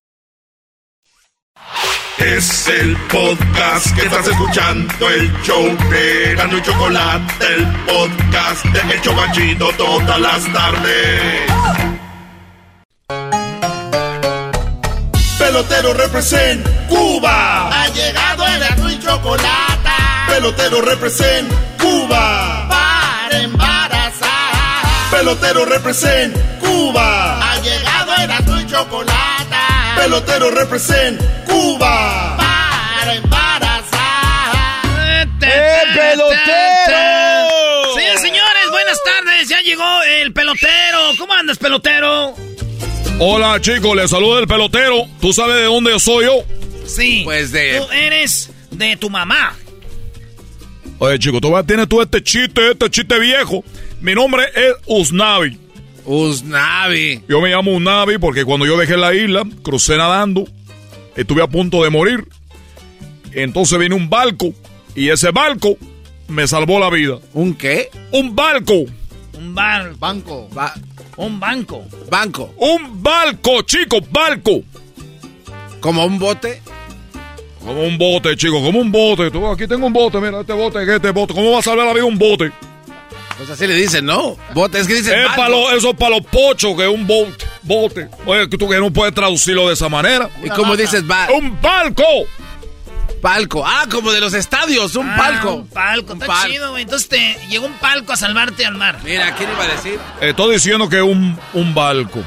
Es el podcast que estás escuchando, el show de Gano y Chocolate, el podcast de El Chocachito todas las tardes. Pelotero represent Cuba. Ha llegado el Gano y Chocolate. Pelotero represent Cuba. Para embarazar. Pelotero represent Cuba. Ha llegado el Gano y Chocolate pelotero represent Cuba. Para embarazar. ¡Eh, pelotero! Sí, señores, buenas tardes. Ya llegó el pelotero. ¿Cómo andas, pelotero? Hola, chicos, les saluda el pelotero. ¿Tú sabes de dónde soy yo? Sí. Pues de. Tú eres de tu mamá. Oye, chico, tú tienes tú este chiste, este chiste viejo. Mi nombre es Usnavi. Usnavi. Yo me llamo Usnavi porque cuando yo dejé la isla, crucé nadando, estuve a punto de morir. Entonces vino un barco y ese barco me salvó la vida. ¿Un qué? Un barco. Un bar banco. un banco. Banco. Un barco, chicos, barco. ¿Como un bote? Como un bote, chicos, como un bote. Tú, aquí tengo un bote, mira, este bote, este bote. ¿Cómo va a salvar la vida un bote? Pues así le dicen, ¿no? Bote, es que dicen. Es para eso es para los pochos, que es un bote. Bote. Oye, tú que no puedes traducirlo de esa manera. ¿Y cómo dices? ¡Un palco! Palco. Ah, como de los estadios, un Ah, palco. Un palco, Un está palco. chido, güey. Entonces te llegó un palco a salvarte al mar. Mira, ¿quién iba a decir? Estoy diciendo que es un, un barco.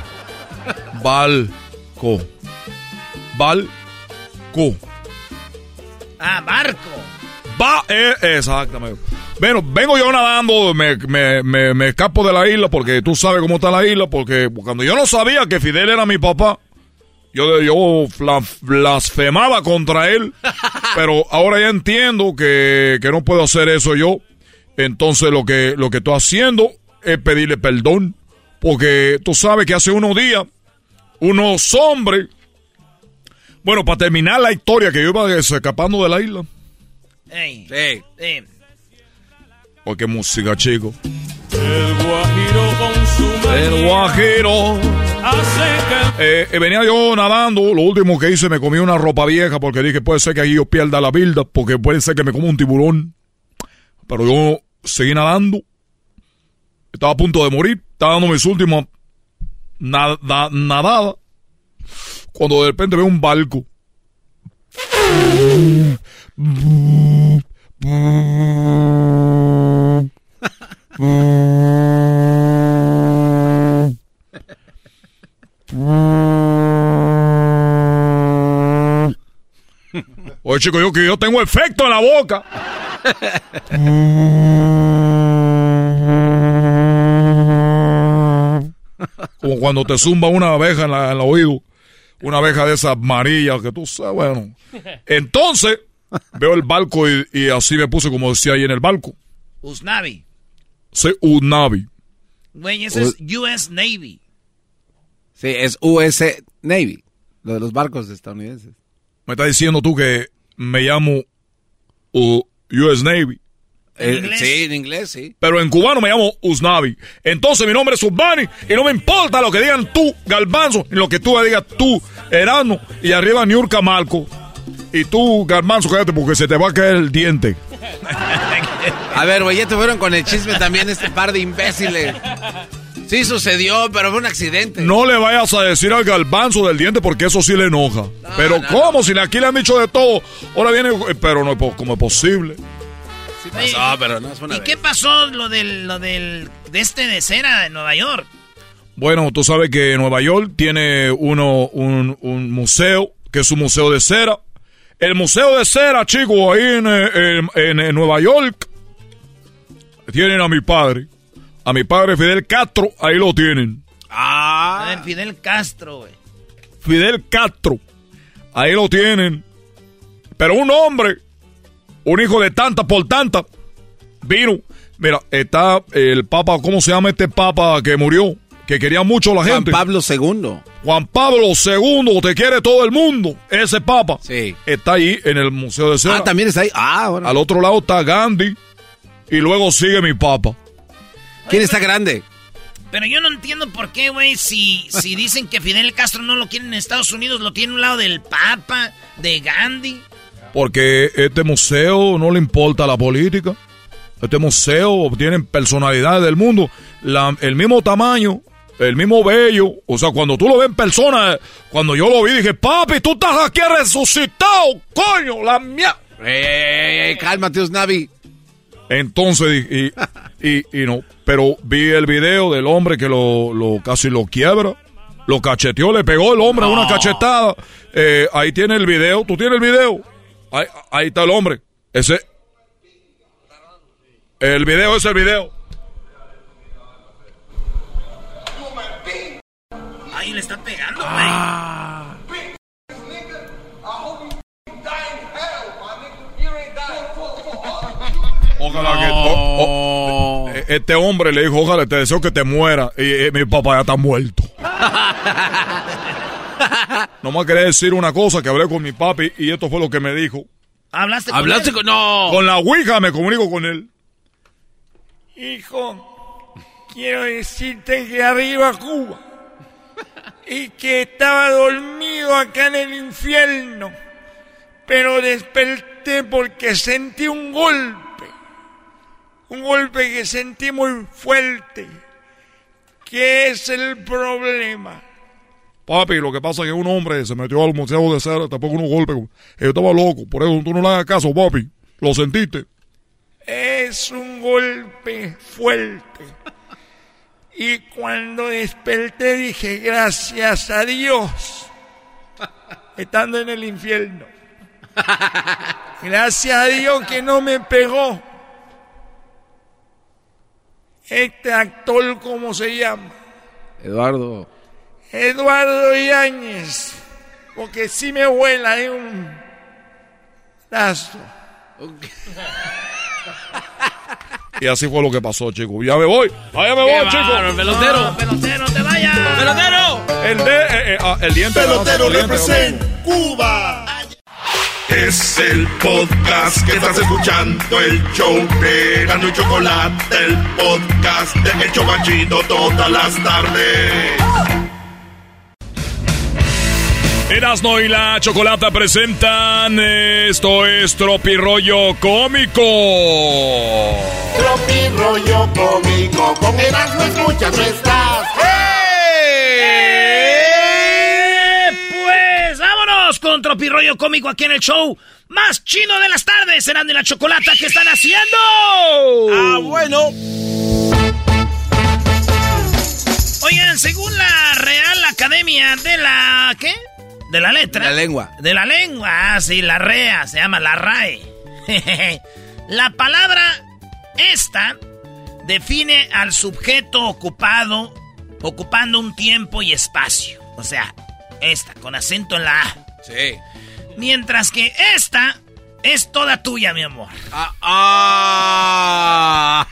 Balco. Balco. Ah, barco. Va, eh, exactamente. Bueno, vengo yo nadando, me, me, me, me escapo de la isla porque tú sabes cómo está la isla, porque cuando yo no sabía que Fidel era mi papá, yo, yo blasfemaba contra él, [laughs] pero ahora ya entiendo que, que no puedo hacer eso yo. Entonces lo que, lo que estoy haciendo es pedirle perdón, porque tú sabes que hace unos días, unos hombres, bueno, para terminar la historia que yo iba escapando de la isla, Ey. Sí. Eh, Oh, qué música, chico. El guajiro con su El guajiro. Eh, eh, venía yo nadando, lo último que hice me comí una ropa vieja porque dije puede ser que ahí yo pierda la vida, porque puede ser que me coma un tiburón. Pero yo seguí nadando. Estaba a punto de morir, estaba dando mis últimas nadadas. Cuando de repente veo un barco. Oye, chico, yo que yo tengo efecto en la boca. Como cuando te zumba una abeja en, el oído. Una abeja de esas amarillas que tú sabes, bueno. [laughs] Entonces, veo el barco y, así me puse como decía ahí en el barco. Usnavi. Sí, Usnavi. Güey, ese es US Navy. Sí, es US Navy. Lo de los barcos estadounidenses. Me está diciendo tú que me llamo US Navy. ¿En eh, sí, en inglés, sí. Pero en cubano me llamo Usnavi. Entonces mi nombre es Usbani y no me importa lo que digan tú, Galbanzo, ni lo que tú digas tú, Erano, y arriba Niurka Malco. Y tú, Galbanzo, cállate porque se te va a caer el diente. [laughs] a ver, güey, ya te fueron con el chisme también este par de imbéciles. Sí sucedió, pero fue un accidente. No le vayas a decir al galbanzo del diente porque eso sí le enoja. pero ¿cómo? Si aquí le han dicho de todo. Ahora viene, pero no como es posible. Sí pasó, pero no es una ¿Y qué pasó lo del, lo del, de este de cera de Nueva York? Bueno, tú sabes que Nueva York tiene uno, un, un museo, que es un museo de cera. El museo de cera, chicos, ahí en, en Nueva York, tienen a mi padre a mi padre Fidel Castro, ahí lo tienen. Ah. Fidel Castro, güey. Fidel Castro, ahí lo tienen. Pero un hombre, un hijo de tanta por tanta, vino. Mira, está el papa, ¿cómo se llama este papa que murió? Que quería mucho la gente. Juan Pablo II. Juan Pablo II, te quiere todo el mundo. Ese papa. Sí. Está ahí en el Museo de Cera. Ah, también está ahí. Ah, bueno. Al otro lado está Gandhi. Y luego sigue mi papa. ¿Quién está grande? Pero yo no entiendo por qué, güey, si, si dicen que Fidel Castro no lo quiere en Estados Unidos, lo tiene a un lado del Papa, de Gandhi. Porque este museo no le importa la política. Este museo tiene personalidades del mundo, el mismo tamaño, el mismo bello. O sea, cuando tú lo ves en persona, cuando yo lo vi, dije, papi, tú estás aquí resucitado, coño, la mía. Ey, cálmate, Osnavi. Entonces, y, y, y, no, pero vi el video del hombre que lo, lo casi lo quiebra, lo cacheteó, le pegó el hombre una cachetada. Eh, ahí tiene el video, tú tienes el video. Ahí, ahí está el hombre. Ese. El video es el video. Ahí le está pegando, güey. Ah. Ojalá que. Oh, oh, eh, este hombre le dijo: Ojalá te deseo que te muera. Y, mi papá ya está muerto. [laughs] [laughs] no me quería decir una cosa que hablé con mi papi y esto fue lo que me dijo. ¿Hablaste con ¿Hablaste Con, no. Con la Ouija me comunico con él. Hijo, quiero decirte que arriba Cuba. Y que estaba dormido acá en el infierno. Pero desperté porque sentí un golpe un golpe que sentí muy fuerte. ¿Qué es el problema? Papi, lo que pasa es que un hombre se metió al museo de cera, tampoco un golpe. Yo estaba loco, por eso tú no le hagas caso, papi. ¿Lo sentiste? Es un golpe fuerte. Y cuando desperté dije, gracias a Dios, estando en el infierno. [laughs] Gracias a Dios que no me pegó este actor, ¿cómo se llama? Eduardo. Eduardo Yáñez. Porque si me vuela es un lazo. [laughs] Y así fue lo que pasó, chicos. Ya me voy. Allá me voy, chicos. pelotero. pelotero, te vayas. Pelotero. El, de, eh, eh, ah, el diente. Pelotero representa Cuba. Es el podcast que estás escuchando, el show de Gano y Chocolate, el podcast de Hecho Banchito todas las tardes. Erasno y la Chocolata presentan Esto es Tropirollo Cómico. Tropirollo Cómico, con Erasmo escuchas no estás. Pues vámonos con Tropirollo Cómico aquí en el show más chino de las tardes. Serán de la Chocolata que están haciendo. Ah, bueno. Oigan, según la Real Academia de la... ¿Qué? De la letra. La lengua. De la lengua, ah, sí, la REA, se llama la RAE. [laughs] la palabra esta define al sujeto ocupado, ocupando un tiempo y espacio. O sea, esta, con acento en la A. Sí. Mientras que esta es toda tuya, mi amor. Ah,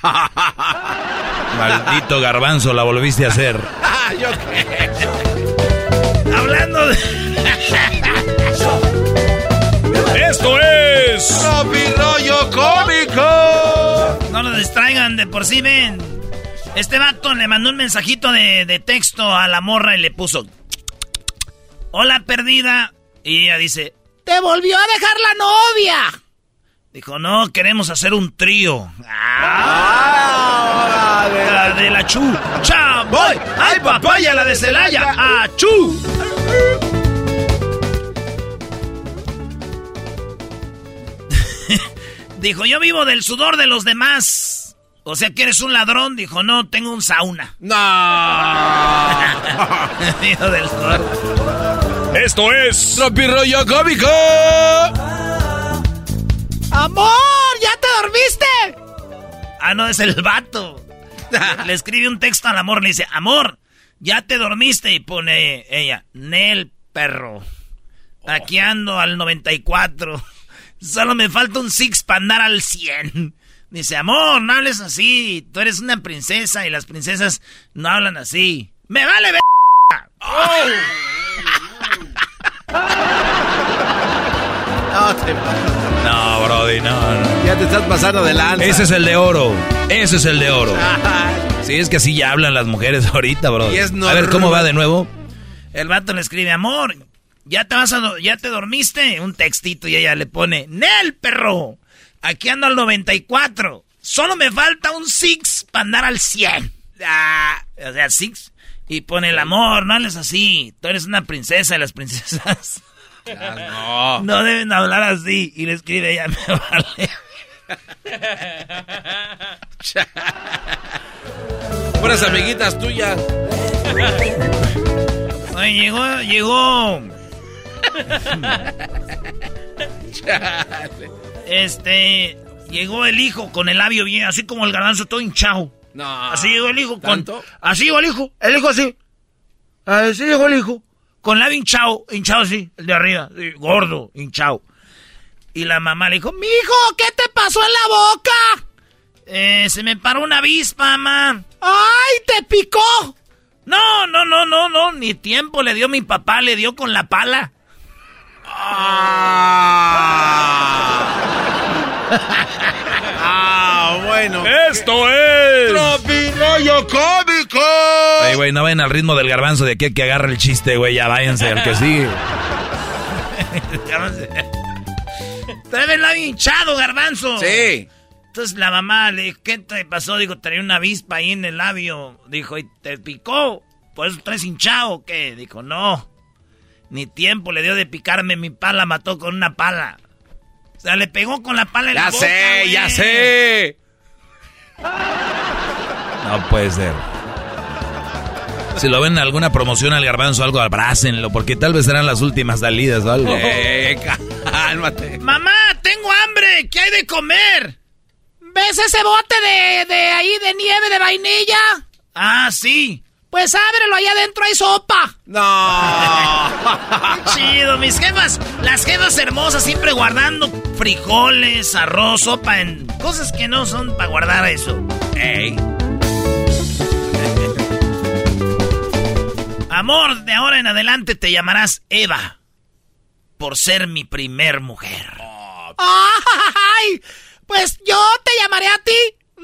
[laughs] Maldito garbanzo, la volviste a hacer. [laughs] ¿Yo qué? Hablando de... Esto es. Tropirollo Cómico. No nos distraigan, de por sí ven. Este vato le mandó un mensajito de, de texto a la morra y le puso... Hola, perdida. Y ella dice... ¡Te volvió a dejar la novia! Dijo, no, queremos hacer un trío. ¡Ah! La de la chu. ¡Chaboy! ¡Ay, papaya, la de Celaya! ¡Achú! Dijo, yo vivo del sudor de los demás. O sea que eres un ladrón. Dijo, no, tengo un sauna. No. [laughs] Vivo del sudor. Esto es. Tropirollo Cómico. ¡Amor! ¿Ya te dormiste? Ah, no, es el vato. [laughs] Le escribe un texto al amor, le dice, amor, ya te dormiste. Y pone ella, Nel, perro. Aquí ando al 94. Solo me falta un six para andar al 100. Dice, amor, no hables así. Tú eres una princesa y las princesas no hablan así. ¡Me vale ver! [laughs] No, te... No, Brody, no, no. Ya te estás pasando de lanza. Ese es el de oro. Ese es el de oro. [laughs] Sí, es que así ya hablan las mujeres ahorita, bro. Y es A ver, ¿cómo va de nuevo? El vato le escribe, amor, ¿ya te vas a do- ya te dormiste? Un textito y ella le pone, Nel, perro, aquí ando al 94. Solo me falta un six para andar al 100. Ah, o sea, six. Y pone el amor, no hables así. Tú eres una princesa y las princesas No. [laughs] no deben hablar así. Y le escribe ella, [laughs] me vale. [laughs] Puras amiguitas tuyas. Oye, llegó, llegó. Este, llegó el hijo con el labio bien, así como el garbanzo todo hinchado. No. Así llegó el hijo con. ¿Tanto? Así llegó el hijo, el hijo así. Así llegó el hijo. Con labio hinchado, hinchado así, el de arriba, gordo, hinchado. Y la mamá le dijo, mijo, ¿qué te pasó en la boca? Eh, se me paró una avispa, mamá. ¡Ay, te picó! No, no, no, no, no, ni tiempo le dio mi papá, le dio con la pala. Ah, bueno. Esto es. Tropirollo Cómico. Ey, güey, no ven al ritmo del garbanzo de que que agarra el chiste, güey. Ya váyanse, al que sigue. Trae el labio hinchado, garbanzo. Sí. Entonces la mamá le dijo, ¿qué te pasó? Dijo, traía una avispa ahí en el labio. Dijo, ¿y te picó? ¿Por eso traes hinchado o qué? Dijo, no. Ni tiempo le dio de picarme, mi pala mató con una pala. O sea, le pegó con la pala en Ya la boca, sé, güey. ya sé. No puede ser. Si lo ven en alguna promoción al garbanzo, algo abrácenlo, porque tal vez serán las últimas salidas o algo. [laughs] Eh, cálmate. Mamá, tengo hambre. ¿Qué hay de comer? ¿Ves ese bote de, de ahí de nieve de vainilla? Ah, sí. Pues ábrelo, allá adentro hay sopa. No. [laughs] Chido, mis jefas. Las jefas hermosas siempre guardando frijoles, arroz, sopa en cosas que no son para guardar eso. Ey. [laughs] Amor, de ahora en adelante te llamarás Eva. por ser mi primer mujer. ¡Ay! Pues yo te llamaré a ti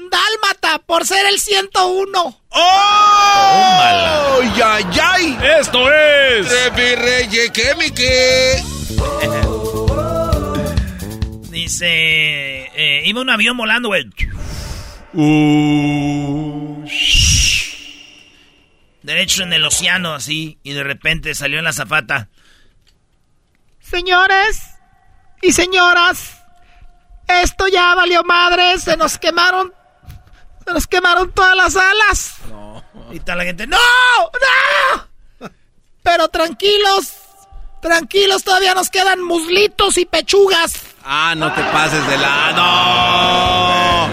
Dálmata por ser el 101. ¡Oh! ¡Ya, ya! Esto es. Trevi Reyes. [laughs] Dice. eh, iba un avión volando, güey. Derecho en el océano, así. Y de repente salió en la zafata. Señores y señoras, esto ya valió madre, se nos quemaron, nos quemaron todas las alas. Y está la gente. ¡No! ¡No! Pero tranquilos, tranquilos, todavía nos quedan muslitos y pechugas. Ah, no te pases de la... No.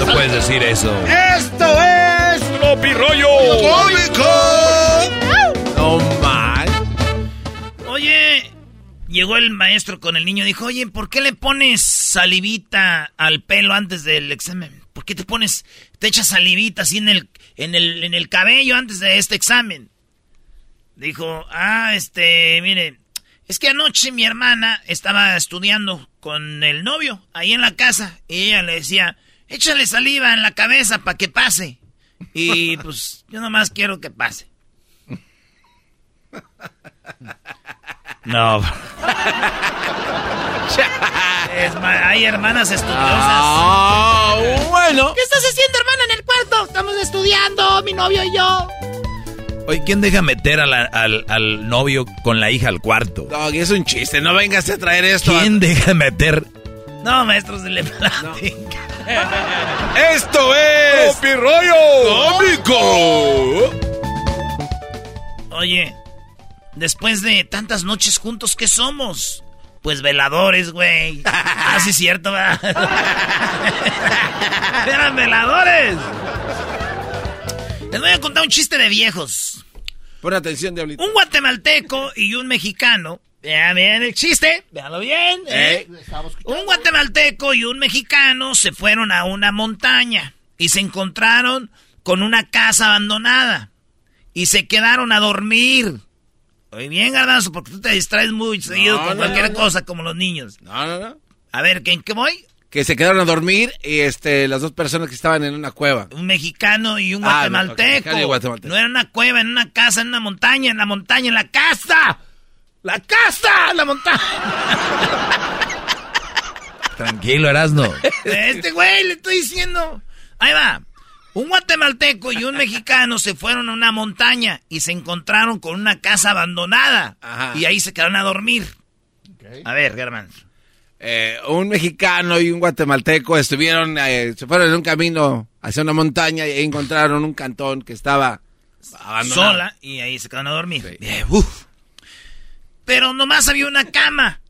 No puedes decir eso. Esto es Floppy Rollo No mal. Oye, llegó el maestro con el niño. Dijo, oye, ¿por qué le pones salivita al pelo antes del examen? ¿Por qué te pones, te echas salivita así en el, en el, en el cabello antes de este examen? Dijo, ah, este, mire, es que anoche mi hermana estaba estudiando con el novio ahí en la casa y ella le decía, échale saliva en la cabeza para que pase. Y [laughs] pues yo nomás quiero que pase. No. [laughs] Es hay hermanas estudiosas. Ah, bueno. ¿Qué estás haciendo, hermana, en el cuarto? Estamos estudiando, mi novio y yo. Oye, ¿quién deja meter a la- al, al novio con la hija al cuarto? Doggy, es un chiste, no vengas a traer esto. ¿Quién deja meter? No, maestros, se le platica. Esto es... Floppy Rollo ¡Cómico! Oye, después de tantas noches juntos, ¿qué somos? Pues veladores, güey. [laughs] Ah, sí, es cierto, ¿verdad? [laughs] Eran veladores. Les voy a contar un chiste de viejos. Pon atención, Diablito. Un guatemalteco y un mexicano. Vean bien el chiste, véanlo bien. ¿eh? Un guatemalteco y un mexicano se fueron a una montaña y se encontraron con una casa abandonada y se quedaron a dormir. Oye, bien, Garbanzo, porque tú te distraes muy seguido No, con no, cualquier no, no. cosa como los niños. No, no, no. A ver, ¿en qué voy? Que se quedaron a dormir y este, las dos personas que estaban en una cueva. Un mexicano y un Ah, guatemalteco. ok, mexicano y guatemalteco. No era una cueva, en una casa, en una montaña, en la montaña, en la casa. ¡La casa! ¡La montaña! Tranquilo, Erasno. [laughs] Este güey, le estoy diciendo. Ahí va. Un guatemalteco y un mexicano se fueron a una montaña y se encontraron con una casa abandonada. Y ahí se quedaron a dormir. A ver, Germán. Eh, un mexicano y un guatemalteco estuvieron, eh, se fueron en un camino hacia una montaña y ahí encontraron un cantón que estaba abandonado. Sola y ahí se quedaron a dormir. Uf. Pero nomás había una cama.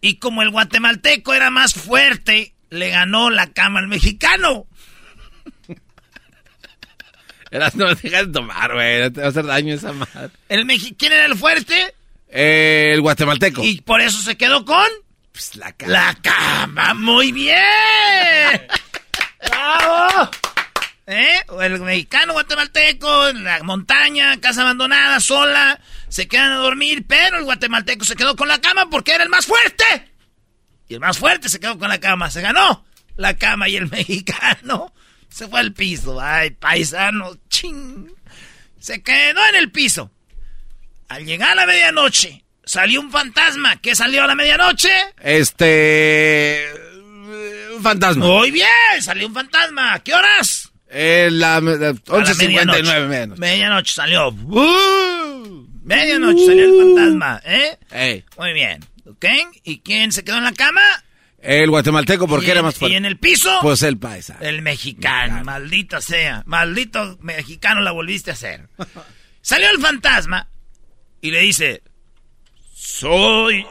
Y como el guatemalteco era más fuerte, le ganó la cama al mexicano. Eras, no dejas de tomar, güey, no te va a hacer daño esa madre. El mexi ¿Quién era el fuerte? Eh, el guatemalteco. Y por eso se quedó con... Pues, la cama. La cama, muy bien. [laughs] ¡Bravo! ¿Eh? El mexicano guatemalteco, en la montaña, casa abandonada, sola, se quedan a dormir, pero el guatemalteco se quedó con la cama porque era el más fuerte. Y el más fuerte se quedó con la cama, se ganó la cama y el [laughs] mexicano se fue al piso. Ay, paisano, ching. Se quedó en el piso. Al llegar a la medianoche, salió un fantasma. ¿Qué salió a la medianoche? Este. Un fantasma. Muy bien, salió un fantasma. ¿A qué horas? Eh, la, la A la 11.59 menos. Medianoche salió. ¡Uh! Medianoche salió el fantasma, ¿eh? Ey, Muy bien. ¿Ok? ¿Y quién se quedó en la cama? El guatemalteco, ¿por ¿Y qué era más fuerte? ¿Y en el piso? Pues el paisa. El mexicano, maldita sea. Maldito mexicano la volviste a hacer. [laughs] Salió el fantasma y le dice: Soy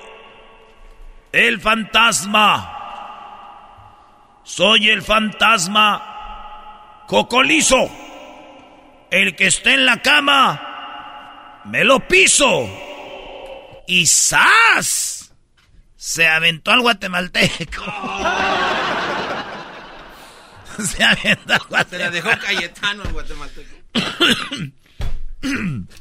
el fantasma. Soy el fantasma cocolizo. El que esté en la cama, me lo piso. Y ¡zas! Se aventó al guatemalteco. [laughs] Se aventó al guatemalteco. Se la dejó Cayetano el guatemalteco. [coughs]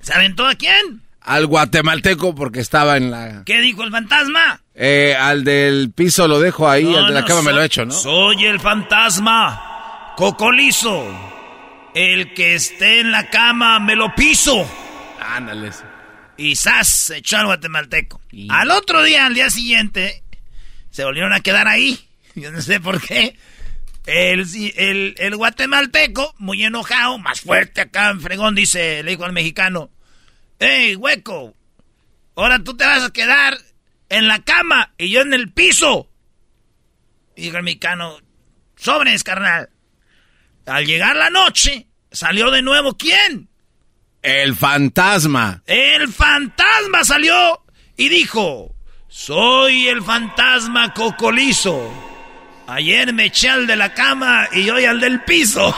¿Se aventó a quién? al guatemalteco porque estaba en la... ¿Qué dijo el fantasma? Eh, al del piso lo dejo ahí, al de la cama me lo echo, ¿no? Soy el fantasma, cocolizo. El que esté en la cama me lo piso. Ándales. Y ¡zas! se echó al guatemalteco. Al otro día, al día siguiente, se volvieron a quedar ahí. [laughs] Yo no sé por qué. El, el, el guatemalteco, muy enojado, más fuerte acá en fregón, dice, le dijo al mexicano, ¡Ey, hueco! Ahora tú te vas a quedar en la cama y yo en el piso. Y dijo el mexicano, sobres, carnal. Al llegar la noche, salió de nuevo ¿quién? El fantasma. El fantasma salió y dijo, soy el fantasma cocolizo. Ayer me eché al de la cama y hoy al del piso.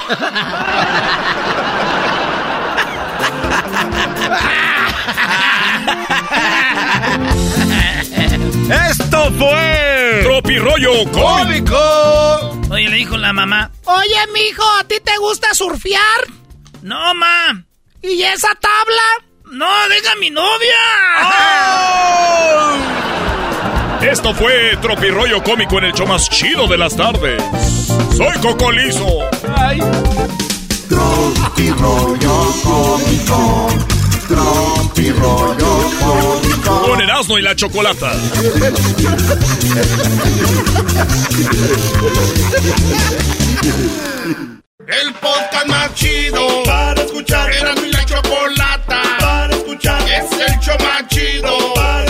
Esto fue Tropi Rollo Cómico. Oye, le dijo la mamá. Oye, mijo, ¿a ti te gusta surfear? No, ma. ¿Y esa tabla? No, deja a mi novia. ¡Oh! Esto fue Tropi Rollo Cómico en el show más chido de las tardes. Soy Cocolizo. Ay. Tropi Rollo Cómico. Tropi Rollo Cómico. Con Erasmo y la Chocolata. El podcast más chido para escuchar. Era mi la chocolata para escuchar. Es el show más chido para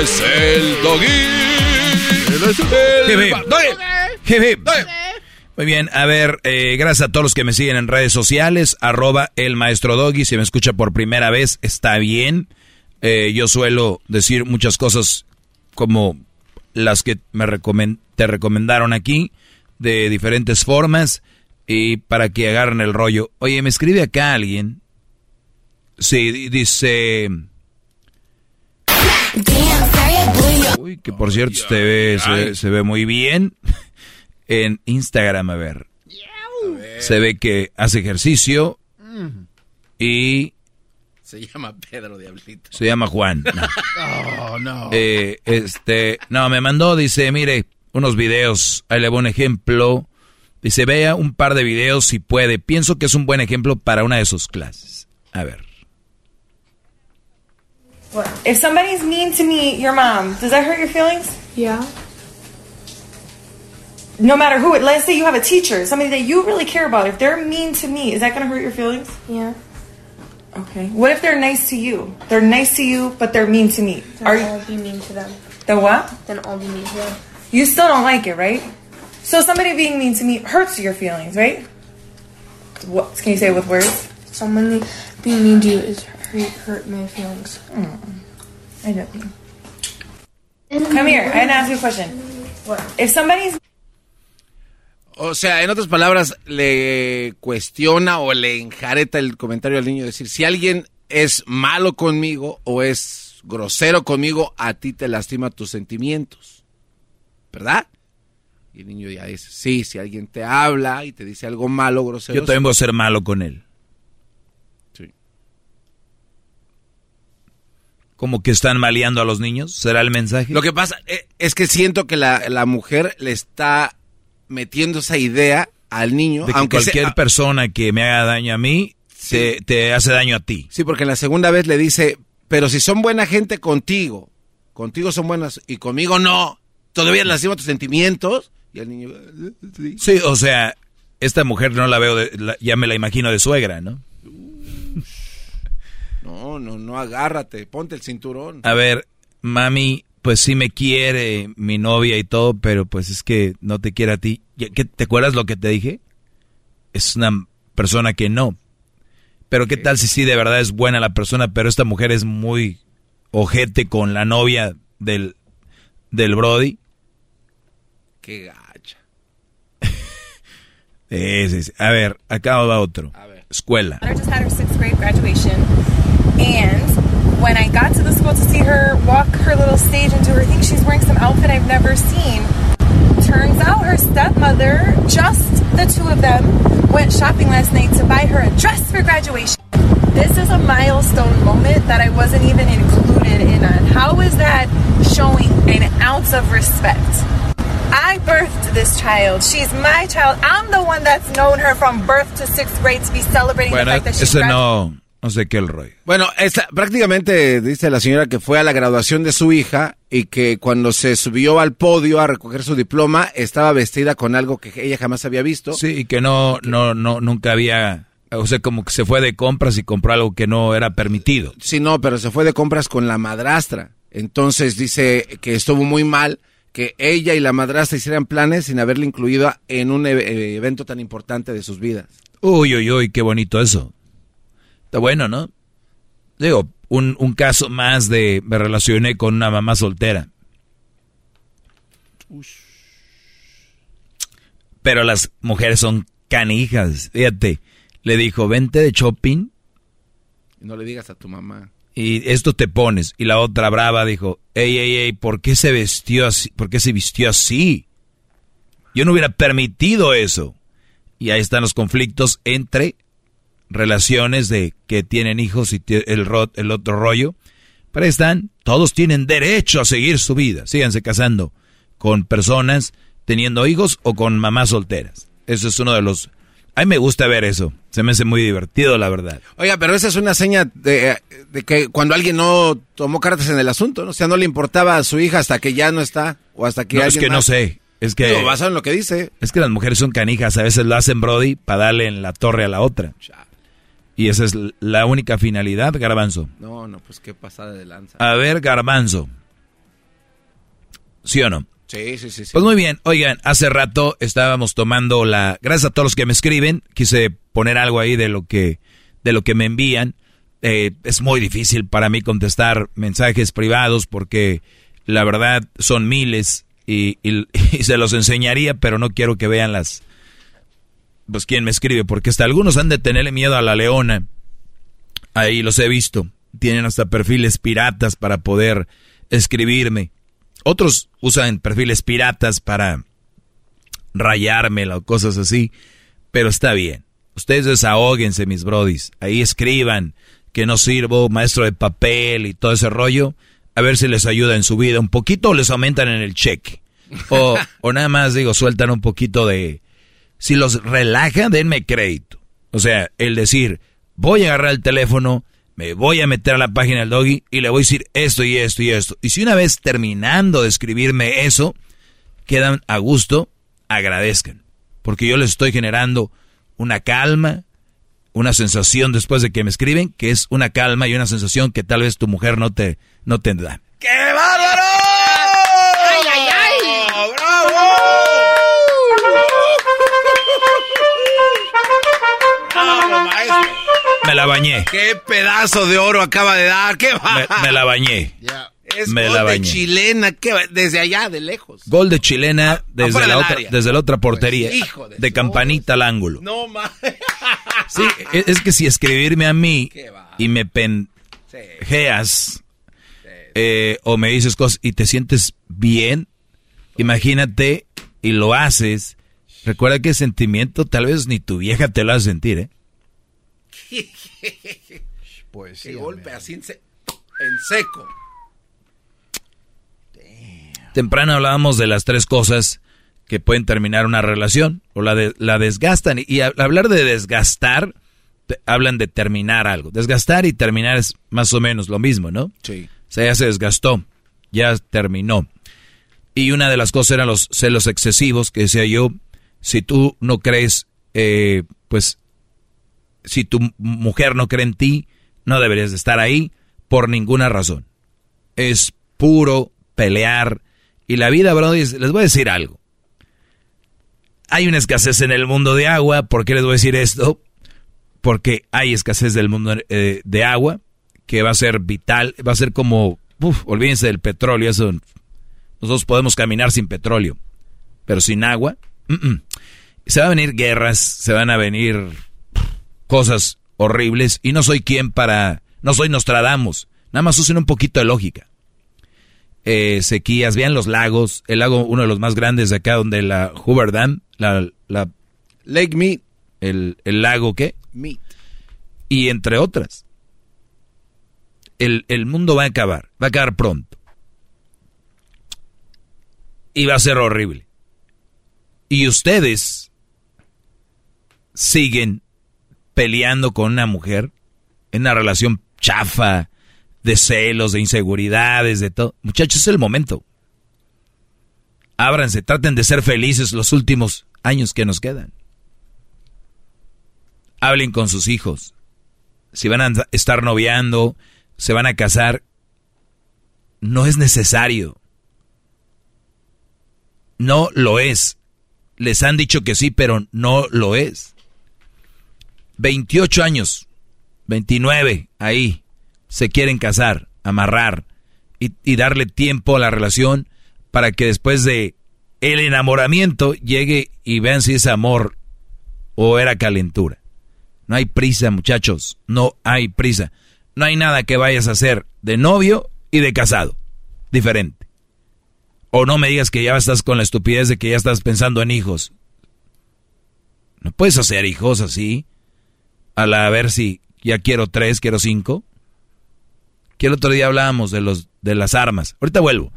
Es el doggy. Él es el doggy. Muy bien, a ver, eh, gracias a todos los que me siguen en redes sociales, arroba el maestro Doggy, si me escucha por primera vez, está bien. Eh, yo suelo decir muchas cosas como las que me te recomendaron aquí, de diferentes formas, y para que agarren el rollo. Oye, me escribe acá alguien, sí, di- dice... Uy, que por cierto se ve, se, se ve muy bien [laughs] en Instagram, a ver. Se ve que hace ejercicio y Se llama Pedro Diablito. se llama Juan. [laughs] No. Oh, no. Eh, este, no, me mandó, dice, mire, unos videos, ahí le voy un ejemplo. Dice, vea un par de videos si puede. Pienso que es un buen ejemplo para una de sus clases. A ver. If somebody's mean to me, your mom, does that hurt your feelings? Yeah. No matter who it, let's say you have a teacher, somebody that you really care about. If they're mean to me, is that going to hurt your feelings? Yeah. Okay. What if they're nice to you? They're nice to you, but they're mean to me. Then Are I'll you? be mean to them. The what? Then I'll be mean to them. You still don't like it, right? So somebody being mean to me hurts your feelings, right? What can you say it with words? Someone being mean to you is hurt, hurt my feelings. Mm. I know you. Come here. I gonna ask you a question. What? If somebody's O sea, en otras palabras, le cuestiona o le enjareta el comentario al niño. Decir, si alguien es malo conmigo o es grosero conmigo, a ti te lastima tus sentimientos. ¿Verdad? Y el niño ya dice, sí, si alguien te habla y te dice algo malo, grosero. Yo también voy a ser malo con él. Sí. Como que están maleando a los niños. ¿Será el mensaje? Lo que pasa eh, es que siento que la, la mujer le está metiendo esa idea al niño. De que aunque cualquier sea- persona que me haga daño a mí, te, te hace daño a ti. Sí, porque la segunda vez le dice, pero si son buena gente contigo, contigo son buenas y conmigo no, todavía lastima tus sentimientos. Y el niño, "Eh, sí. Sí, o sea, esta mujer no la veo, de- la- ya me la imagino de suegra, ¿no? No, no, no, agárrate, ponte el cinturón. A ver, mami, pues sí me quiere mi novia y todo, pero pues es que no te quiere a ti. Ya- ¿qué- ¿Te acuerdas lo que te dije? Es una persona que no. Pero qué tal si sí de verdad es buena la persona, pero esta mujer es muy ojete con la novia del, del Brody. Qué gacha. [laughs] Sí, sí. A ver, acá va otro. Escuela. daughter just had her sixth grade graduation, and when I got to the school to see her walk her little stage and do her thing, she's wearing some outfit I've never seen. Turns out her stepmother, just the two of them, went shopping last night to buy her a dress for graduation. This is a milestone moment that I wasn't even included in on. How is that showing an ounce of respect? I birthed this child. She's my child. I'm the one that's known her from birth to sixth grade to be celebrating Bueno, the fact that she's ese no, no sé qué el rollo. Bueno, esta, prácticamente dice la señora que fue a la graduación de su hija y que cuando se subió al podio a recoger su diploma estaba vestida con algo que ella jamás había visto. Sí, y que no, no, no, nunca había, o sea, como que se fue de compras y compró algo que no era permitido. Sí, no, pero se fue de compras con la madrastra. Entonces dice que estuvo muy mal que ella y la madrastra hicieran planes sin haberle incluido en un e- evento tan importante de sus vidas. Uy, uy, uy, qué bonito eso. Está bueno, ¿no? Digo, un, un caso más de me relacioné con una mamá soltera. Pero las mujeres son canijas. Fíjate, le dijo, vente de shopping no le digas a tu mamá. y esto te pones. Y la otra brava dijo, ey, ey, ey, ¿por qué se vistió así? ¿Por qué se vistió así? Yo no hubiera permitido eso. Y ahí están los conflictos entre relaciones de que tienen hijos y el, ro- el otro rollo. Pero ahí están, todos tienen derecho a seguir su vida. Síganse casando con personas teniendo hijos o con mamás solteras. Eso es uno de los... A mí me gusta ver eso. Se me hace muy divertido, la verdad. Oiga, pero esa es una seña de, de que cuando alguien no tomó cartas en el asunto, ¿no? o sea, no le importaba a su hija hasta que ya no está o hasta que No, es alguien que no sé. Es que... Basado en lo que dice. Es que las mujeres son canijas, a veces lo hacen Brody para darle en la torre a la otra. Y esa es la única finalidad, Garbanzo. No, no, pues qué pasada de lanza. A ver, Garbanzo. ¿Sí o no? Sí, sí, sí. sí. Pues muy bien, oigan, hace rato estábamos tomando la... Gracias a todos los que me escriben, quise poner algo ahí de lo que, de lo que me envían. Eh, es muy difícil para mí contestar mensajes privados porque la verdad son miles y, y- [laughs] y se los enseñaría, pero no quiero que vean las... Pues quién me escribe, porque hasta algunos han de tenerle miedo a la leona. Ahí los he visto. Tienen hasta perfiles piratas para poder escribirme. Otros usan perfiles piratas para rayármela o cosas así. Pero está bien. Ustedes desahóguense, mis brodis. Ahí escriban que no sirvo, maestro de papel y todo ese rollo. A ver si les ayuda en su vida un poquito o les aumentan en el cheque. O, o nada más, digo, sueltan un poquito de... Si los relaja, denme crédito. O sea, el decir, voy a agarrar el teléfono, me voy a meter a la página del doggy y le voy a decir esto y esto y esto. Y si una vez terminando de escribirme eso, quedan a gusto, agradezcan. Porque yo les estoy generando una calma, una sensación después de que me escriben, que es una calma y una sensación que tal vez tu mujer no te, no te da. ¡Qué bárbaro! Me la bañé, ¡Qué pedazo de oro acaba de dar! ¡Qué me, me la bañé. Es me gol la de bañé. chilena, ¿qué va- desde allá, de lejos. Gol de chilena desde, afuera la otra, área. desde la otra portería. Pues, hijo de de campanita al ángulo. No más. [laughs] Sí, es es que si escribirme a mí y me penjeas eh, o me dices cosas y te sientes bien, imagínate y lo haces. Recuerda que sentimiento tal vez ni tu vieja te lo hace sentir, ¿eh? [laughs] Pues Qué golpe así. se- En seco. Temprano hablábamos de las tres cosas que pueden terminar una relación o la, de, la desgastan. Y, hablar de desgastar, hablan de terminar algo. Desgastar y terminar es más o menos lo mismo, ¿no? Sí. O sea, ya se desgastó, ya terminó. Y una de las cosas eran los celos excesivos, que decía yo, si tú no crees, eh, pues, si tu mujer no cree en ti, no deberías de estar ahí por ninguna razón. Es puro pelear. Y la vida, bro, les voy a decir algo. Hay una escasez en el mundo de agua. ¿Por qué les voy a decir esto? Porque hay escasez del mundo eh, de agua que va a ser vital, va a ser como, olvídense del petróleo, eso, nosotros podemos caminar sin petróleo, pero sin agua, se van a venir guerras, se van a venir cosas horribles y no soy quien para, no soy Nostradamus, nada más usen un poquito de lógica. Eh, sequías, vean los lagos, el lago, uno de los más grandes de acá, donde la Hoover Dam, la, la Lake Mead, el, el lago qué? Mead. Y entre otras. El, el mundo va a acabar, va a acabar pronto. Y va a ser horrible. Y ustedes siguen peleando con una mujer en una relación chafa, de celos, de inseguridades, de todo. Muchachos, es el momento. Ábranse, traten de ser felices los últimos años que nos quedan. Hablen con sus hijos. Si van a estar noviando, se van a casar, no es necesario. No lo es. Les han dicho que sí, pero no lo es. 28 años, 29, ahí, se quieren casar, amarrar y, darle tiempo a la relación para que después de el enamoramiento llegue y vean si es amor o era calentura. No hay prisa, muchachos, no hay prisa. No hay nada que vayas a hacer de novio y de casado. Diferente. O no me digas que ya estás con la estupidez de que ya estás pensando en hijos. No puedes hacer hijos así a la a ver si ya quiero tres, quiero cinco. Que el otro día hablábamos de los de las armas. Ahorita vuelvo.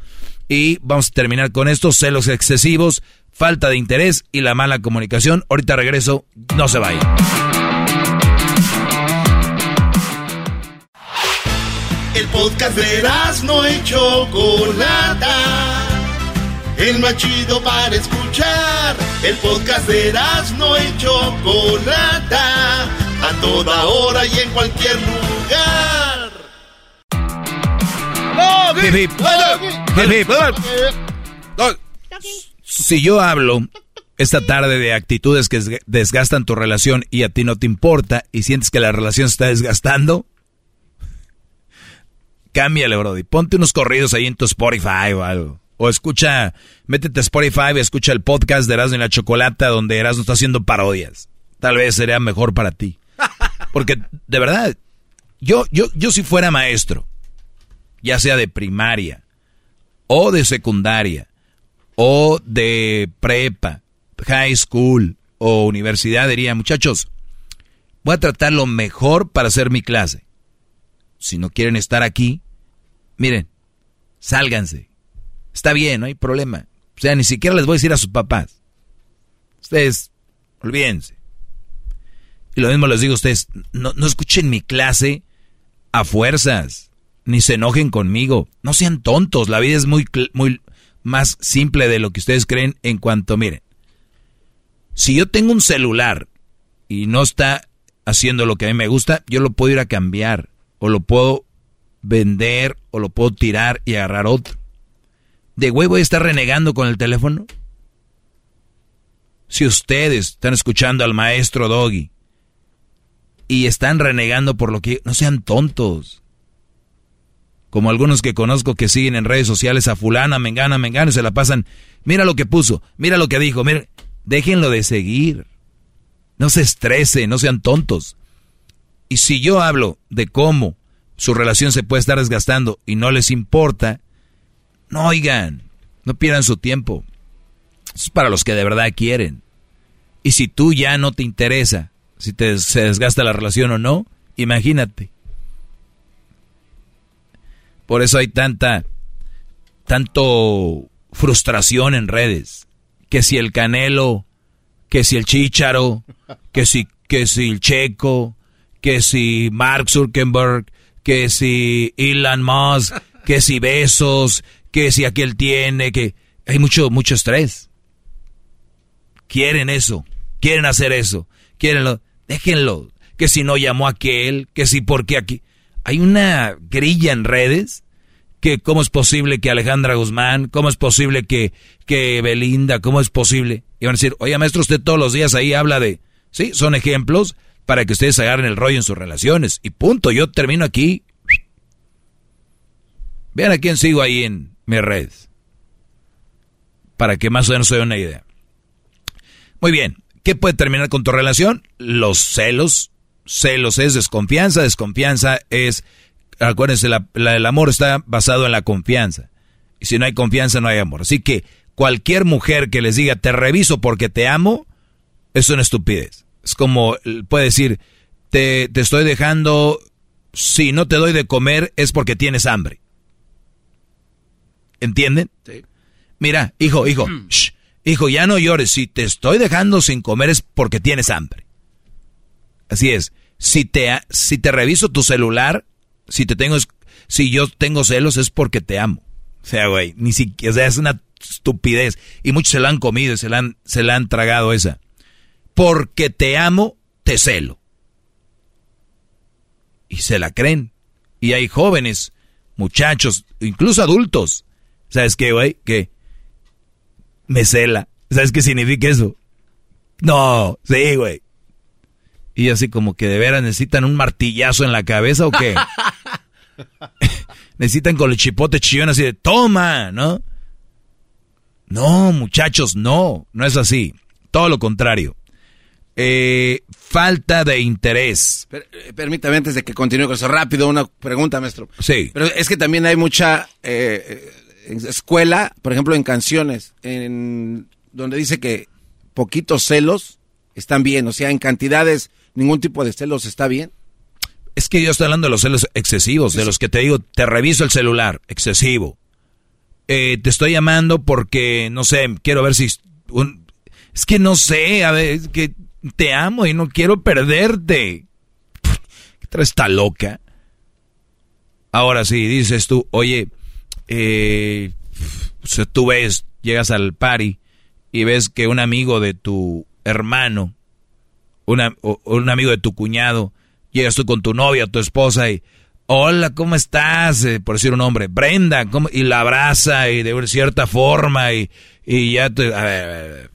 Y vamos a terminar con estos celos excesivos, falta de interés y la mala comunicación. Ahorita regreso, no se vayan. El podcast de no hecho Chocolata. El más chido para escuchar. El podcast de no hecho Chocolata a toda hora y en cualquier lugar. Si yo hablo esta tarde de actitudes que desgastan tu relación y a ti no te importa y sientes que la relación se está desgastando, cámbiale, Brody. Ponte unos corridos ahí en tu Spotify o algo. O escucha, métete a Spotify y escucha el podcast de Erasmo y la Chocolata donde Erasmo está haciendo parodias. Tal vez sería mejor para ti. Porque, de verdad, yo, yo, yo si fuera maestro, ya sea de primaria, o de secundaria, o de prepa, high school, o universidad, diría, muchachos, voy a tratar lo mejor para hacer mi clase. Si no quieren estar aquí, miren, sálganse. Está bien, no hay problema. O sea, ni siquiera les voy a decir a sus papás. Ustedes, olvídense. Y lo mismo les digo a ustedes, no, escuchen mi clase a fuerzas, ni se enojen conmigo. No sean tontos, la vida es muy, muy más simple de lo que ustedes creen en cuanto, miren, si yo tengo un celular y no está haciendo lo que a mí me gusta, yo lo puedo ir a cambiar, o lo puedo vender, o lo puedo tirar y agarrar otro. ¿De huevo voy a estar renegando con el teléfono? Si ustedes están escuchando al maestro Doggy y están renegando por lo que... No sean tontos. Como algunos que conozco que siguen en redes sociales a fulana, mengana, mengana y se la pasan. Mira lo que puso, mira lo que dijo, mira. Déjenlo de seguir. No se estresen, no sean tontos. Y si yo hablo de cómo su relación se puede estar desgastando y no les importa, no oigan, no pierdan su tiempo. es para los que de verdad quieren. Y si tú ya no te interesa si te, se desgasta la relación o no, imagínate. Por eso hay tanta, tanto frustración en redes. Que si el Canelo, que si el Chicharo, que si, que si el Checo, que si Mark Zuckerberg, que si Elon Musk, que si besos, que si aquel tiene, que hay mucho, mucho estrés. Quieren eso, quieren hacer eso, quierenlo, déjenlo. Que si no llamó aquel, que si porque aquí. Hay una grilla en redes que cómo es posible que Alejandra Guzmán, cómo es posible que, que Belinda, cómo es posible. Y van a decir, oye maestro, usted todos los días ahí habla de, sí, son ejemplos, para que ustedes agarren el rollo en sus relaciones. Y punto, yo termino aquí. Vean a quién sigo ahí en mi red. Para que más o menos se den una idea. Muy bien, ¿qué puede terminar con tu relación? Los celos. Celos es desconfianza, desconfianza es, acuérdense, el amor está basado en la confianza. Y si no hay confianza, no hay amor. Así que cualquier mujer que les diga, te reviso porque te amo, es una estupidez. Es como, puede decir, te, te estoy dejando, si no te doy de comer es porque tienes hambre. ¿Entienden? Sí. Mira, hijo, hijo, mm. Hijo, ya no llores. Si te estoy dejando sin comer es porque tienes hambre. Así es. Si te, si te reviso tu celular, si te tengo, si yo tengo celos es porque te amo. O sea, güey, ni siquiera, o sea, es una estupidez. Y muchos se la han comido, se la han, se la han tragado esa porque te amo, te celo. Y se la creen. Y hay jóvenes, muchachos, incluso adultos. ¿Sabes qué, güey? Que me cela. ¿Sabes qué significa eso? No, sí, güey. Y así como que de veras necesitan un martillazo en la cabeza o qué? [laughs] necesitan con el chipote chillón así de toma, ¿no? No, muchachos, no, no es así. Todo lo contrario. Eh, falta de interés. Eh, permítame antes de que continúe con eso rápido, una pregunta, maestro. Sí. Pero es que también hay mucha eh, escuela, por ejemplo, en canciones, en donde dice que poquitos celos están bien, o sea, en cantidades ningún tipo de celos está bien. Es que yo estoy hablando de los celos excesivos, de los que te digo, te reviso el celular, excesivo. te estoy llamando porque, no sé, quiero ver si... es que no sé, a ver, es que te amo y no quiero perderte. ¿Qué está loca? Ahora sí, dices tú, oye, eh, tú ves, llegas al party y ves que un amigo de tu hermano, una, un amigo de tu cuñado, llegas tú con tu novia, tu esposa y, hola, ¿cómo estás? Eh, por decir un nombre, Brenda, ¿cómo? y la abraza y de cierta forma y, y ya te... A ver, a ver,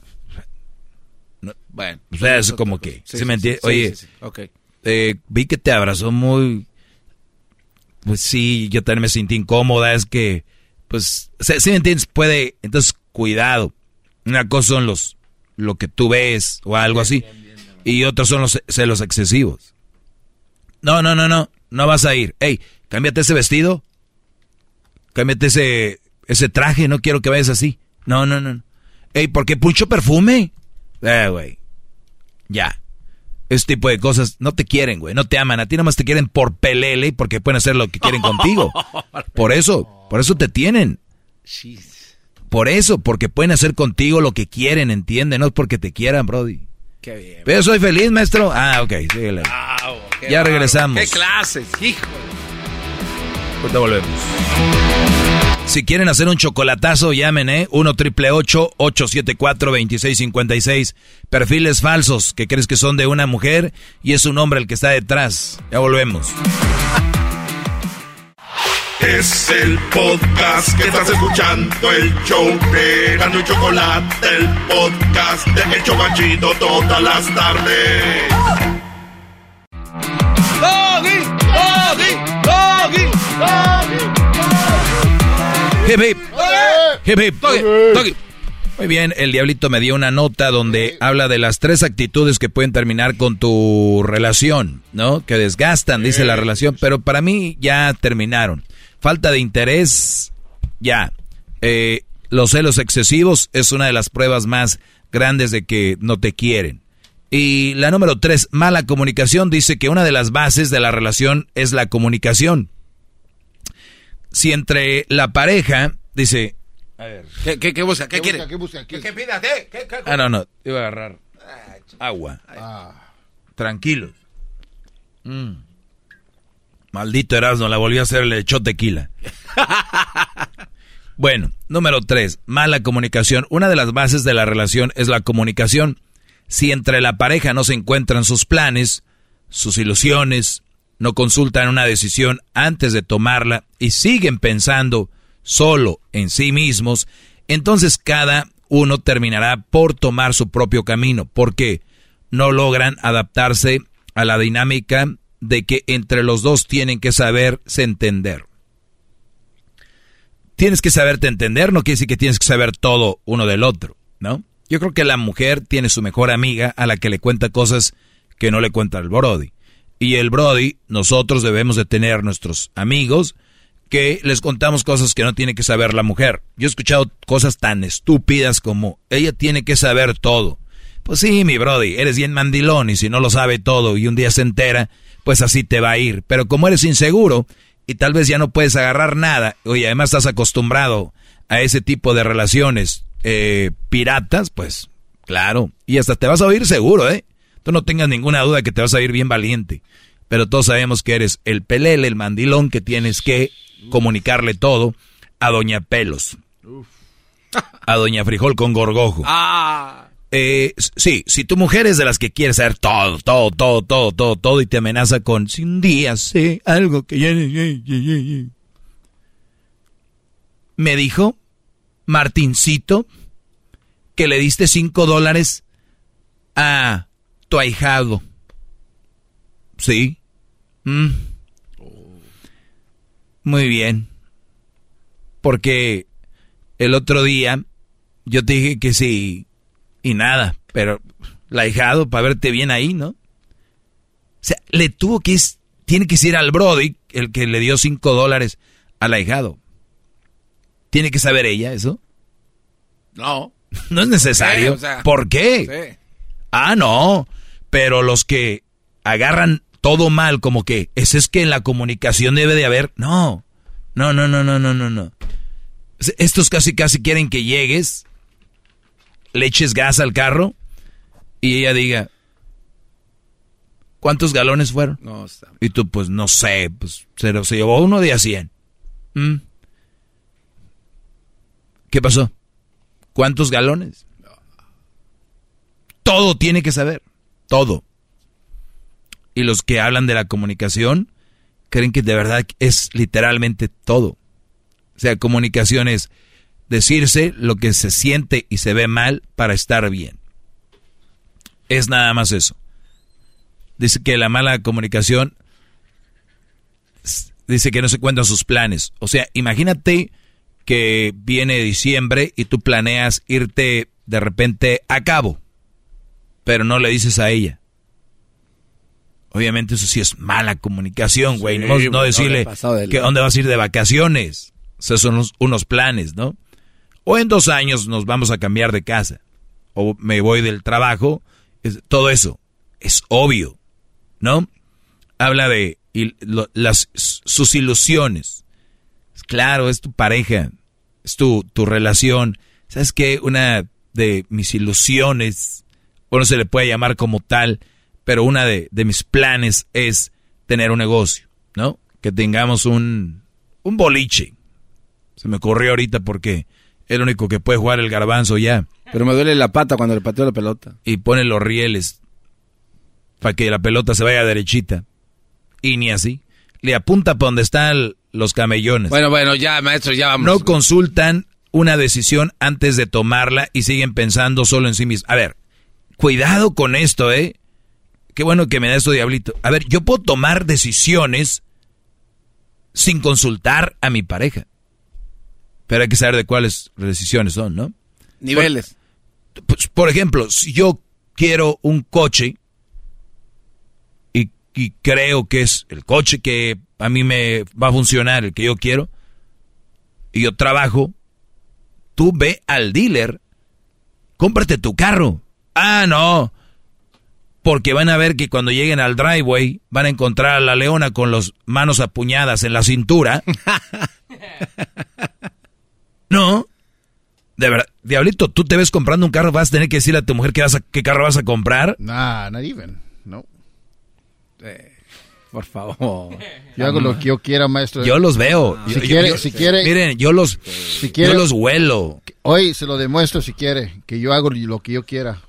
bueno, o sea, es como que, ¿se me entiende? Oye, eh, vi que te abrazó muy, pues sí, yo también me sentí incómoda, es que, pues, si me entiendes, puede, entonces, cuidado. Una cosa son los, lo que tú ves o algo así, y otros son los celos excesivos. No, no, no, no, no vas a ir. Ey, cámbiate ese vestido, cámbiate ese, ese traje, no quiero que vayas así. No, no, no. Ey, ¿por qué mucho perfume? Eh, güey. Ya. Este tipo de cosas no te quieren, güey. No te aman. A ti nomás te quieren por pelele porque pueden hacer lo que quieren contigo. [laughs] Por eso, por eso te tienen. Por eso, porque pueden hacer contigo lo que quieren, ¿entiendes? No es porque te quieran, Brody. Qué bien. Pero soy feliz, maestro. Ah, ok, síguele. ya regresamos. Qué clases, hijo. Pues te volvemos. Si quieren hacer un chocolatazo, llamen, ¿eh? 1 triple 874 2656. Perfiles falsos que crees que son de una mujer y es un hombre el que está detrás. Ya volvemos. Es el podcast que estás escuchando, el show de y Chocolate, el podcast de El Chocachito todas las tardes. ¡Doggy! ¡Doggy! ¡Doggy! ¡Doggy! Muy bien, el diablito me dio una nota donde habla de las tres actitudes que pueden terminar con tu relación, ¿no? Que desgastan, dice la relación, pero para mí ya terminaron. Falta de interés, ya. Eh, los celos excesivos es una de las pruebas más grandes de que no te quieren. Y la número tres, mala comunicación, dice que una de las bases de la relación es la comunicación si entre la pareja, dice... A ver. ¿Qué, qué, qué busca? ¿Qué, ¿Qué quiere? busca? ¿Qué busca? ¿Qué- ¿Qué pidas? ¿Qué? ¿Qué? ¿Qué? Ah, no, no, iba a agarrar agua. Ah. Tranquilos. Mm. Maldito Erasmo, la volvió a hacer, le echó tequila. [laughs] bueno, número tres, mala comunicación. Una de las bases de la relación es la comunicación. Si entre la pareja no se encuentran sus planes, sus ilusiones, no consultan una decisión antes de tomarla y siguen pensando solo en sí mismos, entonces cada uno terminará por tomar su propio camino, porque no logran adaptarse a la dinámica de que entre los dos tienen que saberse entender. Tienes que saberte entender, no quiere decir que tienes que saber todo uno del otro, ¿no? Yo creo que la mujer tiene su mejor amiga a la que le cuenta cosas que no le cuenta el Brody. Y el Brody, nosotros debemos de tener nuestros amigos que les contamos cosas que no tiene que saber la mujer. Yo he escuchado cosas tan estúpidas como ella tiene que saber todo. Pues sí, mi Brody, eres bien mandilón y si no lo sabe todo y un día se entera, pues así te va a ir. Pero como eres inseguro y tal vez ya no puedes agarrar nada, oye, además estás acostumbrado a ese tipo de relaciones eh, piratas, pues claro, y hasta te vas a oír seguro, ¿eh? Tú no tengas ninguna duda que te vas a oír bien valiente. Pero todos sabemos que eres el pelele, el mandilón que tienes que comunicarle todo a Doña Pelos. A Doña Frijol con gorgojo. Ah. Eh, sí, si tu mujer es de las que quiere saber todo, todo, todo, todo, todo, todo y te amenaza con si un día sé algo que ya... Me dijo Martincito que le diste cinco dólares a tu ahijado. Sí. Mm. Muy bien. Porque el otro día yo te dije que sí y nada, pero la ahijado para verte bien ahí, ¿no? O sea, le tuvo que ir- tiene que ir al Brody, el que le dio cinco dólares al ahijado. ¿Tiene que saber ella eso? No. No es necesario. Sí, o sea, ¿Por qué? Sí. Ah, no. Pero los que agarran todo mal, como que ese es que en la comunicación debe de haber. No. No, no, no, no, no, no, no. Estos casi, casi quieren que llegues, le eches gas al carro y ella diga, ¿cuántos galones fueron? No. Y tú, pues no sé, pues se, se llevó uno de a 100. ¿Mm? ¿Qué pasó? ¿Cuántos galones? Todo tiene que saber, todo. Y los que hablan de la comunicación creen que de verdad es literalmente todo. O sea, comunicación es decirse lo que se siente y se ve mal para estar bien. Es nada más eso. Dice que la mala comunicación dice que no se cuentan sus planes. O sea, imagínate que viene diciembre y tú planeas irte de repente a cabo, pero no le dices a ella. Obviamente eso sí es mala comunicación, güey. Sí, no, no decirle de que dónde vas a ir de vacaciones. O sea, son unos, unos planes, ¿no? O en dos años nos vamos a cambiar de casa. O me voy del trabajo. Es- todo eso es obvio, ¿no? Habla de lo- las, sus ilusiones. Claro, es tu pareja, es tu, tu relación. ¿Sabes qué? Una de mis ilusiones, bueno, se le puede llamar como tal, pero una de, de mis planes es tener un negocio, ¿no? Que tengamos un, un boliche. Se me ocurrió ahorita porque es el único que puede jugar el garbanzo ya. Pero me duele la pata cuando le pateo la pelota. Y pone los rieles para que la pelota se vaya derechita. Y ni así. Le apunta para donde están los camellones. Bueno, bueno, ya, maestro, ya vamos. No consultan una decisión antes de tomarla y siguen pensando solo en sí mismos. A ver, cuidado con esto, ¿eh? Qué bueno que me da esto, diablito. A ver, yo puedo tomar decisiones sin consultar a mi pareja. Pero hay que saber de cuáles decisiones son, ¿no? Niveles. Por, pues, por ejemplo, si yo quiero un coche y, y creo que es el coche que a mí me va a funcionar, el que yo quiero, y yo trabajo, tú ve al dealer, cómprate tu carro. Ah, no. Porque van a ver que cuando lleguen al driveway van a encontrar a la leona con las manos apuñadas en la cintura. [laughs] No. De verdad, Diablito, tú te ves comprando un carro, vas a tener que decirle a tu mujer qué, vas a, qué carro vas a comprar. Nah, not even. No. Eh, por favor. Yo hago lo que yo quiera, maestro. Yo los veo. Si Yo- quiere, yo- si quiere. Miren, yo los, si quiere, yo los huelo. Hoy se lo demuestro si quiere, que yo hago lo que yo quiera.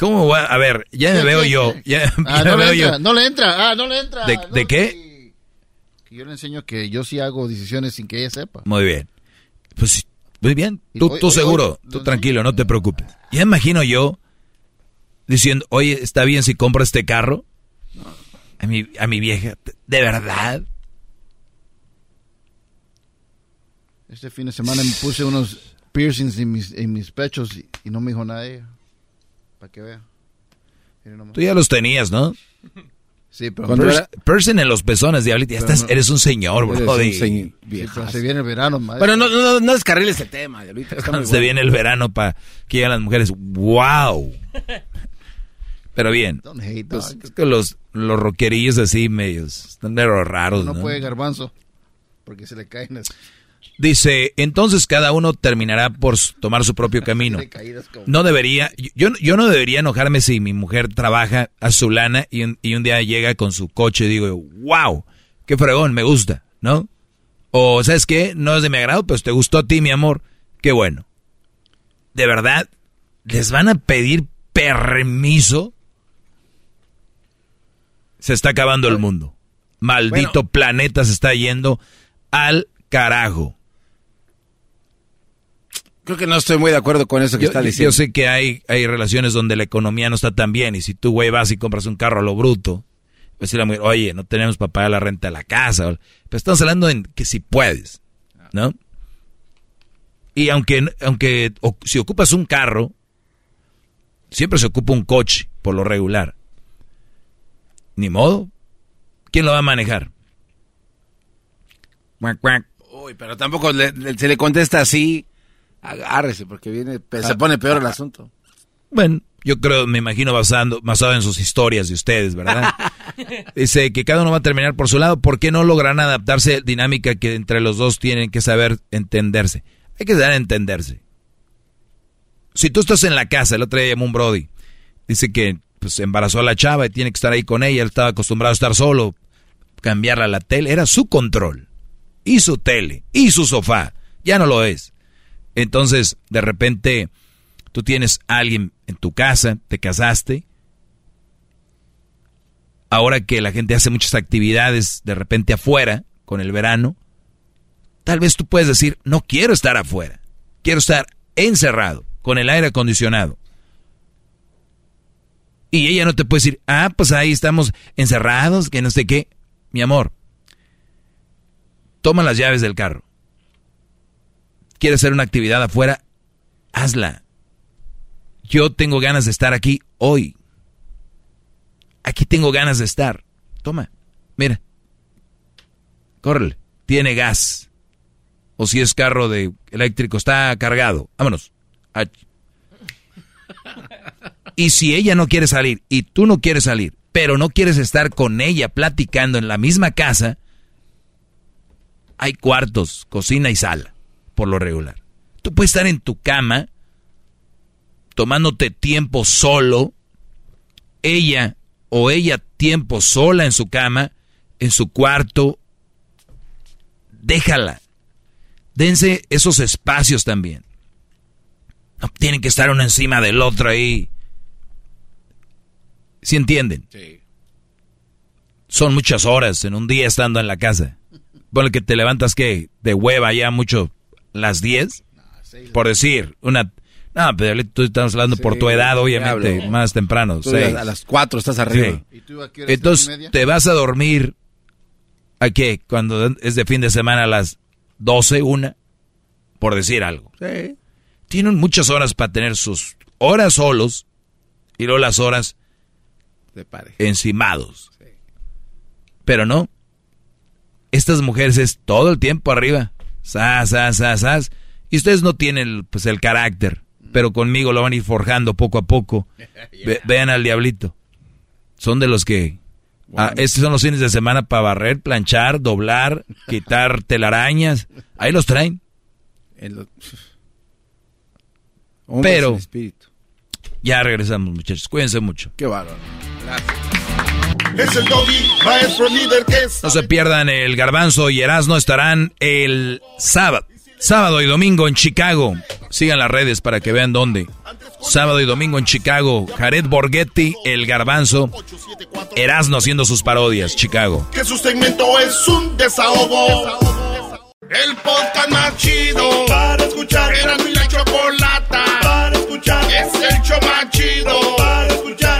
¿Cómo voy a, a ver, ya me ¿Qué, veo yo. Ya, [laughs] Ah, ya no me le veo entra, yo. no le entra, ah, no le entra. ¿De, no, de qué? que yo le enseño que yo sí hago decisiones sin que ella sepa. Muy bien. Pues muy bien. Tú, hoy- tú hoy- seguro, hoy- tú tranquilo, no te preocupes. Ya imagino yo diciendo, oye, ¿está bien si compro este carro? A mi, a mi vieja, ¿de verdad? Este fin de semana me puse unos piercings en mis, en mis pechos y, y no me dijo nada ella. Para que vea. Nomás. Tú ya los tenías, ¿no? Sí, pero Cuando Pers- era- Person en los pezones, diablito. Ya Pero estás, no- eres un señor, Eres bro. un de- señor. Sí, pero se viene el verano, maestro. Bueno, no, no, no descarriles el tema, Diablito. Está muy Se bueno. viene el verano para que lleguen las mujeres. ¡Wow! Pero bien. Don't hate, Pues, es que los, los rockerillos así medios, están medio raros, no, ¿no? puede garbanzo. Porque se le caen las... Dice, entonces cada uno terminará por tomar su propio [laughs] camino. No debería, yo, yo no debería enojarme si mi mujer trabaja a su lana y un, y un día llega con su coche y digo, wow, qué fregón, me gusta, ¿no? O, ¿sabes qué? No es de mi agrado, pues te gustó a ti, mi amor, qué bueno. De verdad, ¿les van a pedir permiso? Se está acabando el mundo. Maldito planeta se está yendo al carajo. Creo que no estoy muy de acuerdo con eso que Yo, está diciendo. yo sé que hay, hay relaciones donde la economía no está tan bien y si tú, güey, vas y compras un carro a lo bruto, pues la mujer, oye, no tenemos para pagar la renta de la casa. Pero estamos hablando en que si puedes, ¿no? Y aunque, aunque o- si ocupas un carro, siempre se ocupa un coche, por lo regular. Ni modo. ¿Quién lo va a manejar? Cuac, cuac. Uy, pero tampoco le- le- se le contesta así. Agárrese, porque viene, se pone peor el asunto. Bueno, yo creo, me imagino basando, basado en sus historias de ustedes, ¿verdad? [laughs] Dice que cada uno va a terminar por su lado. ¿Por qué no logran adaptarse dinámica que entre los dos tienen que saber entenderse? Hay que saber entenderse. Si tú estás en la casa, el otro día llamó un Brody, dice que pues embarazó a la chava y tiene que estar ahí con ella, él estaba acostumbrado a estar solo, cambiarla a la tele, era su control, y su tele, y su sofá, ya no lo es. Entonces, de repente, tú tienes a alguien en tu casa, te casaste, ahora que la gente hace muchas actividades de repente afuera, con el verano, tal vez tú puedes decir, no quiero estar afuera, quiero estar encerrado, con el aire acondicionado. Y ella no te puede decir, ah, pues ahí estamos encerrados, que no sé qué. Mi amor, toma las llaves del carro. ¿Quieres hacer una actividad afuera? Hazla. Yo tengo ganas de estar aquí hoy. Aquí tengo ganas de estar. Toma, mira. Córrele. Tiene gas. O si es carro de eléctrico, está cargado. Vámonos. Y si ella no quiere salir y tú no quieres salir, pero no quieres estar con ella platicando en la misma casa, hay cuartos, cocina y sala, por lo regular. Tú puedes estar en tu cama, tomándote tiempo solo, ella o ella tiempo sola en su cama, en su cuarto, déjala. Dense esos espacios también. No tienen que estar uno encima del otro ahí. ¿Sí entienden? Son muchas horas en un día estando en la casa. Ponle que te levantas que de hueva ya mucho las 10. Por decir, una... No, pero tú estamos hablando por tu edad, obviamente, hablo. más temprano. Tú seis. a las 4 estás arriba. Sí. ¿Y tú a qué hora estás, Entonces, media? te vas a dormir a qué? Cuando es de fin de semana a las 12, una, por decir algo. Sí. Tienen muchas horas para tener sus horas solos y luego las horas De pareja. encimados. Pero no. Estas mujeres es todo el tiempo arriba. Sas, sas, sas, sas. Y ustedes no tienen pues, el carácter. Pero conmigo lo van a ir forjando poco a poco. [laughs] Ve- vean al diablito. Son de los que Ah, estos son los fines de semana para barrer, planchar, doblar, [laughs] quitar telarañas. Ahí los traen. [sighs] Pero ya regresamos, muchachos. Cuídense mucho. Qué bárbaro. Es el doggy, maestro líder que es. No se pierdan el Garbanzo y Erasmo estarán el sábado, sábado y domingo en Chicago. Sigan las redes para que vean dónde. Sábado y domingo en Chicago. Jared Borghetti, el Garbanzo, Erasmo haciendo sus parodias, Chicago. Que su segmento es un desahogo. El podcast más chido para escuchar. Era mi la chocolata para escuchar. Es el show más chido para escuchar.